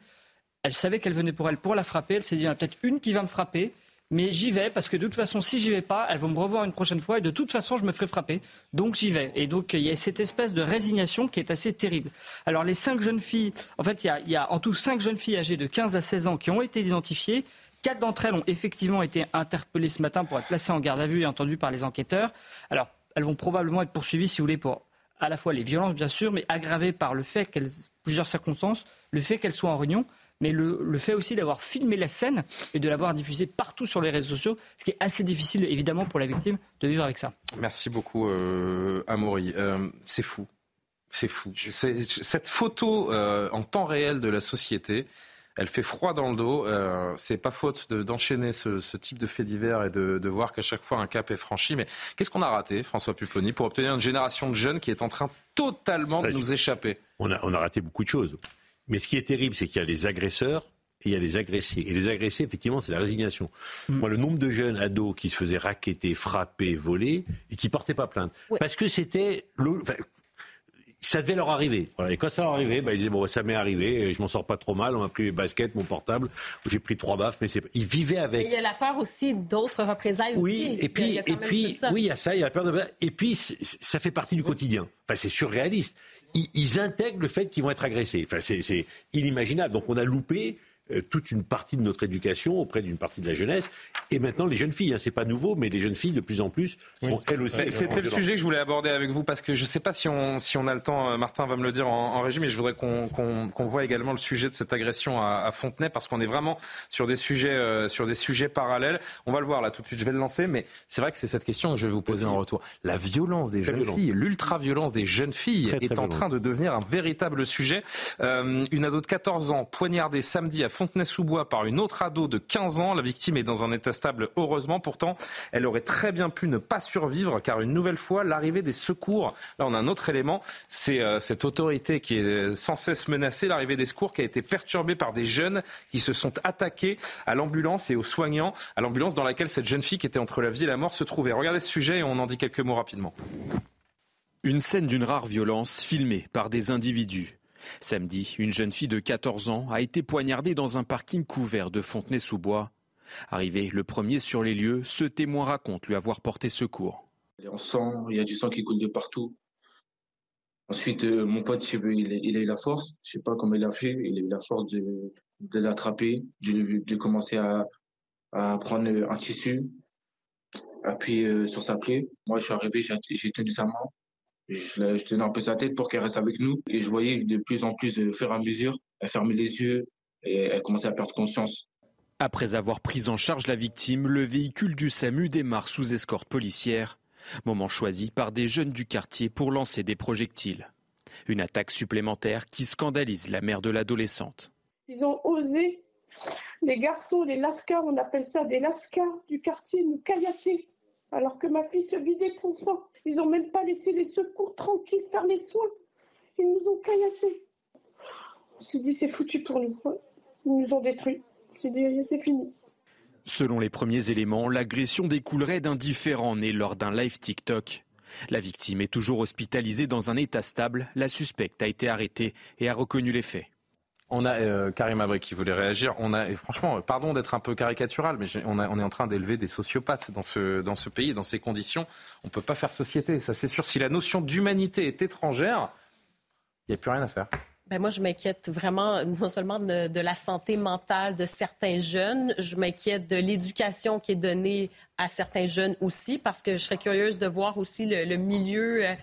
elle savait qu'elle venait pour elle pour la frapper. Elle s'est dit, il y en a peut-être une qui va me frapper. Mais j'y vais parce que de toute façon, si j'y vais pas, elles vont me revoir une prochaine fois et de toute façon, je me ferai frapper. Donc j'y vais. Et donc il y a cette espèce de résignation qui est assez terrible. Alors les cinq jeunes filles, en fait, il y a, il y a en tout cinq jeunes filles âgées de 15 à 16 ans qui ont été identifiées. Quatre d'entre elles ont effectivement été interpellées ce matin pour être placées en garde à vue et entendues par les enquêteurs. Alors, elles vont probablement être poursuivies, si vous voulez, pour à la fois les violences, bien sûr, mais aggravées par le fait qu'elles, plusieurs circonstances, le fait qu'elles soient en réunion, mais le, fait aussi d'avoir filmé la scène et de l'avoir diffusée partout sur les réseaux sociaux, ce qui est assez difficile, évidemment, pour la victime de vivre avec ça. Merci beaucoup, euh, Amaury. Euh, c'est fou. C'est fou. cette photo euh, en temps réel de la société, elle fait froid dans le dos. Euh, c'est pas faute d'enchaîner ce, type de fait divers et de, voir qu'à chaque fois un cap est franchi. Mais qu'est-ce qu'on a raté, François Pupponi, pour obtenir une génération de jeunes qui est en train totalement de nous échapper? On a, on a raté beaucoup de choses. Mais ce qui est terrible, c'est qu'il y a les agresseurs et il y a les agressés. Et les agressés, effectivement, c'est la résignation. Mm. Moi, le nombre de jeunes ados qui se faisaient raqueter, frapper, voler et qui portaient pas plainte. Parce que c'était ça devait leur arriver. Et quand ça leur arrivait, bah, ils disaient bon, ça m'est arrivé, je m'en sors pas trop mal, on m'a pris mes baskets, mon portable, j'ai pris trois baffes, mais c'est. Ils vivaient avec. il y a la peur aussi d'autres représailles oui, aussi. Et puis, et puis, oui, il y a ça, il y a la peur de. Et puis, ça fait partie du quotidien. Enfin, c'est surréaliste. Ils, ils, intègrent le fait qu'ils vont être agressés. Enfin, c'est inimaginable. Donc, on a loupé toute une partie de notre éducation auprès d'une partie de la jeunesse. Et maintenant, les jeunes filles, hein, c'est pas nouveau, mais les jeunes filles, de plus en plus, sont elles aussi. C'était le sujet que je voulais aborder avec vous, parce que je ne sais pas si on, si on a le temps, euh, Martin va me le dire en, en régie, mais je voudrais qu'on voit également le sujet de cette agression à, à Fontenay, parce qu'on est vraiment sur des, sujets, euh, sur des sujets parallèles. On va le voir là tout de suite, je vais le lancer, mais c'est vrai que c'est cette question que je vais vous poser en retour. La violence des jeunes filles, l'ultra-violence des jeunes filles est en train de devenir un véritable sujet. Euh, une ado de 14 ans poignardée samedi à Fontenay-sous-Bois par une autre ado de 15 ans. La victime est dans un état stable, heureusement. Pourtant, elle aurait très bien pu ne pas survivre car une nouvelle fois, l'arrivée des secours, là on a un autre élément, c'est euh, cette autorité qui est sans cesse menacée, l'arrivée des secours qui a été perturbée par des jeunes qui se sont attaqués à l'ambulance et aux soignants, à l'ambulance dans laquelle cette jeune fille qui était entre la vie et la mort se trouvait. Regardez ce sujet et on en dit quelques mots rapidement. Une scène d'une rare violence filmée par des individus. Samedi, une jeune fille de 14 ans a été poignardée dans un parking couvert de Fontenay-sous-Bois. Arrivé le premier sur les lieux, ce témoin raconte lui avoir porté secours. En sang, il y a du sang qui coule de partout. Ensuite, euh, mon pote, il a eu la force, je sais pas comment il a fait, il a eu la force de, l'attraper, de, commencer à, prendre un tissu, appuyer euh, sur sa plaie. Moi, je suis arrivé, j'ai tenu sa main, je, tenais un peu sa tête pour qu'elle reste avec nous. Et je voyais de plus en plus, au euh, fur et à mesure, elle fermait les yeux et elle commençait à perdre conscience. Après avoir pris en charge la victime, le véhicule du SAMU démarre sous escorte policière, moment choisi par des jeunes du quartier pour lancer des projectiles. Une attaque supplémentaire qui scandalise la mère de l'adolescente. Ils ont osé, les garçons, les lascars, on appelle ça des lascars du quartier, nous caillasser, alors que ma fille se vidait de son sang. Ils n'ont même pas laissé les secours tranquilles faire les soins. Ils nous ont caillassés. On s'est dit, c'est foutu pour nous. Ils nous ont détruits. On s'est dit, c'est fini. Selon les premiers éléments, l'agression découlerait d'un différent né lors d'un live TikTok. La victime est toujours hospitalisée dans un état stable. La suspecte a été arrêtée et a reconnu les faits. On a euh, Karim Abri qui voulait réagir. On a, franchement, pardon d'être un peu caricatural, mais on, est en train d'élever des sociopathes dans ce, dans ce pays, dans ces conditions. On ne peut pas faire société, ça c'est sûr. Si la notion d'humanité est étrangère, il n'y a plus rien à faire. Ben moi, je m'inquiète vraiment non seulement de, la santé mentale de certains jeunes, je m'inquiète de l'éducation qui est donnée à certains jeunes aussi, parce que je serais curieuse de voir aussi le, milieu euh,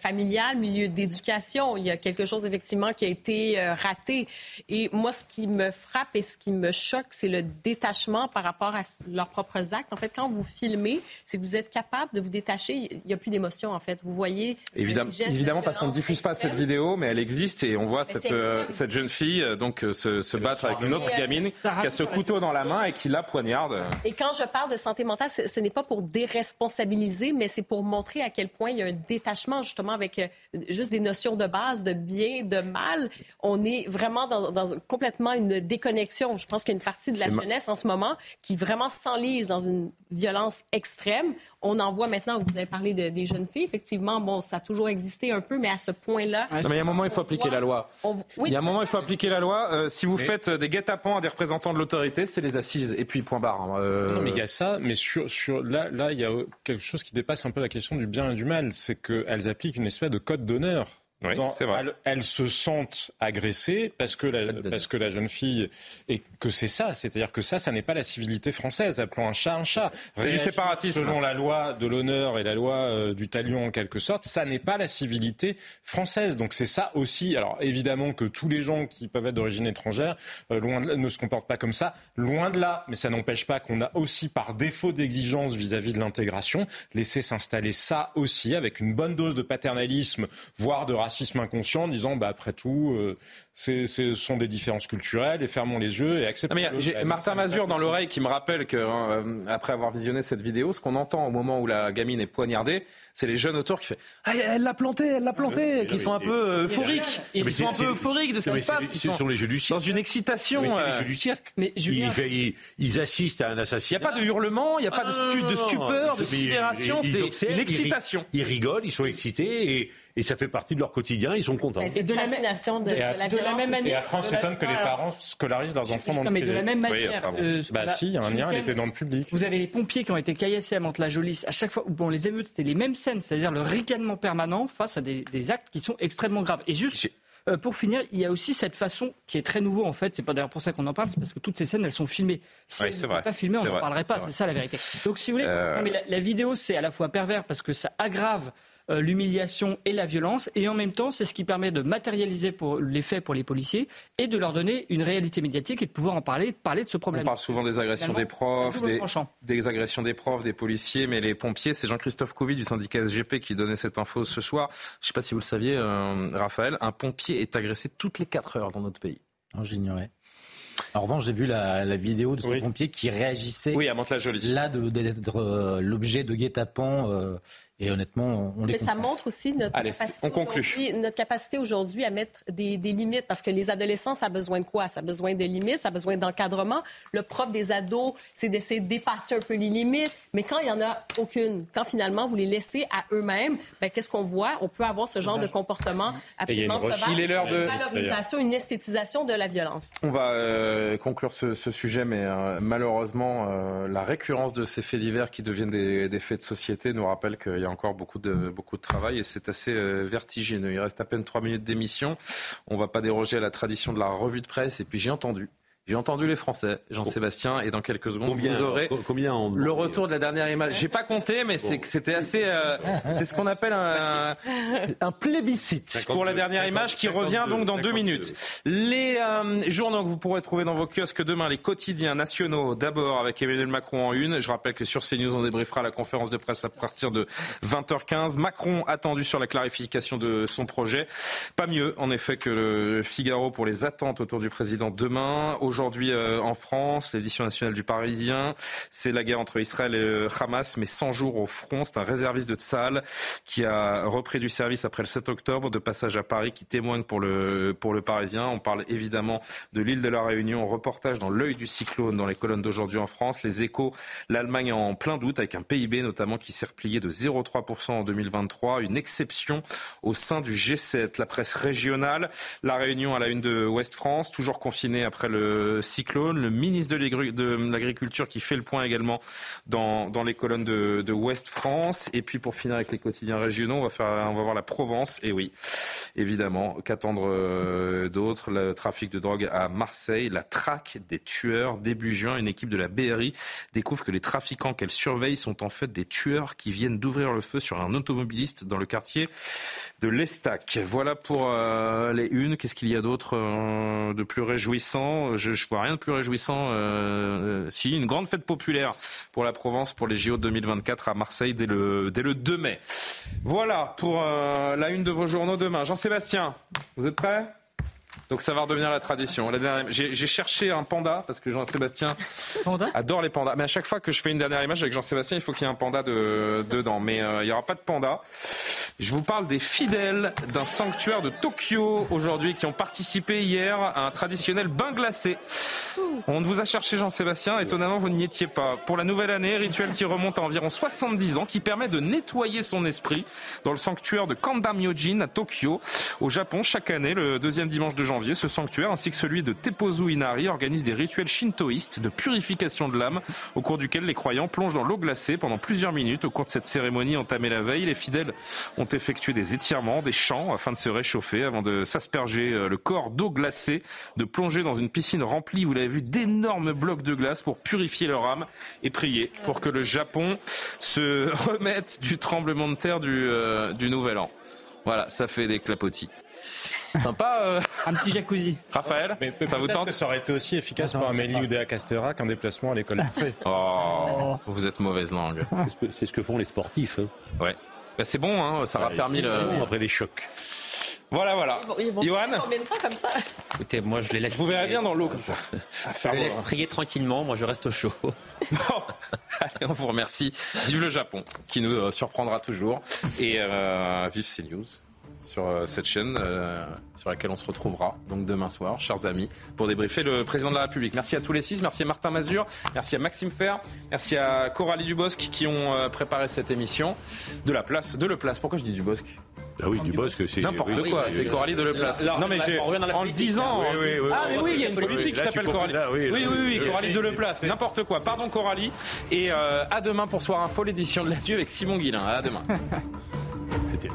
familial, milieu d'éducation. Il y a quelque chose effectivement qui a été raté. Et moi, ce qui me frappe et ce qui me choque, c'est le détachement par rapport à leurs propres actes. En fait, quand vous filmez, c'est que vous êtes capable de vous détacher. Il n'y a plus d'émotion, en fait. Vous voyez. Évidemment, évidemment parce qu'on ne diffuse pas cette vidéo, mais elle existe et on voit cette, euh, cette, jeune fille euh, donc euh, se, se battre avec une autre gamine qui a ce couteau dans la main et qui la poignarde. Et quand je parle de santé mentale, ce n'est pas pour déresponsabiliser, mais c'est pour montrer à quel point il y a un détachement justement avec juste des notions de base, de bien, de mal. On est vraiment dans, dans complètement une déconnexion. Je pense qu'il y a une partie de la jeunesse en ce moment qui vraiment s'enlise dans une violence extrême. On en voit maintenant, vous avez parlé des jeunes filles, effectivement, bon, ça a toujours existé un peu, mais à ce point-là... mais il y a un moment, il faut appliquer la loi. il y a un moment, il faut appliquer la loi. Euh, si vous faites des guet-apens à des représentants de l'autorité, c'est les assises. Et puis, point barre. Hein, euh. Non, mais il y a ça, mais sur, sur, là, là, il y a quelque chose qui dépasse un peu la question du bien et du mal. C'est qu'elles appliquent une espèce de code d'honneur oui, c'est vrai. Elles, se sentent agressées parce que la, parce que la jeune fille et que c'est ça, c'est-à-dire que ça, ça n'est pas la civilité française. Appelons un chat un chat. du séparatisme. Selon la loi de l'honneur et la loi euh, du talion en quelque sorte, ça n'est pas la civilité française. Donc c'est ça aussi. Alors évidemment que tous les gens qui peuvent être d'origine étrangère, euh, loin ne se comportent pas comme ça, loin de là. Mais ça n'empêche pas qu'on a aussi par défaut d'exigence vis-à-vis de l'intégration laissé s'installer ça aussi avec une bonne dose de paternalisme, voire de racisme racisme inconscient en disant bah, après tout, euh, ce sont des différences culturelles et fermons les yeux et acceptons. J'ai Martin Mazur dans l'oreille qui me rappelle que euh, après avoir visionné cette vidéo, ce qu'on entend au moment où la gamine est poignardée, c'est les jeunes autour qui font ah, elle l'a planté, elle l'a planté, qui sont un peu euh, euphoriques, ils sont un peu euphoriques de ce qui se passe. Ce sont les jeux du cirque. Dans une excitation. C'est les jeux du cirque. Mais ils, assistent à un assassinat. Il n'y a pas de hurlement, il n'y a pas de, ah, stupeur, de sidération, c'est une excitation. Ils rigolent, ils sont excités et et ça fait partie de leur quotidien, ils sont contents. C'est de la fascination de, la même manière. Et après, on s'étonne que les parents scolarisent leurs enfants dans le privé. mais de la même manière. Euh, bah si, il y a un lien, elle était dans le public. Vous avez les pompiers qui ont été caillassés à Mantes-la-Jolie. À chaque fois, bon, les émeutes, c'était les mêmes scènes, c'est-à-dire le ricanement permanent face à des, actes qui sont extrêmement graves. Et juste euh, pour finir, il y a aussi cette façon qui est très nouveau en fait. C'est pas d'ailleurs pour ça qu'on en parle, c'est parce que toutes ces scènes elles sont filmées. Si elles n'étaient pas filmées, on n'en parlerait pas. C'est ça la vérité. Donc si vous voulez, euh. mais la vidéo c'est à la fois pervers parce que ça aggrave euh, l'humiliation et la violence. Et en même temps, c'est ce qui permet de matérialiser pour les faits pour les policiers et de leur donner une réalité médiatique et de pouvoir en parler, parler de ce problème. On parle souvent des agressions des profs, des, agressions des profs, des policiers, mais les pompiers, c'est Jean-Christophe Couvi du syndicat SGP qui donnait cette info ce soir. Je ne sais pas si vous le saviez, euh, Raphaël, un pompier est agressé toutes les 4 heures dans notre pays. J'ignorais. En revanche, j'ai vu la, vidéo de ce pompier qui réagissait. Oui, à Mantes-la-Jolie. Là, d'être euh, l'objet de guet-apens et honnêtement, on les Mais ça montre aussi notre, capacité, aujourd'hui, notre capacité aujourd'hui à mettre des, limites. Parce que les adolescents, ça a besoin de quoi? Ça a besoin de limites, ça a besoin d'encadrement. Le propre des ados, c'est d'essayer de dépasser un peu les limites. Mais quand il n'y en a aucune, quand finalement vous les laissez à eux-mêmes, ben, qu'est-ce qu'on voit? On peut avoir ce genre de comportement absolument sauvage. Il est l'heure de... Une valorisation, une esthétisation de la violence. On va euh, conclure ce, sujet, mais euh, malheureusement, euh, la récurrence de ces faits divers qui deviennent des, des faits de société nous rappelle qu'il y a encore beaucoup de, beaucoup de travail et c'est assez euh, vertigineux. Il reste à peine trois minutes d'émission. On ne va pas déroger à la tradition de la revue de presse. Et puis j'ai entendu j'ai entendu les Français, Jean-Sébastien, et dans quelques secondes, vous aurez combien le retour de la dernière image. J'ai pas compté, mais c'est c'était assez. Euh, c'est ce qu'on appelle un, un plébiscite pour la dernière image qui revient donc dans deux minutes. Les euh, journaux que vous pourrez trouver dans vos kiosques demain, les quotidiens nationaux, d'abord avec Emmanuel Macron en une. Je rappelle que sur CNews, on débriefera la conférence de presse à partir de 20h15. Macron attendu sur la clarification de son projet. Pas mieux, en effet, que le Figaro pour les attentes autour du président demain aujourd'hui euh, en France, l'édition nationale du Parisien. C'est la guerre entre Israël et euh, Hamas, mais 100 jours au front. C'est un réserviste de Tsahal qui a repris du service après le 7 octobre, de passage à Paris, qui témoigne pour le, pour le Parisien. On parle évidemment de l'île de la Réunion. Reportage dans l'œil du cyclone dans les colonnes d'aujourd'hui en France. Les échos, l'Allemagne en plein doute avec un PIB notamment qui s'est replié de 0,3% en 2023. Une exception au sein du G7. La presse régionale, la Réunion à la une de Ouest France, toujours confinée après le cyclone. Le ministre de l'Agriculture qui fait le point également dans, les colonnes de, de Ouest France. Et puis pour finir avec les quotidiens régionaux, on va, voir la Provence. Et oui, évidemment, qu'attendre euh, d'autres Le trafic de drogue à Marseille, la traque des tueurs. Début juin, une équipe de la BRI découvre que les trafiquants qu'elle surveille sont en fait des tueurs qui viennent d'ouvrir le feu sur un automobiliste dans le quartier de l'Estac. Voilà pour euh, les unes. Qu'est-ce qu'il y a d'autre euh, de plus réjouissant? Je vois rien de plus réjouissant. Euh, si, une grande fête populaire pour la Provence pour les JO 2024 à Marseille dès le, dès le 2 mai. Voilà pour la une de vos journaux demain. Jean-Sébastien, vous êtes prêts donc ça va redevenir la tradition. J'ai cherché un panda parce que Jean-Sébastien adore les pandas. Mais à chaque fois que je fais une dernière image avec Jean-Sébastien, il faut qu'il y ait un panda de, dedans. Mais euh, il n'y aura pas de panda. Je vous parle des fidèles d'un sanctuaire de Tokyo aujourd'hui qui ont participé hier à un traditionnel bain glacé. On vous a cherché Jean-Sébastien, étonnamment vous n'y étiez pas. Pour la nouvelle année, rituel qui remonte à environ 70 ans, qui permet de nettoyer son esprit dans le sanctuaire de Kandamyojin à Tokyo, au Japon. Chaque année, le deuxième dimanche de janvier, ce sanctuaire ainsi que celui de Tepozu Inari organise des rituels shintoïstes de purification de l'âme, au cours duquel les croyants plongent dans l'eau glacée pendant plusieurs minutes. Au cours de cette cérémonie entamée la veille, les fidèles ont effectué des étirements, des chants afin de se réchauffer, avant de s'asperger euh, le corps d'eau glacée, de plonger dans une piscine remplie, vous l'avez vu, d'énormes blocs de glace pour purifier leur âme et prier pour que le Japon se remette du tremblement de terre euh, du Nouvel An. Voilà, ça fait des clapotis. Sympa. Euh... Un petit jacuzzi. Raphaël, mais, ça vous tente Ça aurait été aussi efficace pour Amélie Oudéa Castera qu'un déplacement à l'école Oh, vous êtes mauvaise langue. C'est ce que font les sportifs. Hein. Ouais. Bah, c'est bon, hein, ça a raffermi le... Après les chocs. Voilà, voilà. Ils vont, combien de temps comme ça Écoutez, moi je les laisse. Vous verrez bien dans l'eau comme ça. Je les laisse prier tranquillement, moi je reste au chaud. Bon, allez, on vous remercie. Vive le Japon, qui nous euh, surprendra toujours. Et euh, vive CNews sur euh, cette chaîne euh, sur laquelle on se retrouvera donc demain soir, chers amis, pour débriefer le président de la République. Merci à tous les six, merci à Martin Mazur, merci à Maxime Fer, merci à Coralie Dubosc qui ont euh, préparé cette émission. De la place, de le place. Pourquoi je dis Dubosc? Ah oui, Dubosc, c'est n'importe oui, quoi. c'est Coralie de Le Place. non mais j'ai en le disant. Oui, oui, oui, ah mais oui, il y a une politique qui s'appelle Coralie. oui, oui, oui, Coralie de Le Place. N'importe quoi. Pardon Coralie. Et à demain pour Soir Info, l'édition de la avec Simon Guillain. À demain. C'était.